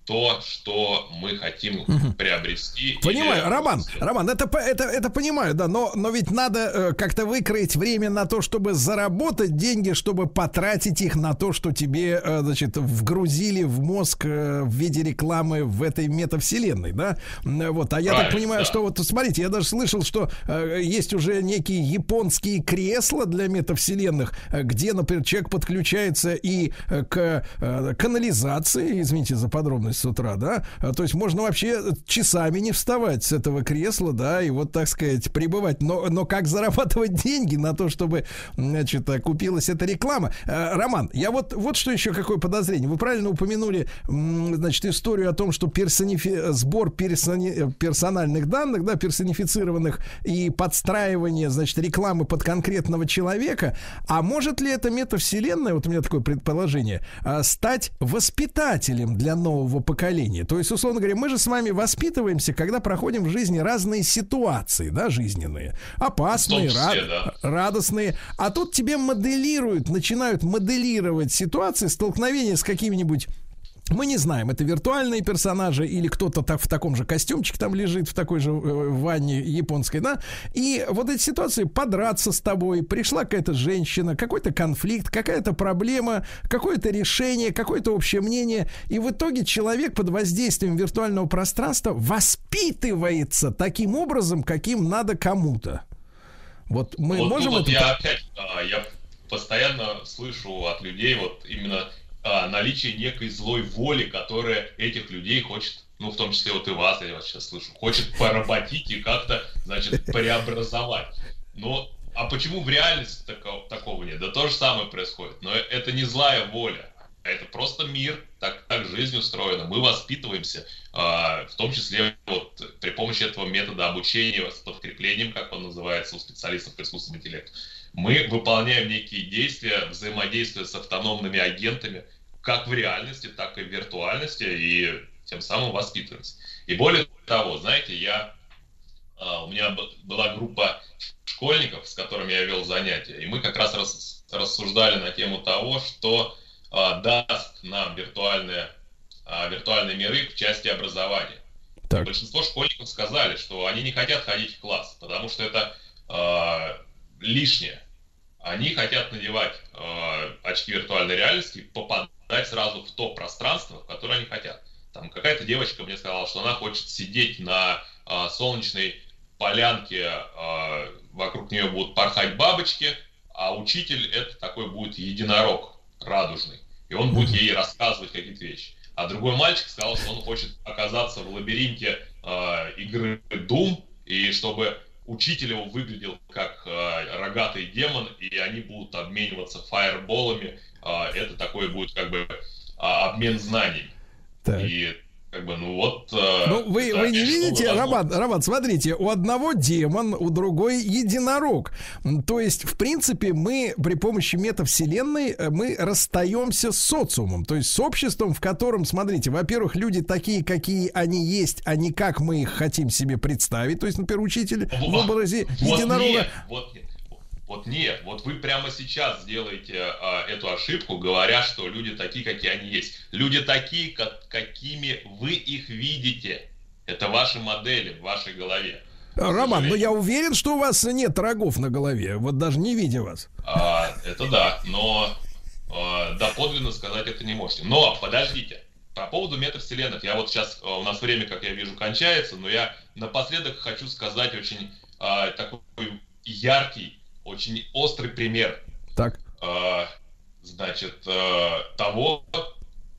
то, что мы хотим приобрести. Понимаю, или- Роман, Роман, это, это, это понимаю, да, но, но ведь надо э, как-то выкроить время на то, чтобы заработать деньги, чтобы потратить их на то, что тебе, э, значит, вгрузили в мозг э, в виде рекламы в этой метавселенной, да? Вот, а я так Правильно, понимаю, да. что вот, смотрите, я даже слышал, что э, есть уже некие японские кресла для метавселенных, э, где, например, человек подключается и э, к э, канализации, извините за подробность с утра, да, А, то есть можно вообще часами не вставать с этого кресла, да, и вот, так сказать, пребывать. Но, но как зарабатывать <laughs> деньги на то, чтобы, значит, э, купилась эта реклама? Э, Роман, я вот, вот что еще, какое подозрение. Вы правильно упомянули, значит, историю о том, что персонифи... сбор персони... э, персональных данных, да, персонифицированных и подстраивание, значит, рекламы под конкретного человека. А может ли эта метавселенная, вот у меня такое предположение, стать воспитателем для нового поколения. То есть, условно говоря, мы же с вами воспитываемся, когда проходим в жизни разные ситуации, да, жизненные. Опасные, числе, рад- да. радостные. А тут тебе моделируют, начинают моделировать ситуации столкновения с какими-нибудь мы не знаем, это виртуальные персонажи или кто-то так в таком же костюмчике там лежит в такой же э, ванне японской, да. И вот эти ситуации подраться с тобой, пришла какая-то женщина, какой-то конфликт, какая-то проблема, какое-то решение, какое-то общее мнение, и в итоге человек под воздействием виртуального пространства воспитывается таким образом, каким надо кому-то. Вот мы вот можем тут вот это я опять, а, я постоянно слышу от людей вот именно а, наличие некой злой воли, которая этих людей хочет, ну, в том числе вот и вас, я вас сейчас слышу, хочет поработить и как-то, значит, преобразовать. Но, а почему в реальности тако- такого нет? Да то же самое происходит. Но это не злая воля, а это просто мир, так, так жизнь устроена. Мы воспитываемся, а, в том числе вот при помощи этого метода обучения с подкреплением, как он называется у специалистов по искусственному интеллекту. Мы выполняем некие действия, взаимодействия с автономными агентами, как в реальности, так и в виртуальности, и тем самым воспитываемся. И более того, знаете, я, а, у меня была группа школьников, с которыми я вел занятия, и мы как раз рас- рассуждали на тему того, что а, даст нам виртуальные, а, виртуальные миры в части образования. И Большинство школьников сказали, что они не хотят ходить в класс, потому что это лишнее. Они хотят надевать а, очки виртуальной реальности и попадать сразу в то пространство, в которое они хотят. Там какая-то девочка мне сказала, что она хочет сидеть на а, солнечной полянке, а, вокруг нее будут порхать бабочки, а учитель это такой будет единорог радужный. И он будет ей рассказывать какие-то вещи. А другой мальчик сказал, что он хочет оказаться в лабиринте э, игры Doom, и чтобы учитель его выглядел как э, рогатый демон, и они будут обмениваться фаерболами. Э, это такой будет как бы а, обмен знаниями. Так. И как бы, ну вот... э, Ну, вы, да, вы не видите. Роман, Роман, смотрите, у одного демон, у другой единорог. То есть, в принципе, мы при помощи метавселенной э, мы расстаемся с социумом, то есть с обществом, в котором, смотрите, во-первых, люди такие, какие они есть, а не как мы их хотим себе представить. То есть, например, учитель в образе Вот единорога. нет, вот нет. Вот нет, вот вы прямо сейчас сделаете а, эту ошибку, говоря, что люди такие, какие они есть. Люди такие, как- какими вы их видите. Это ваши модели в вашей голове. Роман, ну я уверен, что у вас нет рогов на голове, вот даже не видя вас. А, это да, но а, доподлинно сказать это не можете. Но подождите, по поводу метавселенных, я вот сейчас, а, у нас время, как я вижу, кончается, но я напоследок хочу сказать очень а, такой яркий, очень острый пример Так. а, значит, а, того,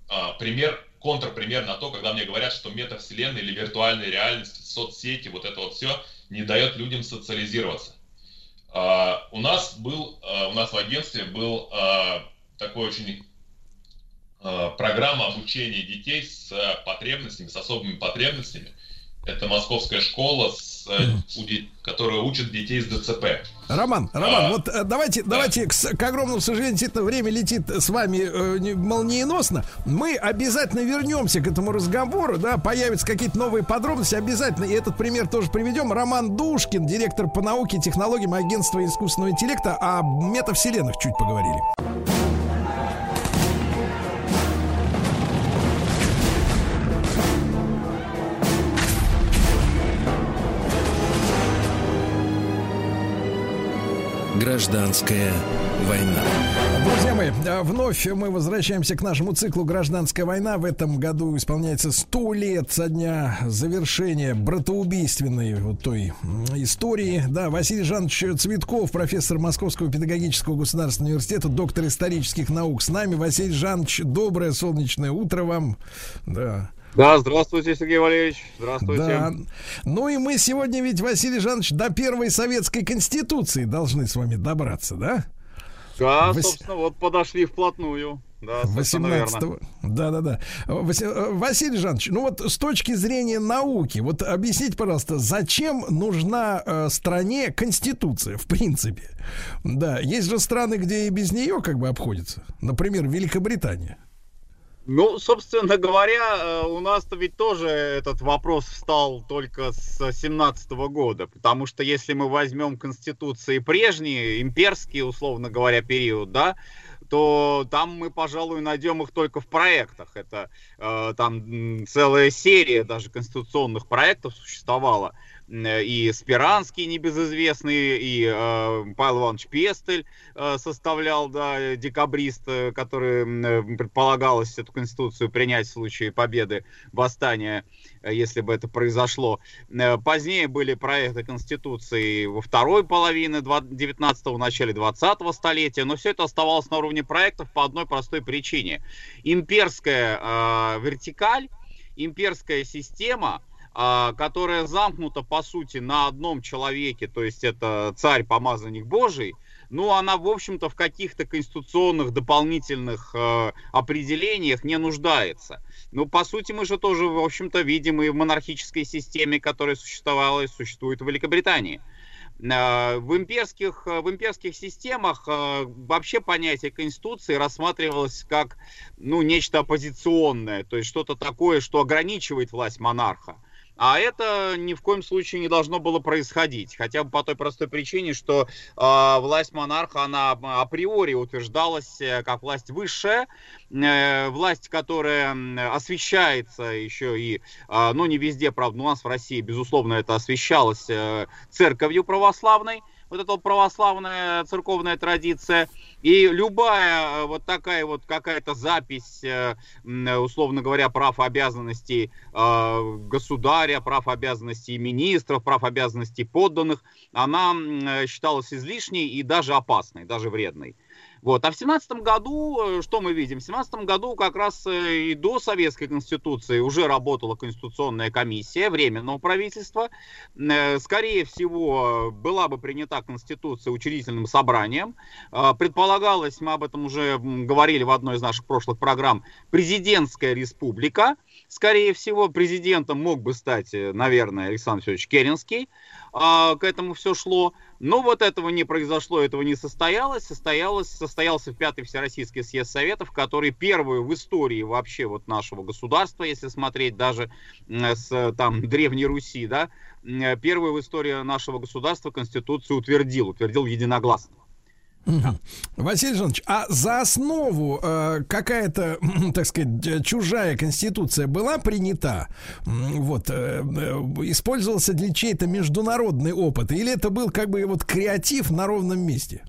а, пример, контрпример на то, когда мне говорят, что метавселенная или виртуальная реальность, соцсети, вот это вот все не дает людям социализироваться. А, у нас был, у нас в агентстве был такой очень программа обучения детей с а, потребностями, с особыми потребностями. Это московская школа, с, де- которая учит детей с ДЦП. Роман, Роман, А, вот э, давайте, давайте, к, к огромному сожалению, действительно, время летит с вами э, молниеносно. Мы обязательно вернемся к этому разговору, да, появятся какие-то новые подробности, обязательно, и этот пример тоже приведем. Роман Душкин, директор по науке и технологиям агентства искусственного интеллекта, о метавселенных чуть поговорили. Гражданская война. Друзья мои, а, вновь мы возвращаемся к нашему циклу «Гражданская война». В этом году исполняется 100 лет со дня завершения братоубийственной вот той истории. Да, Василий Жанович Цветков, профессор Московского педагогического государственного университета, доктор исторических наук с нами. Василий Жанович, доброе солнечное утро вам. Да. Да, здравствуйте, Сергей Валерьевич. Здравствуйте. Да. Ну и мы сегодня ведь, Василий Жанович, до первой советской конституции должны с вами добраться, да? Да, Вось- собственно, вот подошли вплотную. Да, совершенно 18 верно. Да, да, да. Васи- Василий Жанович, ну вот с точки зрения науки, вот объясните, пожалуйста, зачем нужна э, стране конституция, в принципе? Да, есть же страны, где и без нее как бы обходится. Например, Великобритания. Ну, собственно говоря, э, у нас-то ведь тоже этот вопрос встал только с 17 года, потому что если мы возьмем конституции прежние, имперские, условно говоря, период, да, то там мы, пожалуй, найдем их только в проектах. Это э, там целая серия даже конституционных проектов существовала. Э, и Спиранский небезызвестный, и э, Павел Иванович Пестель э, составлял, да, декабрист, э, который э, предполагалось эту конституцию принять в случае победы восстания, э, если бы это произошло. Позднее были проекты конституции во второй половине 19-го, в начале 20-го столетия, но все это оставалось на уровне проектов по одной простой причине. Имперская э, вертикаль, имперская система – которая замкнута, по сути, на одном человеке, то есть это царь, помазанник Божий, ну, она, в общем-то, в каких-то конституционных дополнительных э, определениях не нуждается. Ну, по сути, мы же тоже, в общем-то, видим и в монархической системе, которая существовала и существует в Великобритании. Э, в имперских, в имперских системах э, вообще понятие конституции рассматривалось как ну, нечто оппозиционное, то есть что-то такое, что ограничивает власть монарха. А это ни в коем случае не должно было происходить. Хотя бы по той простой причине, что э, власть монарха, она априори утверждалась э, как власть высшая, э, власть, которая освещается еще и, э, ну не везде, правда, у нас в России, безусловно, это освещалось э, церковью православной, вот эта вот православная церковная традиция. И любая э, вот такая вот какая-то запись, э, условно говоря, прав обязанностей э, государя, прав обязанностей министров, прав обязанностей подданных, она считалась излишней и даже опасной, даже вредной. Вот. А в семнадцатом году, э, что мы видим? В семнадцатом году как раз э, и до Советской Конституции уже работала Конституционная комиссия Временного правительства. Э, скорее всего, была бы принята Конституция учредительным собранием. Предполагалось, мы об этом уже говорили в одной из наших прошлых программ, президентская республика. Скорее всего, президентом мог бы стать, наверное, Александр Федорович Керенский. А, к этому все шло. Но вот этого не произошло, этого не состоялось. Состоялось, состоялся в Пятый Всероссийский съезд Советов, который первую в истории вообще вот нашего государства, если смотреть даже с там Древней Руси, да, первую в истории нашего государства Конституцию утвердил, утвердил единогласно. Василий Жанович, а за основу э, какая-то, так сказать, чужая конституция была принята? Вот, э, э, использовался для чей-то международный опыт? Или это был как бы вот креатив на ровном месте?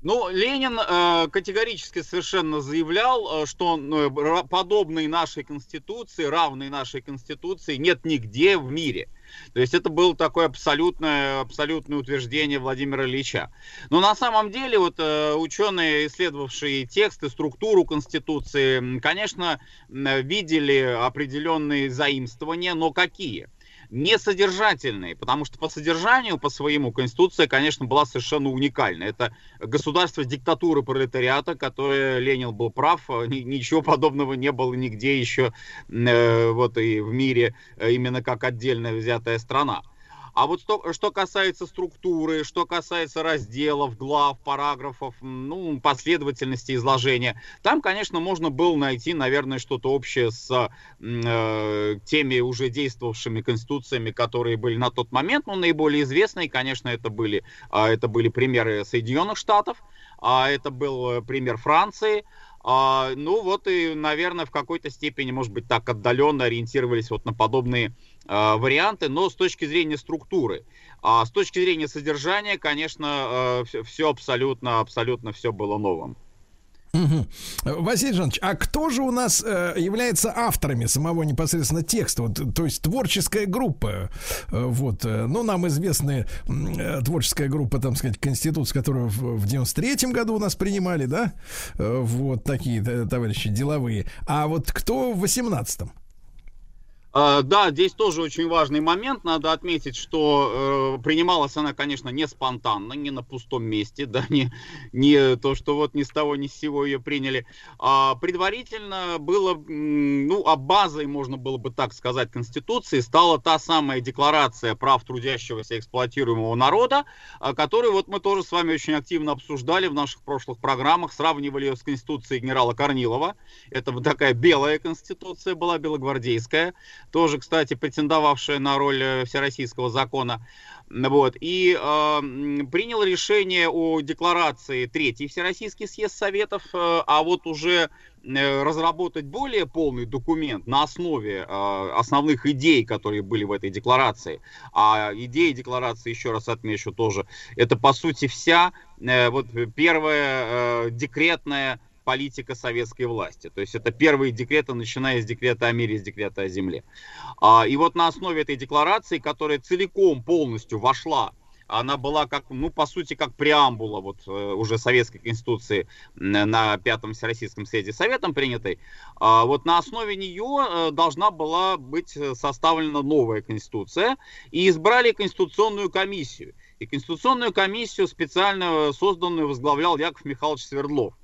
Ну, Ленин э, категорически совершенно заявлял, э, что э, подобной нашей конституции, равной нашей конституции нет нигде в мире. <laughs> То есть это было такое абсолютное, абсолютное утверждение Владимира Ильича. Но на самом деле вот э, ученые, исследовавшие тексты, структуру Конституции, конечно, видели определенные заимствования, но какие? Не содержательные, потому что по содержанию, по своему, Конституция, конечно, была совершенно уникальна. Это государство диктатуры пролетариата, которое Ленин был прав, а ничего подобного не было нигде еще э, вот и в мире, э, именно как отдельно взятая страна. А вот что, что касается структуры, что касается разделов, глав, параграфов, ну, последовательности изложения, там, конечно, можно было найти, наверное, что-то общее с э, теми уже действовавшими конституциями, которые были на тот момент. Ну, наиболее известные, конечно, это были, э, это были примеры Соединенных Штатов, а это был э, пример Франции, а, ну вот и, наверное, в какой-то степени, может быть, так отдаленно ориентировались вот на подобные варианты, но с точки зрения структуры. А с точки зрения содержания, конечно, а, все абсолютно, абсолютно все было новым. Угу. Василий Жанович, а кто же у нас э, является авторами самого непосредственно текста? Вот, то есть творческая группа. Э, вот, э, ну, нам известная э, творческая группа, там сказать, Конституция, которую в, в 93-м году у нас принимали, да? Э, вот такие э, товарищи деловые. А вот кто в 18-м? Э, Да, здесь тоже очень важный момент. Надо отметить, что э, принималась она, конечно, не спонтанно, не на пустом месте, да, не, не то, что вот ни с того, ни с сего ее приняли. А предварительно было, ну, а базой, можно было бы так сказать, Конституции стала та самая декларация прав трудящегося эксплуатируемого народа, а, которую вот мы тоже с вами очень активно обсуждали в наших прошлых программах, сравнивали ее с Конституцией генерала Корнилова. Это такая белая Конституция была, белогвардейская тоже, кстати, претендовавшая на роль э, всероссийского закона. Вот. И э, принял решение о декларации Третий Всероссийский съезд Советов, э, а вот уже э, разработать более полный документ на основе э, основных идей, которые были в этой декларации. А идеи декларации, еще раз отмечу тоже, это по сути вся э, вот первая э, декретная политика советской власти. То есть это первые декреты, начиная с декрета о мире, с декрета о земле. А, и вот на основе этой декларации, которая целиком полностью вошла она была как, ну, по сути, как преамбула вот э, уже Советской Конституции на Пятом Всероссийском съезде Советом принятой. А вот на основе нее э, должна была быть э, составлена новая Конституция. И избрали Конституционную комиссию. И Конституционную комиссию специально созданную возглавлял Яков Михайлович Свердлов.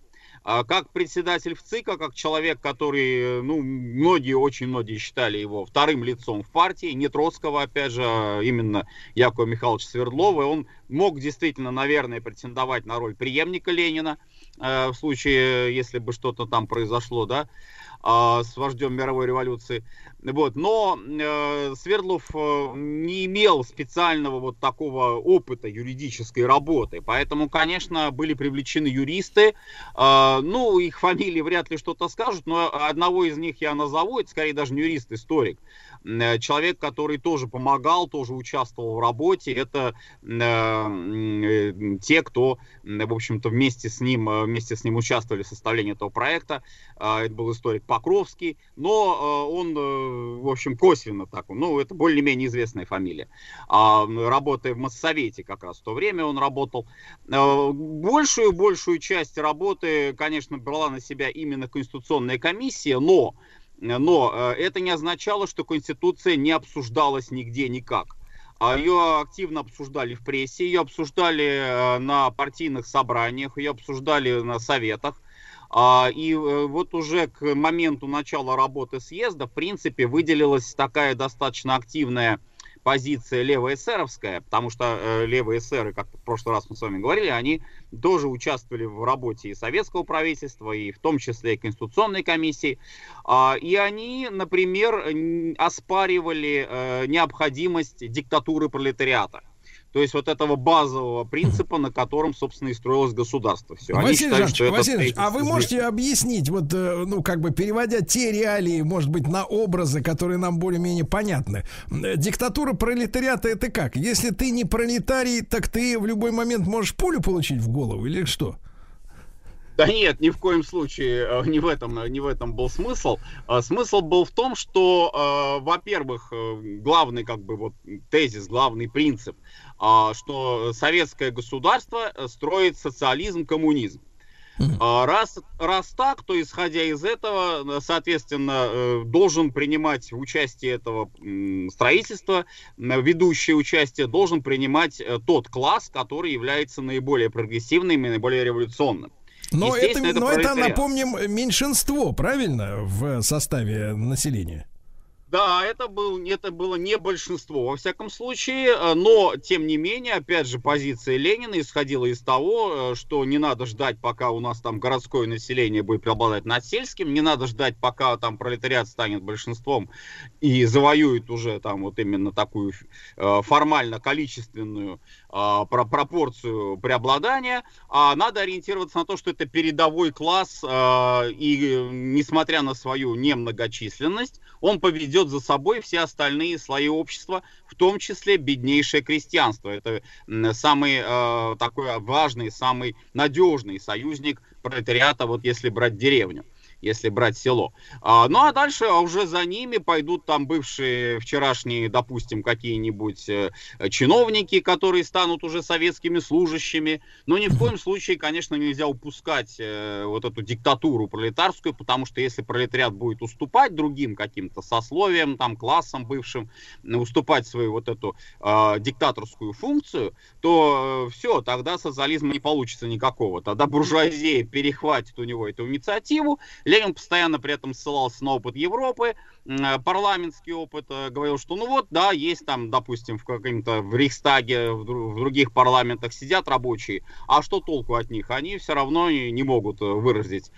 А как председатель ВЦИКа, как человек, который, ну, многие, очень многие считали его вторым лицом в партии, не Троцкого, опять же, а именно Якова Михайловича Свердлова, он мог действительно, наверное, претендовать на роль преемника Ленина, э, в случае, если бы что-то там произошло, да, а, с вождем мировой революции. Вот. Но э, Свердлов э, не имел специального вот такого опыта юридической работы. Поэтому, конечно, были привлечены юристы. Э, ну, их фамилии вряд ли что-то скажут, но одного из них я назову, это скорее даже не юрист-историк. Э, Человек, который тоже помогал, тоже участвовал в работе. Это э, э, те, кто, в общем-то, вместе с ним, вместе с ним участвовали в составлении этого проекта. Э, Это был историк Покровский, но э, он, в общем, косвенно так, ну, это более-менее известная фамилия. А, Работая в Моссовете как раз в то время он работал. Большую-большую часть работы, конечно, брала на себя именно Конституционная комиссия, но но э, это не означало, что Конституция не обсуждалась нигде никак. А Ее активно обсуждали в прессе, ее обсуждали на партийных собраниях, ее обсуждали на советах. А, И э, вот уже к моменту начала работы съезда, в принципе, выделилась такая достаточно активная позиция левоэсеровская, потому что э, левые эсеры, как в прошлый раз мы с вами говорили, они тоже участвовали в работе и советского правительства, и в том числе и Конституционной комиссии. А, И они, например, оспаривали э, необходимость диктатуры пролетариата. То есть вот этого базового принципа, на котором, собственно, и строилось государство. Все. Василий считают, Жанович, что Василий Жанович, а вы можете объяснить, вот, э, ну, как бы переводя те реалии, может быть, на образы, которые нам более-менее понятны. Э, Диктатура пролетариата это как? Если ты не пролетарий, так ты в любой момент можешь пулю получить в голову или что? Да нет, ни в коем случае э, не в этом, не в этом был смысл. Смысл был в том, что, во-первых, главный как бы вот тезис, главный принцип, что советское государство э, строит социализм, коммунизм. А, Раз, раз так, то исходя из этого, э, соответственно, э, должен принимать в участии этого строительства, ведущее участие должен принимать тот класс, который является наиболее прогрессивным и наиболее революционным. Но это, Естественно, но это, напомним, меньшинство, правильно, в составе населения? Да, это, был, это было не большинство, во всяком случае, э, но, тем не менее, опять же, позиция Ленина исходила из того, э, что не надо ждать, пока у нас там городское население будет преобладать над сельским, не надо ждать, пока там пролетариат станет большинством и завоюет уже там вот именно такую э, формально-количественную а, про- пропорцию преобладания, а надо ориентироваться на то, что это передовой класс, а, и э, несмотря на свою немногочисленность, он поведет за собой все остальные слои общества, в том числе беднейшее крестьянство. Это самый э, такой важный, самый надежный союзник пролетариата, вот если брать деревню. Если брать село. А, ну а дальше уже за ними пойдут там бывшие вчерашние, допустим, какие-нибудь э, чиновники, которые станут уже советскими служащими. Но ни в коем случае, конечно, нельзя упускать э, вот эту диктатуру пролетарскую, потому что если пролетариат будет уступать другим каким-то сословиям, там, классам бывшим, э, уступать свою вот эту э, диктаторскую функцию, то все, тогда социализма не получится никакого. Тогда буржуазия перехватит у него эту инициативу. Ленин постоянно при этом ссылался на опыт Европы, э, парламентский опыт, э, говорил, что ну вот, да, есть там, допустим, в каком-то в Рейхстаге, в, в других парламентах сидят рабочие, а что толку от них? Они все равно не не могут э, выразить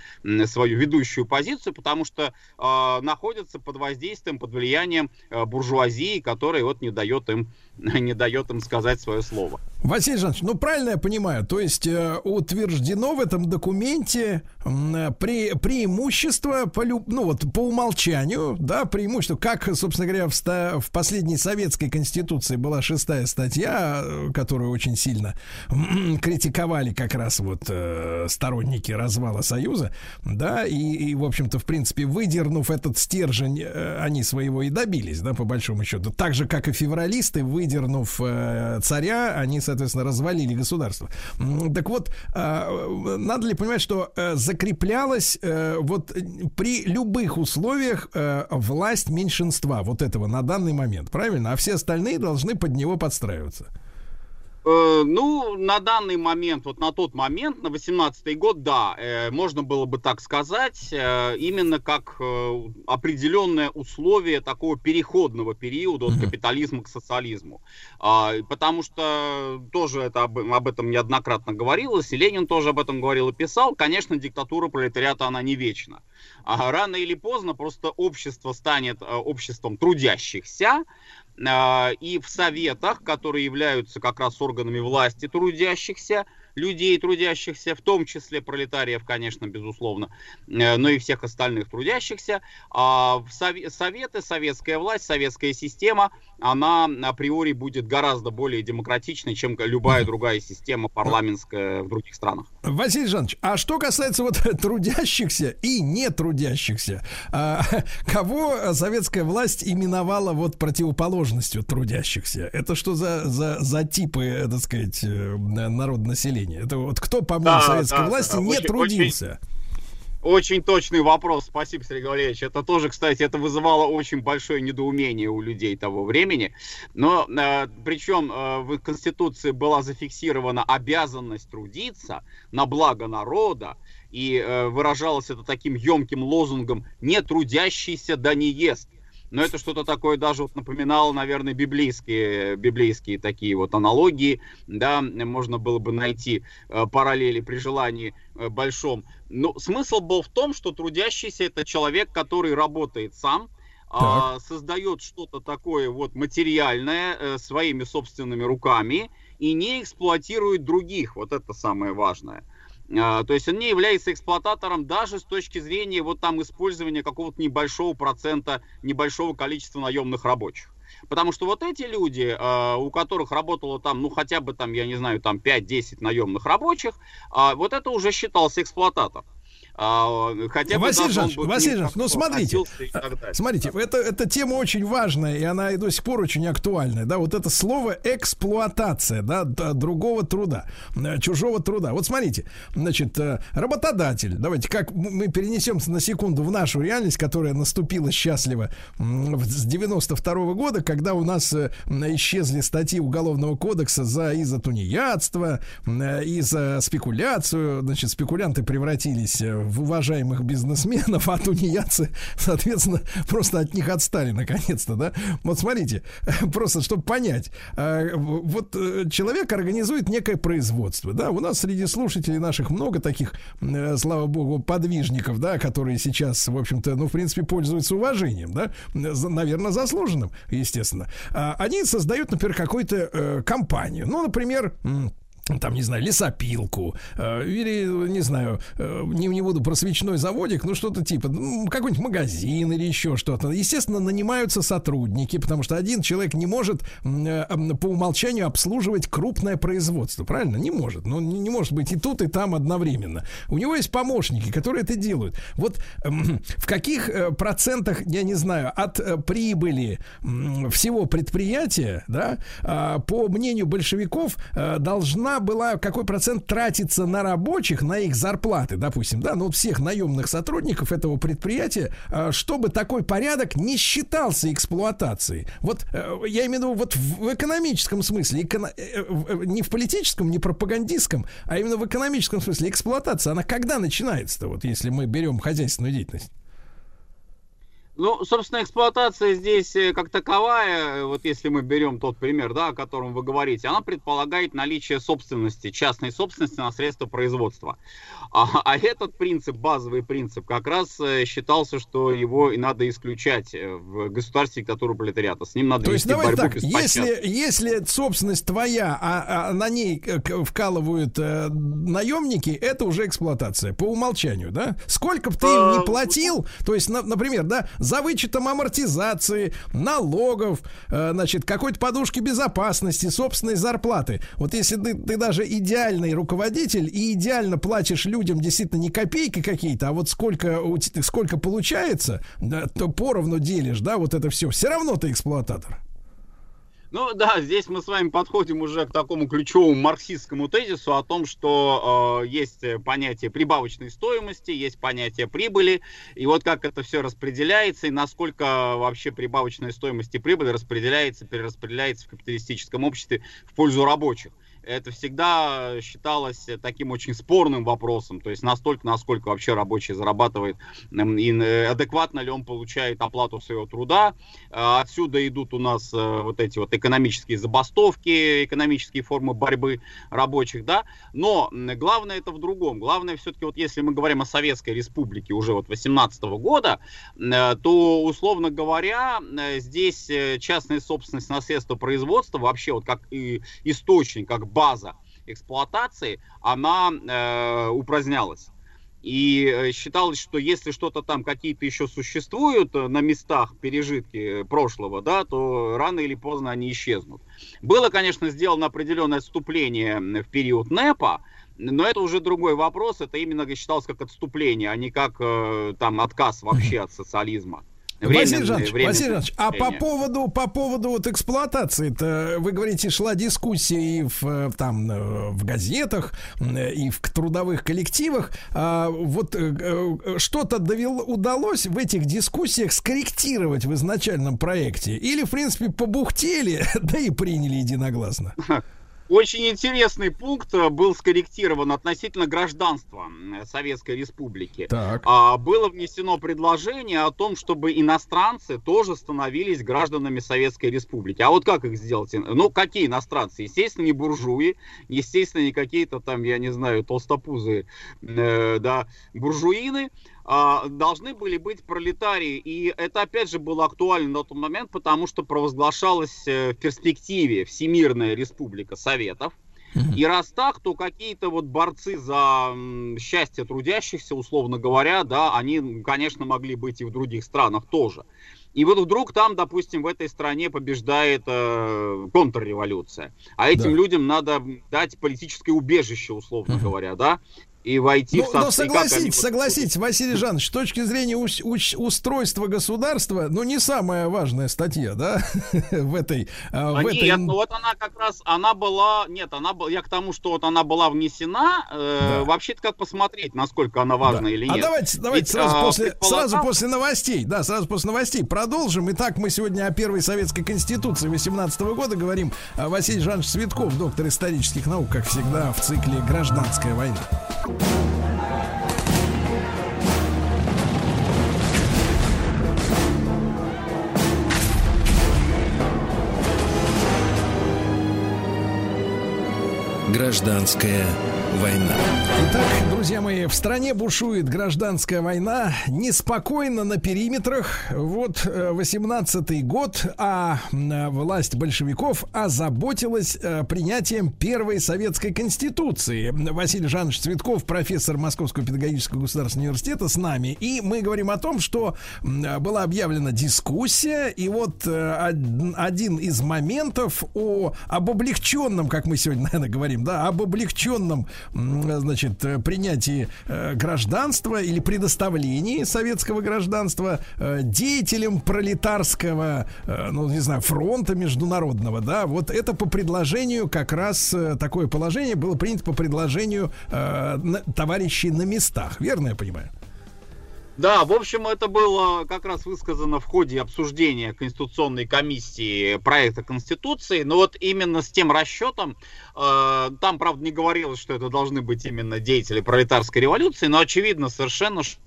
свою ведущую позицию, потому что э, находятся под воздействием, под влиянием буржуазии, которая вот не дает им <laughs> не дает им сказать свое слово. Василий Жанович, ну правильно я понимаю, то есть э, утверждено в этом документе э, пре- преимущество по, ну, вот, по умолчанию, да, преимущество, как, собственно говоря, в, ста- в последней советской конституции была шестая статья, э, которую очень сильно критиковали как раз вот э, сторонники развала Союза, да, и, и, в общем-то, в принципе, выдернув этот стержень, э, они своего и добились, да, по большому счету. Так же, как и февралисты, выдернув э, царя, они, соответственно, развалили государство. Так вот, э, надо ли понимать, что э, закреплялась вот при любых условиях власть меньшинства вот этого на данный момент, правильно? А все остальные должны под него подстраиваться. Э, Ну, на данный момент, вот на тот момент, на 18 год, да, э, можно было бы так сказать, э, именно как определенное условие такого переходного периода от капитализма к социализму. А, Потому что тоже это об, об этом неоднократно говорилось, и Ленин тоже об этом говорил и писал. Конечно, диктатура пролетариата, она не вечна. А рано или поздно просто общество станет обществом трудящихся, и в советах, которые являются как раз органами власти трудящихся, людей трудящихся, в том числе пролетариев, конечно, безусловно, э, но и всех остальных трудящихся, а советы, советская власть, советская система, она априори будет гораздо более демократичной, чем любая другая система парламентская в других странах. Василий Жанович, а что касается вот <laughs> трудящихся и не трудящихся, а, <laughs> кого советская власть именовала вот противоположностью трудящихся? Это что за, за, за типы, э, так сказать, э, народонаселения? Это вот кто, по мнению Да, советской да, власти, да, не очень- трудился? Очень точный вопрос, спасибо, Сергей Валерьевич. Это тоже, кстати, это вызывало очень большое недоумение у людей того времени. Но э, причем э, в Конституции была зафиксирована обязанность трудиться на благо народа, и э, выражалось это таким емким лозунгом «не трудящийся да не ест». Но это что-то такое даже вот напоминало, наверное, библейские, библейские такие вот аналогии, да, можно было бы найти э, параллели при желании э, большом. Но смысл был в том, что трудящийся это человек, который работает сам, а, создает что-то такое вот материальное э, своими собственными руками и не эксплуатирует других. Вот это самое важное. А, То есть он не является эксплуататором даже с точки зрения вот там использования какого-то небольшого процента, небольшого количества наемных рабочих. Потому что вот эти люди, а, у которых работало там, ну хотя бы там, я не знаю, там 5-10 наемных рабочих, а, вот это уже считался эксплуататор. А, Хотя бы Василий Жанович, Василий ним Жанович, ну смотрите, смотрите, это, эта тема очень важная, и она и до сих пор очень актуальная, да, вот это слово эксплуатация, да, другого труда, э, чужого труда. Вот смотрите, значит, э, работодатель, давайте, как мы перенесемся на секунду в нашу реальность, которая наступила счастливо с 92 года, когда у нас э, исчезли статьи Уголовного кодекса за и за тунеядство, и за спекуляцию, значит, спекулянты превратились в уважаемых бизнесменов, а тунеядцы, соответственно, просто от них отстали наконец-то, да? Вот смотрите, просто чтобы понять, э, вот э, человек организует некое производство, да, у нас среди слушателей наших много таких, э, слава богу, подвижников, да, которые сейчас, в общем-то, ну, в принципе, пользуются уважением, да, наверное, заслуженным, естественно. А Они создают, например, какую-то компанию, ну, например, там, не знаю, лесопилку, э, или, не знаю, э, не, не буду про свечной заводик, ну что-то типа, ну, какой-нибудь магазин или еще что-то. Естественно, нанимаются сотрудники, потому что один человек не может э, по умолчанию обслуживать крупное производство, правильно? Не может. Ну, не, не может быть и тут, и там одновременно. У него есть помощники, которые это делают. Вот эм, в каких э, процентах, я не знаю, от э, прибыли м, всего предприятия, да, а, по мнению большевиков, э, должна была, какой процент тратиться на рабочих, на их зарплаты, допустим, да, ну всех наемных сотрудников этого предприятия, э, чтобы такой порядок не считался эксплуатацией. Вот э, я имею в виду вот в экономическом смысле, э, э, не в политическом, не пропагандистском, а именно в экономическом смысле эксплуатация, она когда начинается-то, вот если мы берем хозяйственную деятельность? Ну, собственно, эксплуатация здесь э, как таковая, э, вот если мы берем тот пример, да, о котором вы говорите, она предполагает наличие собственности, частной собственности на средства производства. А, а этот принцип, базовый принцип, как раз э, считался, что его и надо исключать в государстве диктатуру пролетариата. С ним надо То есть давай так, если, если собственность твоя, а, а на ней вкалывают э, наемники, это уже эксплуатация по умолчанию, да? Сколько бы ты им А, не платил, то есть, на- например, да, за вычетом амортизации, налогов, э, значит, какой-то подушки безопасности, собственной зарплаты. Вот если ты, ты даже идеальный руководитель и идеально платишь людям действительно не копейки какие-то, а вот сколько, сколько получается, то поровну делишь, да, вот это все. Все равно ты эксплуататор. Ну да, здесь мы с вами подходим уже к такому ключевому марксистскому тезису о том, что э, есть э, понятие прибавочной стоимости, есть понятие прибыли, и вот как это все распределяется, и насколько вообще прибавочная стоимость и прибыль распределяется, перераспределяется в капиталистическом обществе в пользу рабочих. Это всегда считалось таким очень спорным вопросом, то есть настолько, насколько вообще рабочий зарабатывает и э, адекватно ли он получает оплату своего труда. А, Отсюда идут у нас э, вот эти вот экономические забастовки, экономические формы борьбы рабочих, да. Но главное это в другом. Главное все-таки вот если мы говорим о Советской Республике уже вот 18 года, э, то условно говоря здесь частная собственность на средства производства вообще вот как и источник, как база эксплуатации, она э, упразднялась. И э, считалось, что если что-то там какие-то еще существуют э, на местах пережитки э, прошлого, да, то рано или поздно они исчезнут. Было, конечно, сделано определенное отступление в период НЭПа, но это уже другой вопрос. Это именно считалось как отступление, а не как там отказ вообще от социализма. Василий Жанович, временное Василий Жанович, а по поводу, по поводу вот эксплуатации-то, вы говорите, шла дискуссия и в, э, там, э, в газетах, э, и в трудовых коллективах. А вот что-то удалось в этих дискуссиях скорректировать в изначальном проекте? Или, в принципе, побухтели, <laughs> да и приняли единогласно? <laughs> Очень интересный пункт э, был скорректирован относительно гражданства м, Советской Республики. Так. А, Было внесено предложение о том, чтобы иностранцы тоже становились гражданами Советской Республики. А вот как их сделать? Ну, какие иностранцы? Естественно, не буржуи, естественно, не какие-то там, я не знаю, толстопузы, э, да, буржуины должны были быть пролетарии. И это, опять же, было актуально на тот момент, потому что провозглашалась э, в перспективе Всемирная Республика Советов. И раз так, то какие-то вот борцы за счастье трудящихся, условно говоря, да, они, конечно, могли быть и в других странах тоже. И вот вдруг там, допустим, в этой стране побеждает э, контрреволюция. А этим Да. людям надо дать политическое убежище, условно говоря, да, и войти Ну, в но со- и как они согласитесь, согласитесь, Василий Жанович, с точки зрения устройства государства, ну, не самая важная статья, да, <laughs> в этой... а, А в этой... Нет, ну вот она как раз, она была, нет, она была, я к тому, что вот она была внесена, э, вообще-то как посмотреть, насколько она важна или А нет. давайте, давайте Ведь, сразу, а, после, предполагал- сразу после новостей, да, сразу после новостей продолжим. Итак, мы сегодня о первой советской конституции 18 года говорим. А Василий Жанович Светков, доктор исторических наук, как всегда, в цикле «Гражданская война». Гражданская война. Итак, друзья мои, в стране бушует гражданская война, неспокойно на периметрах. Вот 18-й год, а м, власть большевиков озаботилась э, принятием первой советской конституции. Василий Жанович Цветков, профессор Московского педагогического государственного университета с нами. И мы говорим о том, что была объявлена дискуссия, и вот э, од- один из моментов о, об облегченном, как мы сегодня, <laughs> наверное, говорим, да, об облегченном, значит, э, принятии э, гражданства или предоставлении советского гражданства э, деятелям пролетарского, ну, не знаю, фронта международного, да, вот это по предложению, как раз такое положение было принято по предложению товарищей на местах, верно я понимаю? Да, в общем, это было как раз высказано в ходе обсуждения Конституционной комиссии проекта Конституции, но вот именно с тем расчетом, э, там, правда, не говорилось, что это должны быть именно деятели пролетарской революции, но очевидно совершенно, что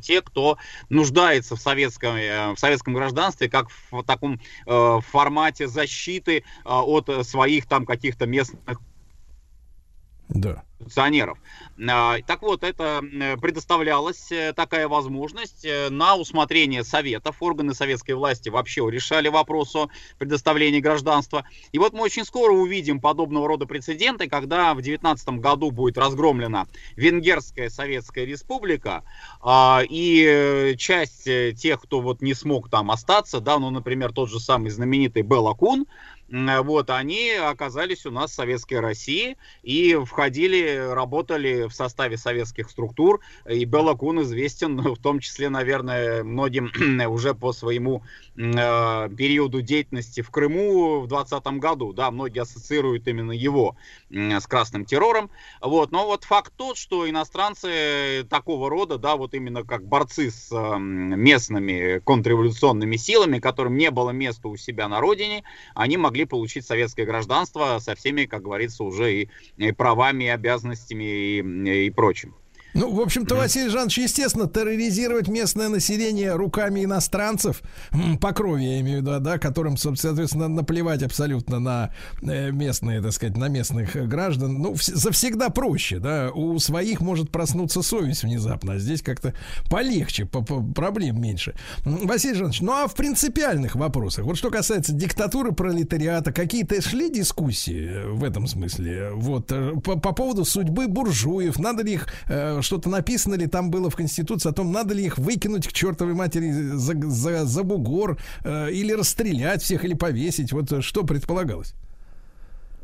те, кто нуждается в советском, э, в советском гражданстве, как в таком э, формате защиты э, от своих там каких-то местных Да. функционеров. А, Так вот, это предоставлялась э, такая возможность э, на усмотрение советов. Органы советской власти вообще решали вопрос о предоставлении гражданства. И вот мы очень скоро увидим подобного рода прецеденты, когда в 2019 году будет разгромлена Венгерская Советская Республика, а, и э, часть тех, кто вот не смог там остаться, да, ну, например, тот же самый знаменитый Белакун, Вот, они оказались у нас в Советской России и входили, работали в составе советских структур. И Белакун известен, <laughs> в том числе, наверное, многим <clears throat> уже по своему э, периоду деятельности в Крыму в 2020 году. Да, многие ассоциируют именно его м, с красным террором. Вот, но вот факт тот, что иностранцы такого рода, да, вот именно как борцы с м, местными контрреволюционными силами, которым не было места у себя на родине, они могли получить советское гражданство со всеми, как говорится, уже и правами, и обязанностями и, и прочим. Ну, в общем-то, Василий Жанович, естественно, терроризировать местное население руками иностранцев, по крови, я имею в виду, да, которым, соответственно, наплевать абсолютно на э, местные, так сказать, на местных э, граждан, ну, вс- завсегда проще, да, у своих может проснуться совесть внезапно, а здесь как-то полегче, по- по- проблем меньше. Василий Жанович, ну, а в принципиальных вопросах, вот что касается диктатуры пролетариата, какие-то шли дискуссии э, в этом смысле, вот, по, по поводу судьбы буржуев, надо ли их что-то написано ли там было в Конституции о том, надо ли их выкинуть к чертовой матери за, за, за бугор э, или расстрелять всех, или повесить. Вот э, что предполагалось?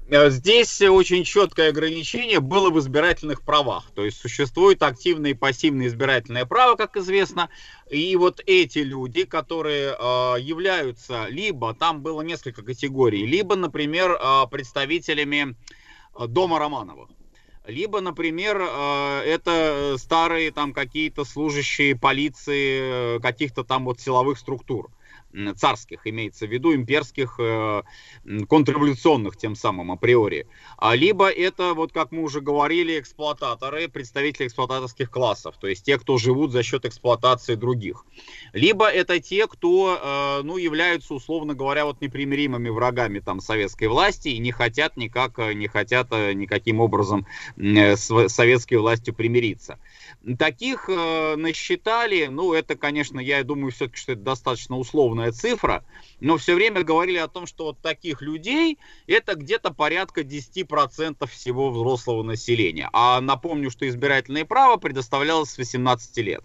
Э, Здесь очень четкое ограничение было в избирательных правах. То есть существует активное и пассивное избирательное право, как известно. И вот эти люди, которые э, являются либо, там было несколько категорий, либо, например, э, представителями э, Дома Романовых. Либо, например, э, это старые там какие-то служащие полиции, э, каких-то там вот силовых структур царских, имеется в виду имперских, э, контрреволюционных тем самым априори. А либо это, вот как мы уже говорили, эксплуататоры, представители эксплуататорских классов, то есть те, кто живут за счет эксплуатации других. Либо это те, кто, э, ну, являются, условно говоря, вот непримиримыми врагами там советской власти и не хотят никак, э, не хотят никаким образом с советской властью примириться. Таких насчитали, ну, это, конечно, я думаю, все-таки, что это достаточно условная цифра, но все время говорили о том, что вот таких людей это где-то порядка 10% всего взрослого населения. А напомню, что избирательное право предоставлялось с 18 лет.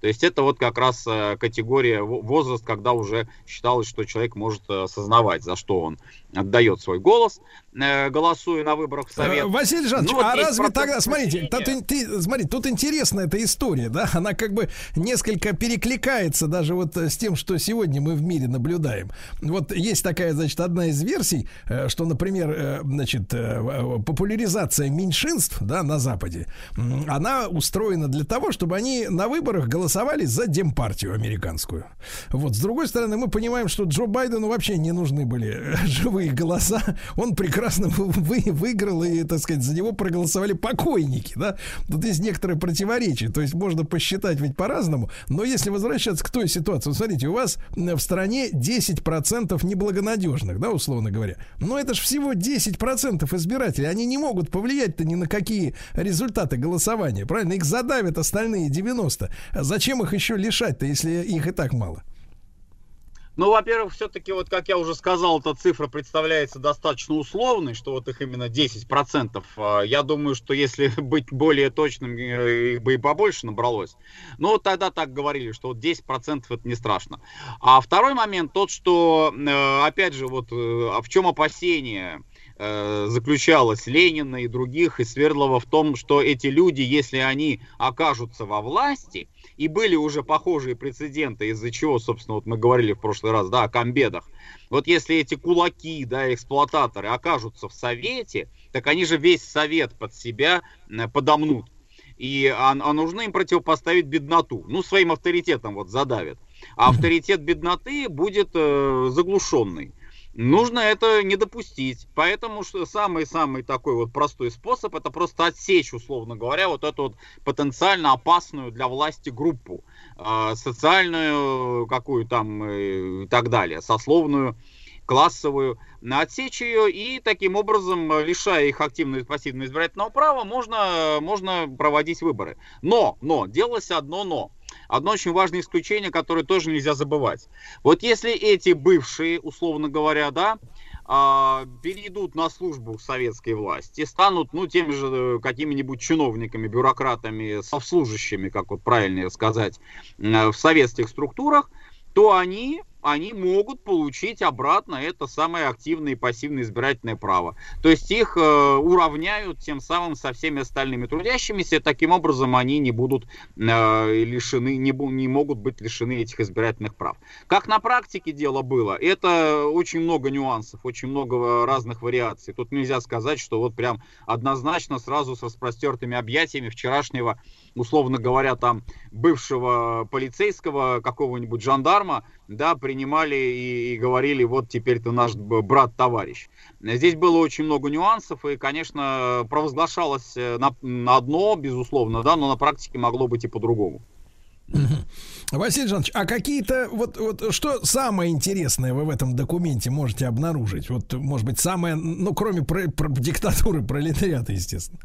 То есть это вот как раз э, категория, во- возраст, когда уже считалось, что человек может э, осознавать, за что он отдает свой голос, э, голосуя на выборах в Совет. Э, Василий Жанович, Ну, вот а 10% разве тогда, смотрите, тут, ты, смотри, тут интересная эта история, да, она как бы несколько перекликается даже вот э, с тем, что сегодня мы в мире наблюдаем. Вот есть такая, значит, одна из версий, э, что, например, значит, популяризация меньшинств, да, на Западе, она устроена для того, чтобы они на выборах голосовали за демпартию американскую. Вот, с другой стороны, мы понимаем, что Джо Байдену вообще не нужны были живые голоса. <laughs> Он прекрасно вы, выиграл, и, так сказать, за него проголосовали покойники, да. Тут есть некоторые противоречия, то есть можно посчитать ведь по-разному. Но если возвращаться к той ситуации, вот смотрите, у вас в стране 10% неблагонадежных, да, условно говоря. Но это же всего 10% избирателей. Они не могут повлиять-то ни на какие результаты голосования, правильно? Их задавят остальные 90. А зачем их еще лишать-то, если их и так мало? Ну, во-первых, все-таки, вот как я уже сказал, эта цифра представляется достаточно условной, что вот их именно 10%. А, Я думаю, что если <laughs> быть более точным, э, их бы и побольше набралось. Но вот тогда так говорили, что вот 10% это не страшно. А второй момент тот, что, э, опять же, вот э, а в чем опасение заключалось Ленина и других, и Свердлова в том, что эти люди, если они окажутся во власти, и были уже похожие прецеденты, из-за чего, собственно, вот мы говорили в прошлый раз, да, о комбедах. Вот если эти кулаки, да, эксплуататоры окажутся в Совете, так они же весь Совет под себя э, подомнут. И, а, а нужно им противопоставить бедноту. Ну, своим авторитетом вот задавят. А авторитет бедноты будет э, заглушенный. Нужно это не допустить. Поэтому что самый-самый такой вот простой способ это просто отсечь, условно говоря, вот эту вот потенциально опасную для власти группу. Э, социальную какую там э, и так далее, сословную классовую, отсечь ее и таким образом, лишая их активного и пассивного избирательного права, можно, можно проводить выборы. Но, но, делалось одно но. Одно очень важное исключение, которое тоже нельзя забывать. Вот если эти бывшие, условно говоря, да, а, перейдут на службу советской власти, станут, ну, теми же э, какими-нибудь чиновниками, бюрократами, совслужащими, как вот правильно сказать, э, в советских структурах, то они они могут получить обратно это самое активное и пассивное избирательное право. То есть их э, уравняют тем самым со всеми остальными трудящимися, таким образом они не будут э, лишены, не, не могут быть лишены этих избирательных прав. Как на практике дело было, это очень много нюансов, очень много разных вариаций. Тут нельзя сказать, что вот прям однозначно сразу с распростертыми объятиями вчерашнего условно говоря, там бывшего полицейского, какого-нибудь жандарма, да, принимали и, и говорили, вот теперь ты наш брат-товарищ. Здесь было очень много нюансов, и, конечно, провозглашалось э, на, на одно, безусловно, да, но на практике могло быть и по-другому. Василий Жанович, а какие-то вот, вот что самое интересное вы в этом документе можете обнаружить? Вот, может быть, самое, ну, кроме про, про диктатуры пролетариата, естественно.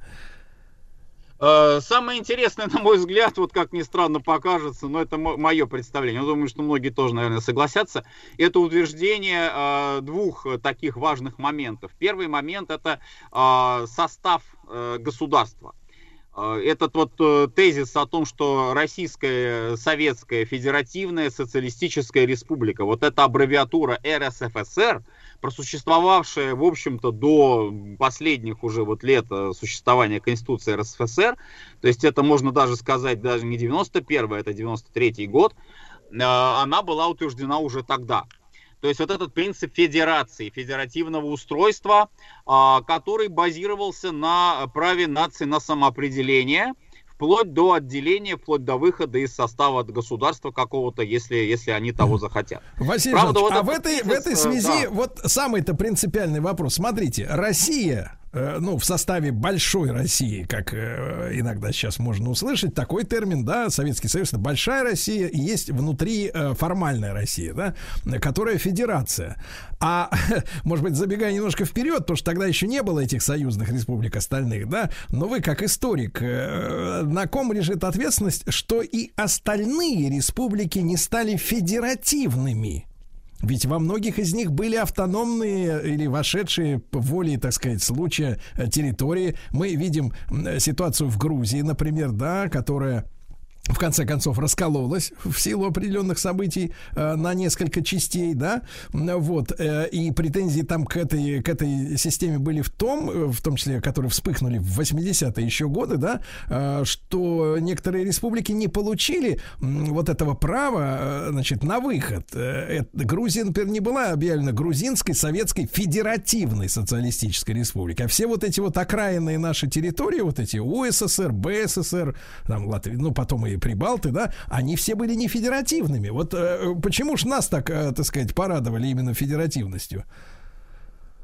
Э, самое интересное, <laughs> на мой взгляд, вот как ни странно покажется, но это мое представление, я думаю, что многие тоже, наверное, согласятся, это утверждение э, двух таких важных моментов. Первый момент это э, состав э, государства. Э, этот вот э, тезис о том, что Российская Советская Федеративная Социалистическая Республика, вот эта аббревиатура РСФСР, просуществовавшая, в общем-то, до последних уже вот лет э, существования Конституции РСФСР, то есть это можно даже сказать, даже не 91 это 93 год, э, она была утверждена уже тогда. То есть вот этот принцип федерации, федеративного устройства, а, который базировался на праве нации на самоопределение – вплоть до отделения, вплоть до выхода из состава государства какого-то, если, если они того захотят. Василий Правда, вот а в этой, в этой связи да. вот самый-то принципиальный вопрос. Смотрите, Россия ну, в составе большой России, как э, иногда сейчас можно услышать, такой термин, да, Советский Союз, это большая Россия, и есть внутри э, формальная Россия, да, которая федерация. А, <laughs> может быть, забегая немножко вперед, потому что тогда еще не было этих союзных республик остальных, да, но вы, как историк, на ком лежит ответственность, что и остальные республики не стали федеративными? Ведь во многих из них были автономные или вошедшие по воле, так сказать, случая э, территории. Мы видим ситуацию в Грузии, например, да, которая в конце концов раскололась в силу определенных событий э, на несколько частей, да, вот, э, и претензии там к этой, к этой системе были в том, э, в том числе, которые вспыхнули в 80-е еще годы, да, э, что некоторые республики не получили э, вот этого права, э, значит, на выход. Э, Грузия, например, не была объявлена грузинской советской федеративной социалистической республикой, а все вот эти вот окраинные наши территории, вот эти УССР, БССР, там, Латвия, ну, потом и и прибалты, да, они все были не федеративными. Вот э, почему ж нас так, э, так сказать, порадовали именно федеративностью?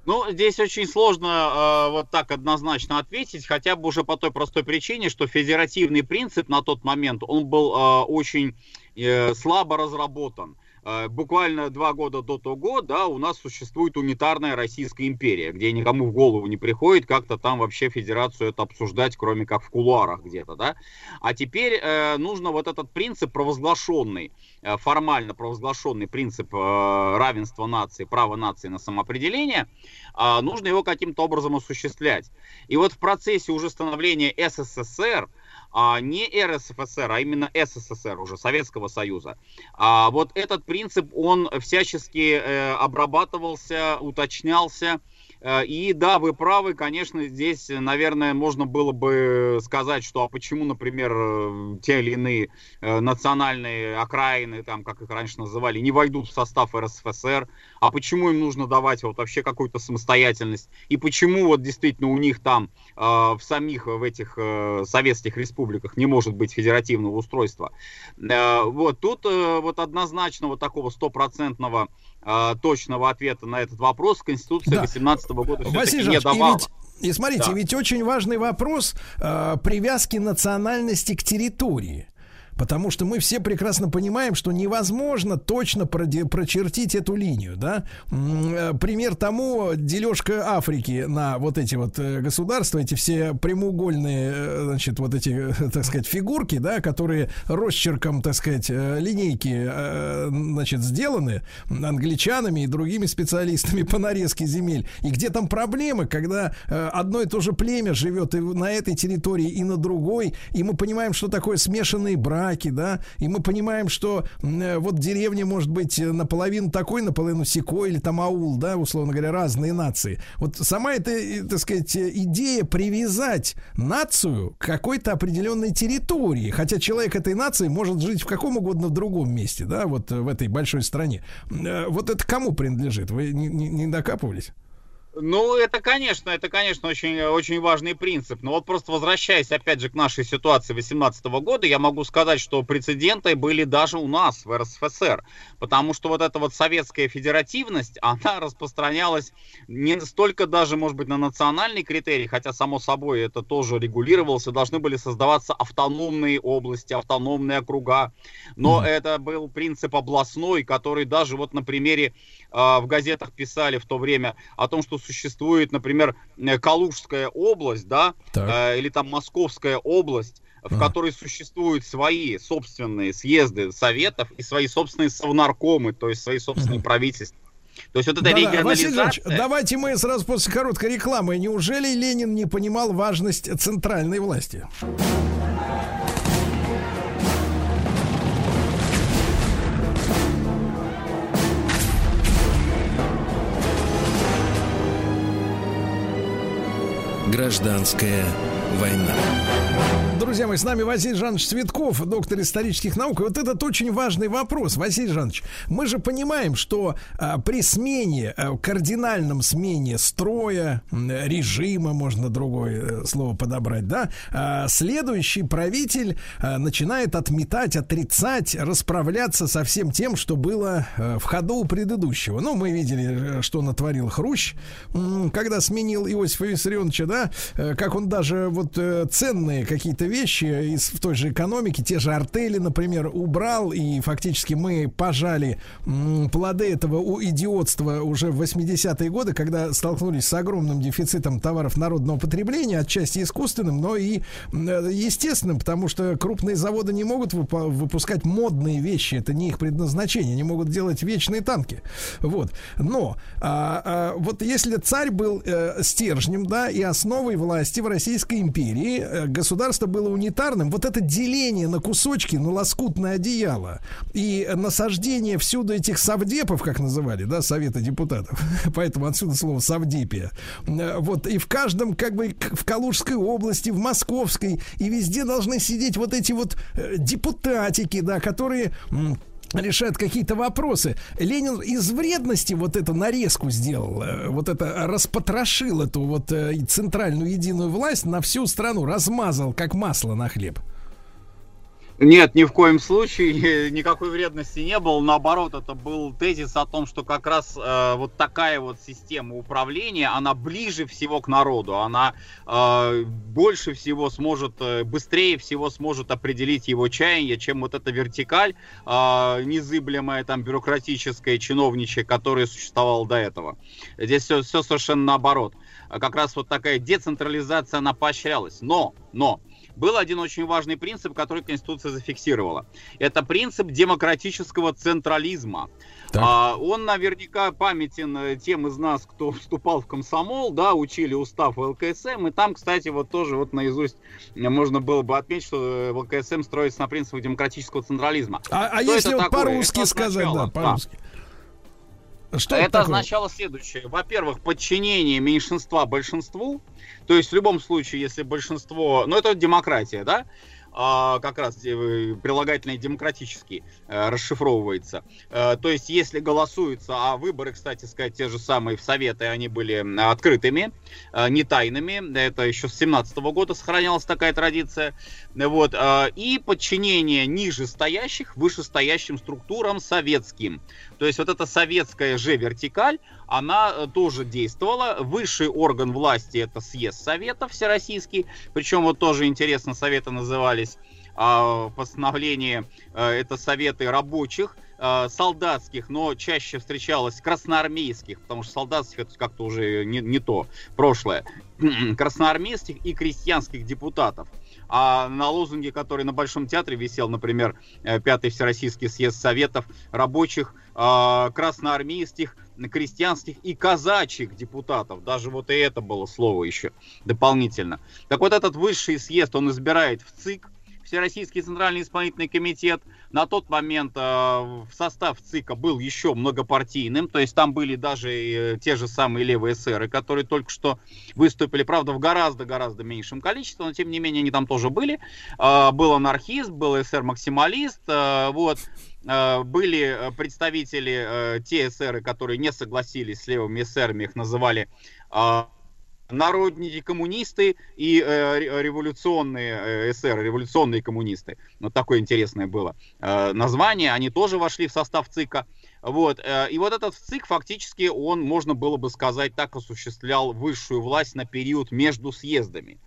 Ну, здесь очень сложно э, вот так однозначно ответить, хотя бы уже по той простой причине, что федеративный принцип на тот момент, он был э, очень э, слабо разработан. Э, Буквально два года до того, да, у нас существует унитарная Российская империя, где никому в голову не приходит как-то там вообще федерацию это обсуждать, кроме как в кулуарах где-то, да. А теперь э, нужно вот этот принцип провозглашенный, э, формально провозглашенный принцип э, равенства нации, права нации на самоопределение, э, нужно его каким-то образом осуществлять. И вот в процессе уже становления СССР, а не РСФСР, а именно СССР уже, Советского Союза. А вот этот принцип, он всячески э, обрабатывался, уточнялся. Э, И да, вы правы, конечно, здесь, наверное, можно было бы сказать, что а почему, например, э, те или иные э, национальные окраины, там, как их раньше называли, не войдут в состав РСФСР, а почему им нужно давать вот вообще какую-то самостоятельность, и почему вот действительно у них там э, в самих, в этих э, советских республиках не может быть федеративного устройства. Э, вот тут э, вот однозначного такого стопроцентного э, точного ответа на этот вопрос Конституция Да. 18 года все-таки не и давала. ведь- И смотрите, Да. ведь очень важный вопрос э, привязки национальности к территории. Потому что мы все прекрасно понимаем, что невозможно точно прочертить эту линию, да. Э, Пример тому дележка Африки на вот эти вот э, государства, эти все прямоугольные, э, значит, вот эти, <laughs> так сказать, фигурки, да, которые росчерком, так сказать, линейки, значит, сделаны англичанами и другими специалистами <laughs> по нарезке земель. И где там проблемы, когда одно и то же племя живет и на этой территории, и на другой, и мы понимаем, что такое смешанные браки, да, и мы понимаем, что э, вот деревня может быть э, наполовину такой, наполовину секой, или там аул, да, условно говоря, разные нации. Вот сама эта, э, так сказать, идея привязать нацию к какой-то определенной территории, хотя человек этой нации может жить в каком угодно другом месте, да, вот в этой большой стране. Вот это кому принадлежит? Вы не, не- не докапывались? Ну, это, конечно, это, конечно, очень, очень важный принцип. Но вот просто возвращаясь, опять же, к нашей ситуации 2018 года, я могу сказать, что прецеденты были даже у нас, в РСФСР. Потому что вот эта вот советская федеративность, <laughs> она распространялась не столько даже, может быть, на национальный критерий, хотя, само собой, это тоже регулировалось, должны были создаваться автономные области, автономные округа. Но это был принцип областной, который даже вот на примере а, в газетах писали в то время о том, что существует, например, э, Калужская область, да, э, или там Московская область, в которой существуют свои собственные съезды советов и свои собственные совнаркомы, то есть свои собственные правительства. То есть вот эта Да-да, Василий Жанович, регионализация... давайте мы сразу после короткой рекламы. Неужели Ленин не понимал важность центральной власти? Гражданская война. Друзья мои, с нами Василий Жанович Цветков, доктор исторических наук. И вот этот очень важный вопрос, Василий Жанович. Мы же понимаем, что а, при смене, а, кардинальном смене строя, режима, можно другое э, слово подобрать, да, а, следующий правитель а, начинает отметать, отрицать, расправляться со всем тем, что было э, в ходу у предыдущего. Ну, мы видели, э, что натворил Хрущ, когда сменил Иосифа Виссарионовича, да, как он даже вот э, ценные какие-то вещи из в той же экономике, те же артели, например, убрал, и фактически мы пожали м, плоды этого у- идиотства уже в 80-е годы, когда столкнулись с огромным дефицитом товаров народного потребления, отчасти искусственным, но и э, естественным, потому что крупные заводы не могут выпа- выпускать модные вещи, это не их предназначение, они могут делать вечные танки. Вот. Но а, а, вот если царь был э, стержнем, да, и основой власти в Российской империи, э, государство было унитарным, вот это деление на кусочки, на лоскутное одеяло и насаждение всюду этих совдепов, как называли, да, Совета депутатов, <laughs> поэтому отсюда слово совдепия, Э, вот, и в каждом, как бы, в Калужской области, в Московской, и везде должны сидеть вот эти вот э, депутатики, да, которые... м, решают какие-то вопросы. Ленин из вредности вот эту нарезку сделал, э, вот это распотрошил эту вот э, центральную единую власть на всю страну, размазал как масло на хлеб. Нет, ни в коем случае <laughs> никакой вредности не было. Наоборот, это был тезис о том, что как раз э, вот такая вот система управления, она ближе всего к народу, она э, больше всего сможет, э, быстрее всего сможет определить его чаяние, чем вот эта вертикаль э, незыблемая, там, бюрократическая, чиновничья, которая существовала до этого. Здесь все, все совершенно наоборот. Как раз вот такая децентрализация, она поощрялась. Но, но, был один очень важный принцип, который Конституция зафиксировала. Это принцип демократического централизма. А, он наверняка памятен э, тем из нас, кто <laughs> вступал в комсомол, да, учили устав ЛКСМ, и там, кстати, вот тоже вот наизусть можно было бы отметить, что ЛКСМ строится на принципах демократического централизма. А, а Что если вот по-русски сказать, да, по-русски. Что это это такое? означало следующее. Во-первых, подчинение меньшинства большинству. То есть в любом случае, если большинство... Ну, это демократия, да? А, как раз прилагательный демократический э, расшифровывается. Э, то есть, если голосуется, а выборы, кстати сказать, те же самые в Советы, они были открытыми, э, не тайными. Это еще с 17 года сохранялась такая традиция. Вот. И подчинение ниже стоящих вышестоящим структурам советским. То есть вот эта советская же вертикаль, она э, тоже действовала. Высший орган власти это съезд Советов всероссийский. Причем вот тоже интересно, Советы назывались а, в постановлении э, это Советы рабочих, э, солдатских, но чаще встречалось красноармейских, потому что солдатских это как-то уже не, не то прошлое. <clears throat> Красноармейских и крестьянских депутатов. А на лозунге, который на Большом театре висел, например, э, Пятый Всероссийский съезд Советов рабочих, э, красноармейских, крестьянских и казачьих депутатов. Даже вот и это было слово еще дополнительно. Так вот этот высший съезд, он избирает в ЦИК, Всероссийский Центральный Исполнительный Комитет. На тот момент э, в состав ЦИКа был еще многопартийным, то есть там были даже э, те же самые левые эсеры, которые только что выступили, правда, в гораздо-гораздо меньшем количестве, но тем не менее они там тоже были. Э, был анархист, был эсер-максималист, вот. Были представители, те эсеры, которые не согласились с левыми эсерами, их называли народники коммунисты и э, ре- революционные э, эсеры, революционные коммунисты. Вот такое интересное было э, название. Они тоже вошли в состав ЦИКа. Вот. э, И вот этот ЦИК фактически, он, можно было бы сказать, так осуществлял высшую власть на период между съездами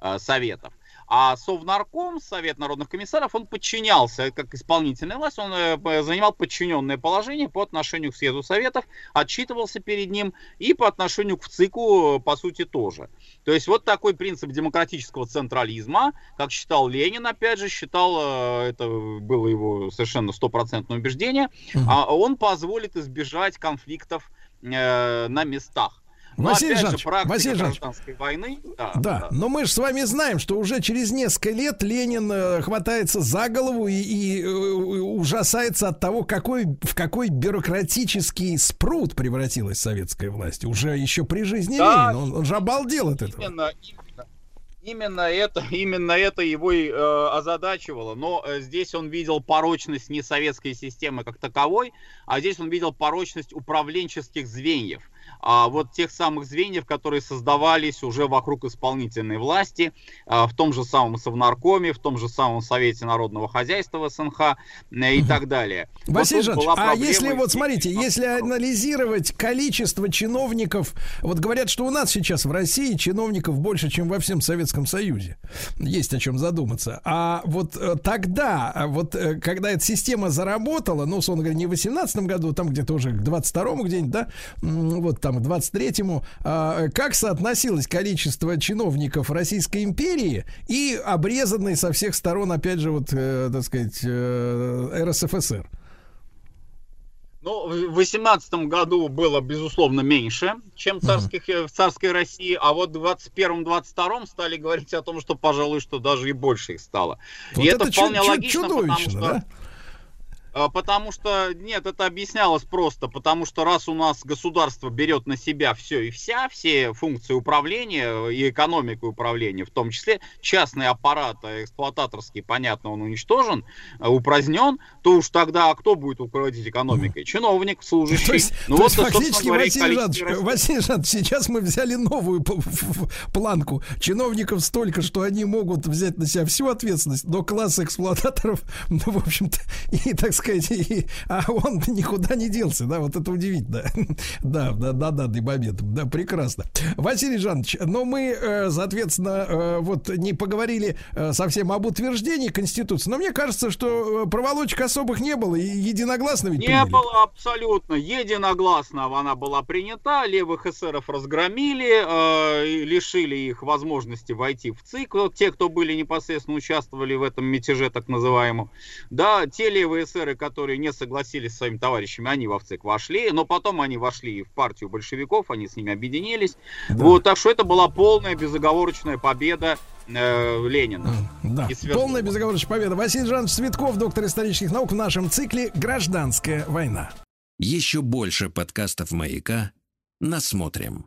э, Советов. А Совнарком, Совет народных комиссаров, он подчинялся, как исполнительная власть, он э, занимал подчиненное положение по отношению к съезду Советов, отчитывался перед ним и по отношению к ЦИКу, э, по сути, тоже. То есть вот такой принцип демократического централизма, как считал Ленин, опять же, считал, э, это было его совершенно стопроцентное убеждение, а он позволит избежать конфликтов на местах. Но, Василий опять же, практика Василий гражданской войны, да, Да, но мы же с вами знаем, что уже через несколько лет Ленин э, хватается за голову и, и, э, ужасается от того, какой, в какой бюрократический спрут превратилась советская власть. Уже еще при жизни Да. Ленина. Он, он же обалдел от этого. Именно, именно, именно это, именно это его и э, озадачивало. Но э, здесь он видел порочность не советской системы как таковой, а здесь он видел порочность управленческих звеньев. А вот тех самых звеньев, которые создавались уже вокруг исполнительной власти, а, в том же самом Совнаркоме, в том же самом Совете народного хозяйства СНХ э, и так далее. Вот Василий тут Жанович, а если вот смотрите, если анализировать количество чиновников, вот говорят, что у нас сейчас в России чиновников больше, чем во всем Советском Союзе. Есть о чем задуматься. А вот э, тогда, а вот э, когда эта система заработала, ну, условно говоря, не в 18 году, там где-то уже к 22-му где-нибудь, да, вот там к 23-му, а, как соотносилось количество чиновников Российской империи и обрезанной со всех сторон, опять же, вот, э, так сказать, э, РСФСР? Ну, в 18 году было, безусловно, меньше, чем царских, э, в царской России, а вот в 21-22 стали говорить о том, что, пожалуй, что даже и больше их стало. Вот и это это, вполне чу- логично, потому чудовищно, что... да? А, Потому что, нет, это объяснялось просто, потому что раз у нас государство берет на себя все и вся, все функции управления и экономику управления, в том числе частный аппарат а эксплуататорский, понятно, он уничтожен, а, упразднен, то уж тогда кто будет руководить экономикой? Чиновник, служащий. То есть, ну то вот, есть фактически, говоря, Василий Жанович, растет. Василий Жанович, сейчас мы взяли новую планку. Чиновников столько, что они могут взять на себя всю ответственность, но класс эксплуататоров, ну, в общем-то, и, так сказать, <laughs> и- а он <laughs> никуда не делся, да, вот это удивительно. <laughs> Да, да, да, данный момент, да, прекрасно. Василий Жанович, но мы, э, соответственно, э, вот не поговорили э, совсем об утверждении Конституции, но мне кажется, что проволочек особых не было, и единогласно ведь Не приняли. было абсолютно. Единогласно она была принята. Левых эсеров разгромили, лишили их возможности войти в ЦИК. Вот те, кто были непосредственно участвовали в этом мятеже так называемом. Да, те левые эсеры, которые не согласились с своими товарищами, они во ЦИК вошли. Но потом они вошли в партию большевиков, они с ними объединились. Вот, так что это была полная безоговорочная победа э, Ленина. Да, И полная безоговорочная победа. Василий Жанович Цветков, доктор исторических наук в нашем цикле «Гражданская война». Еще больше подкастов «Маяка» насмотрим.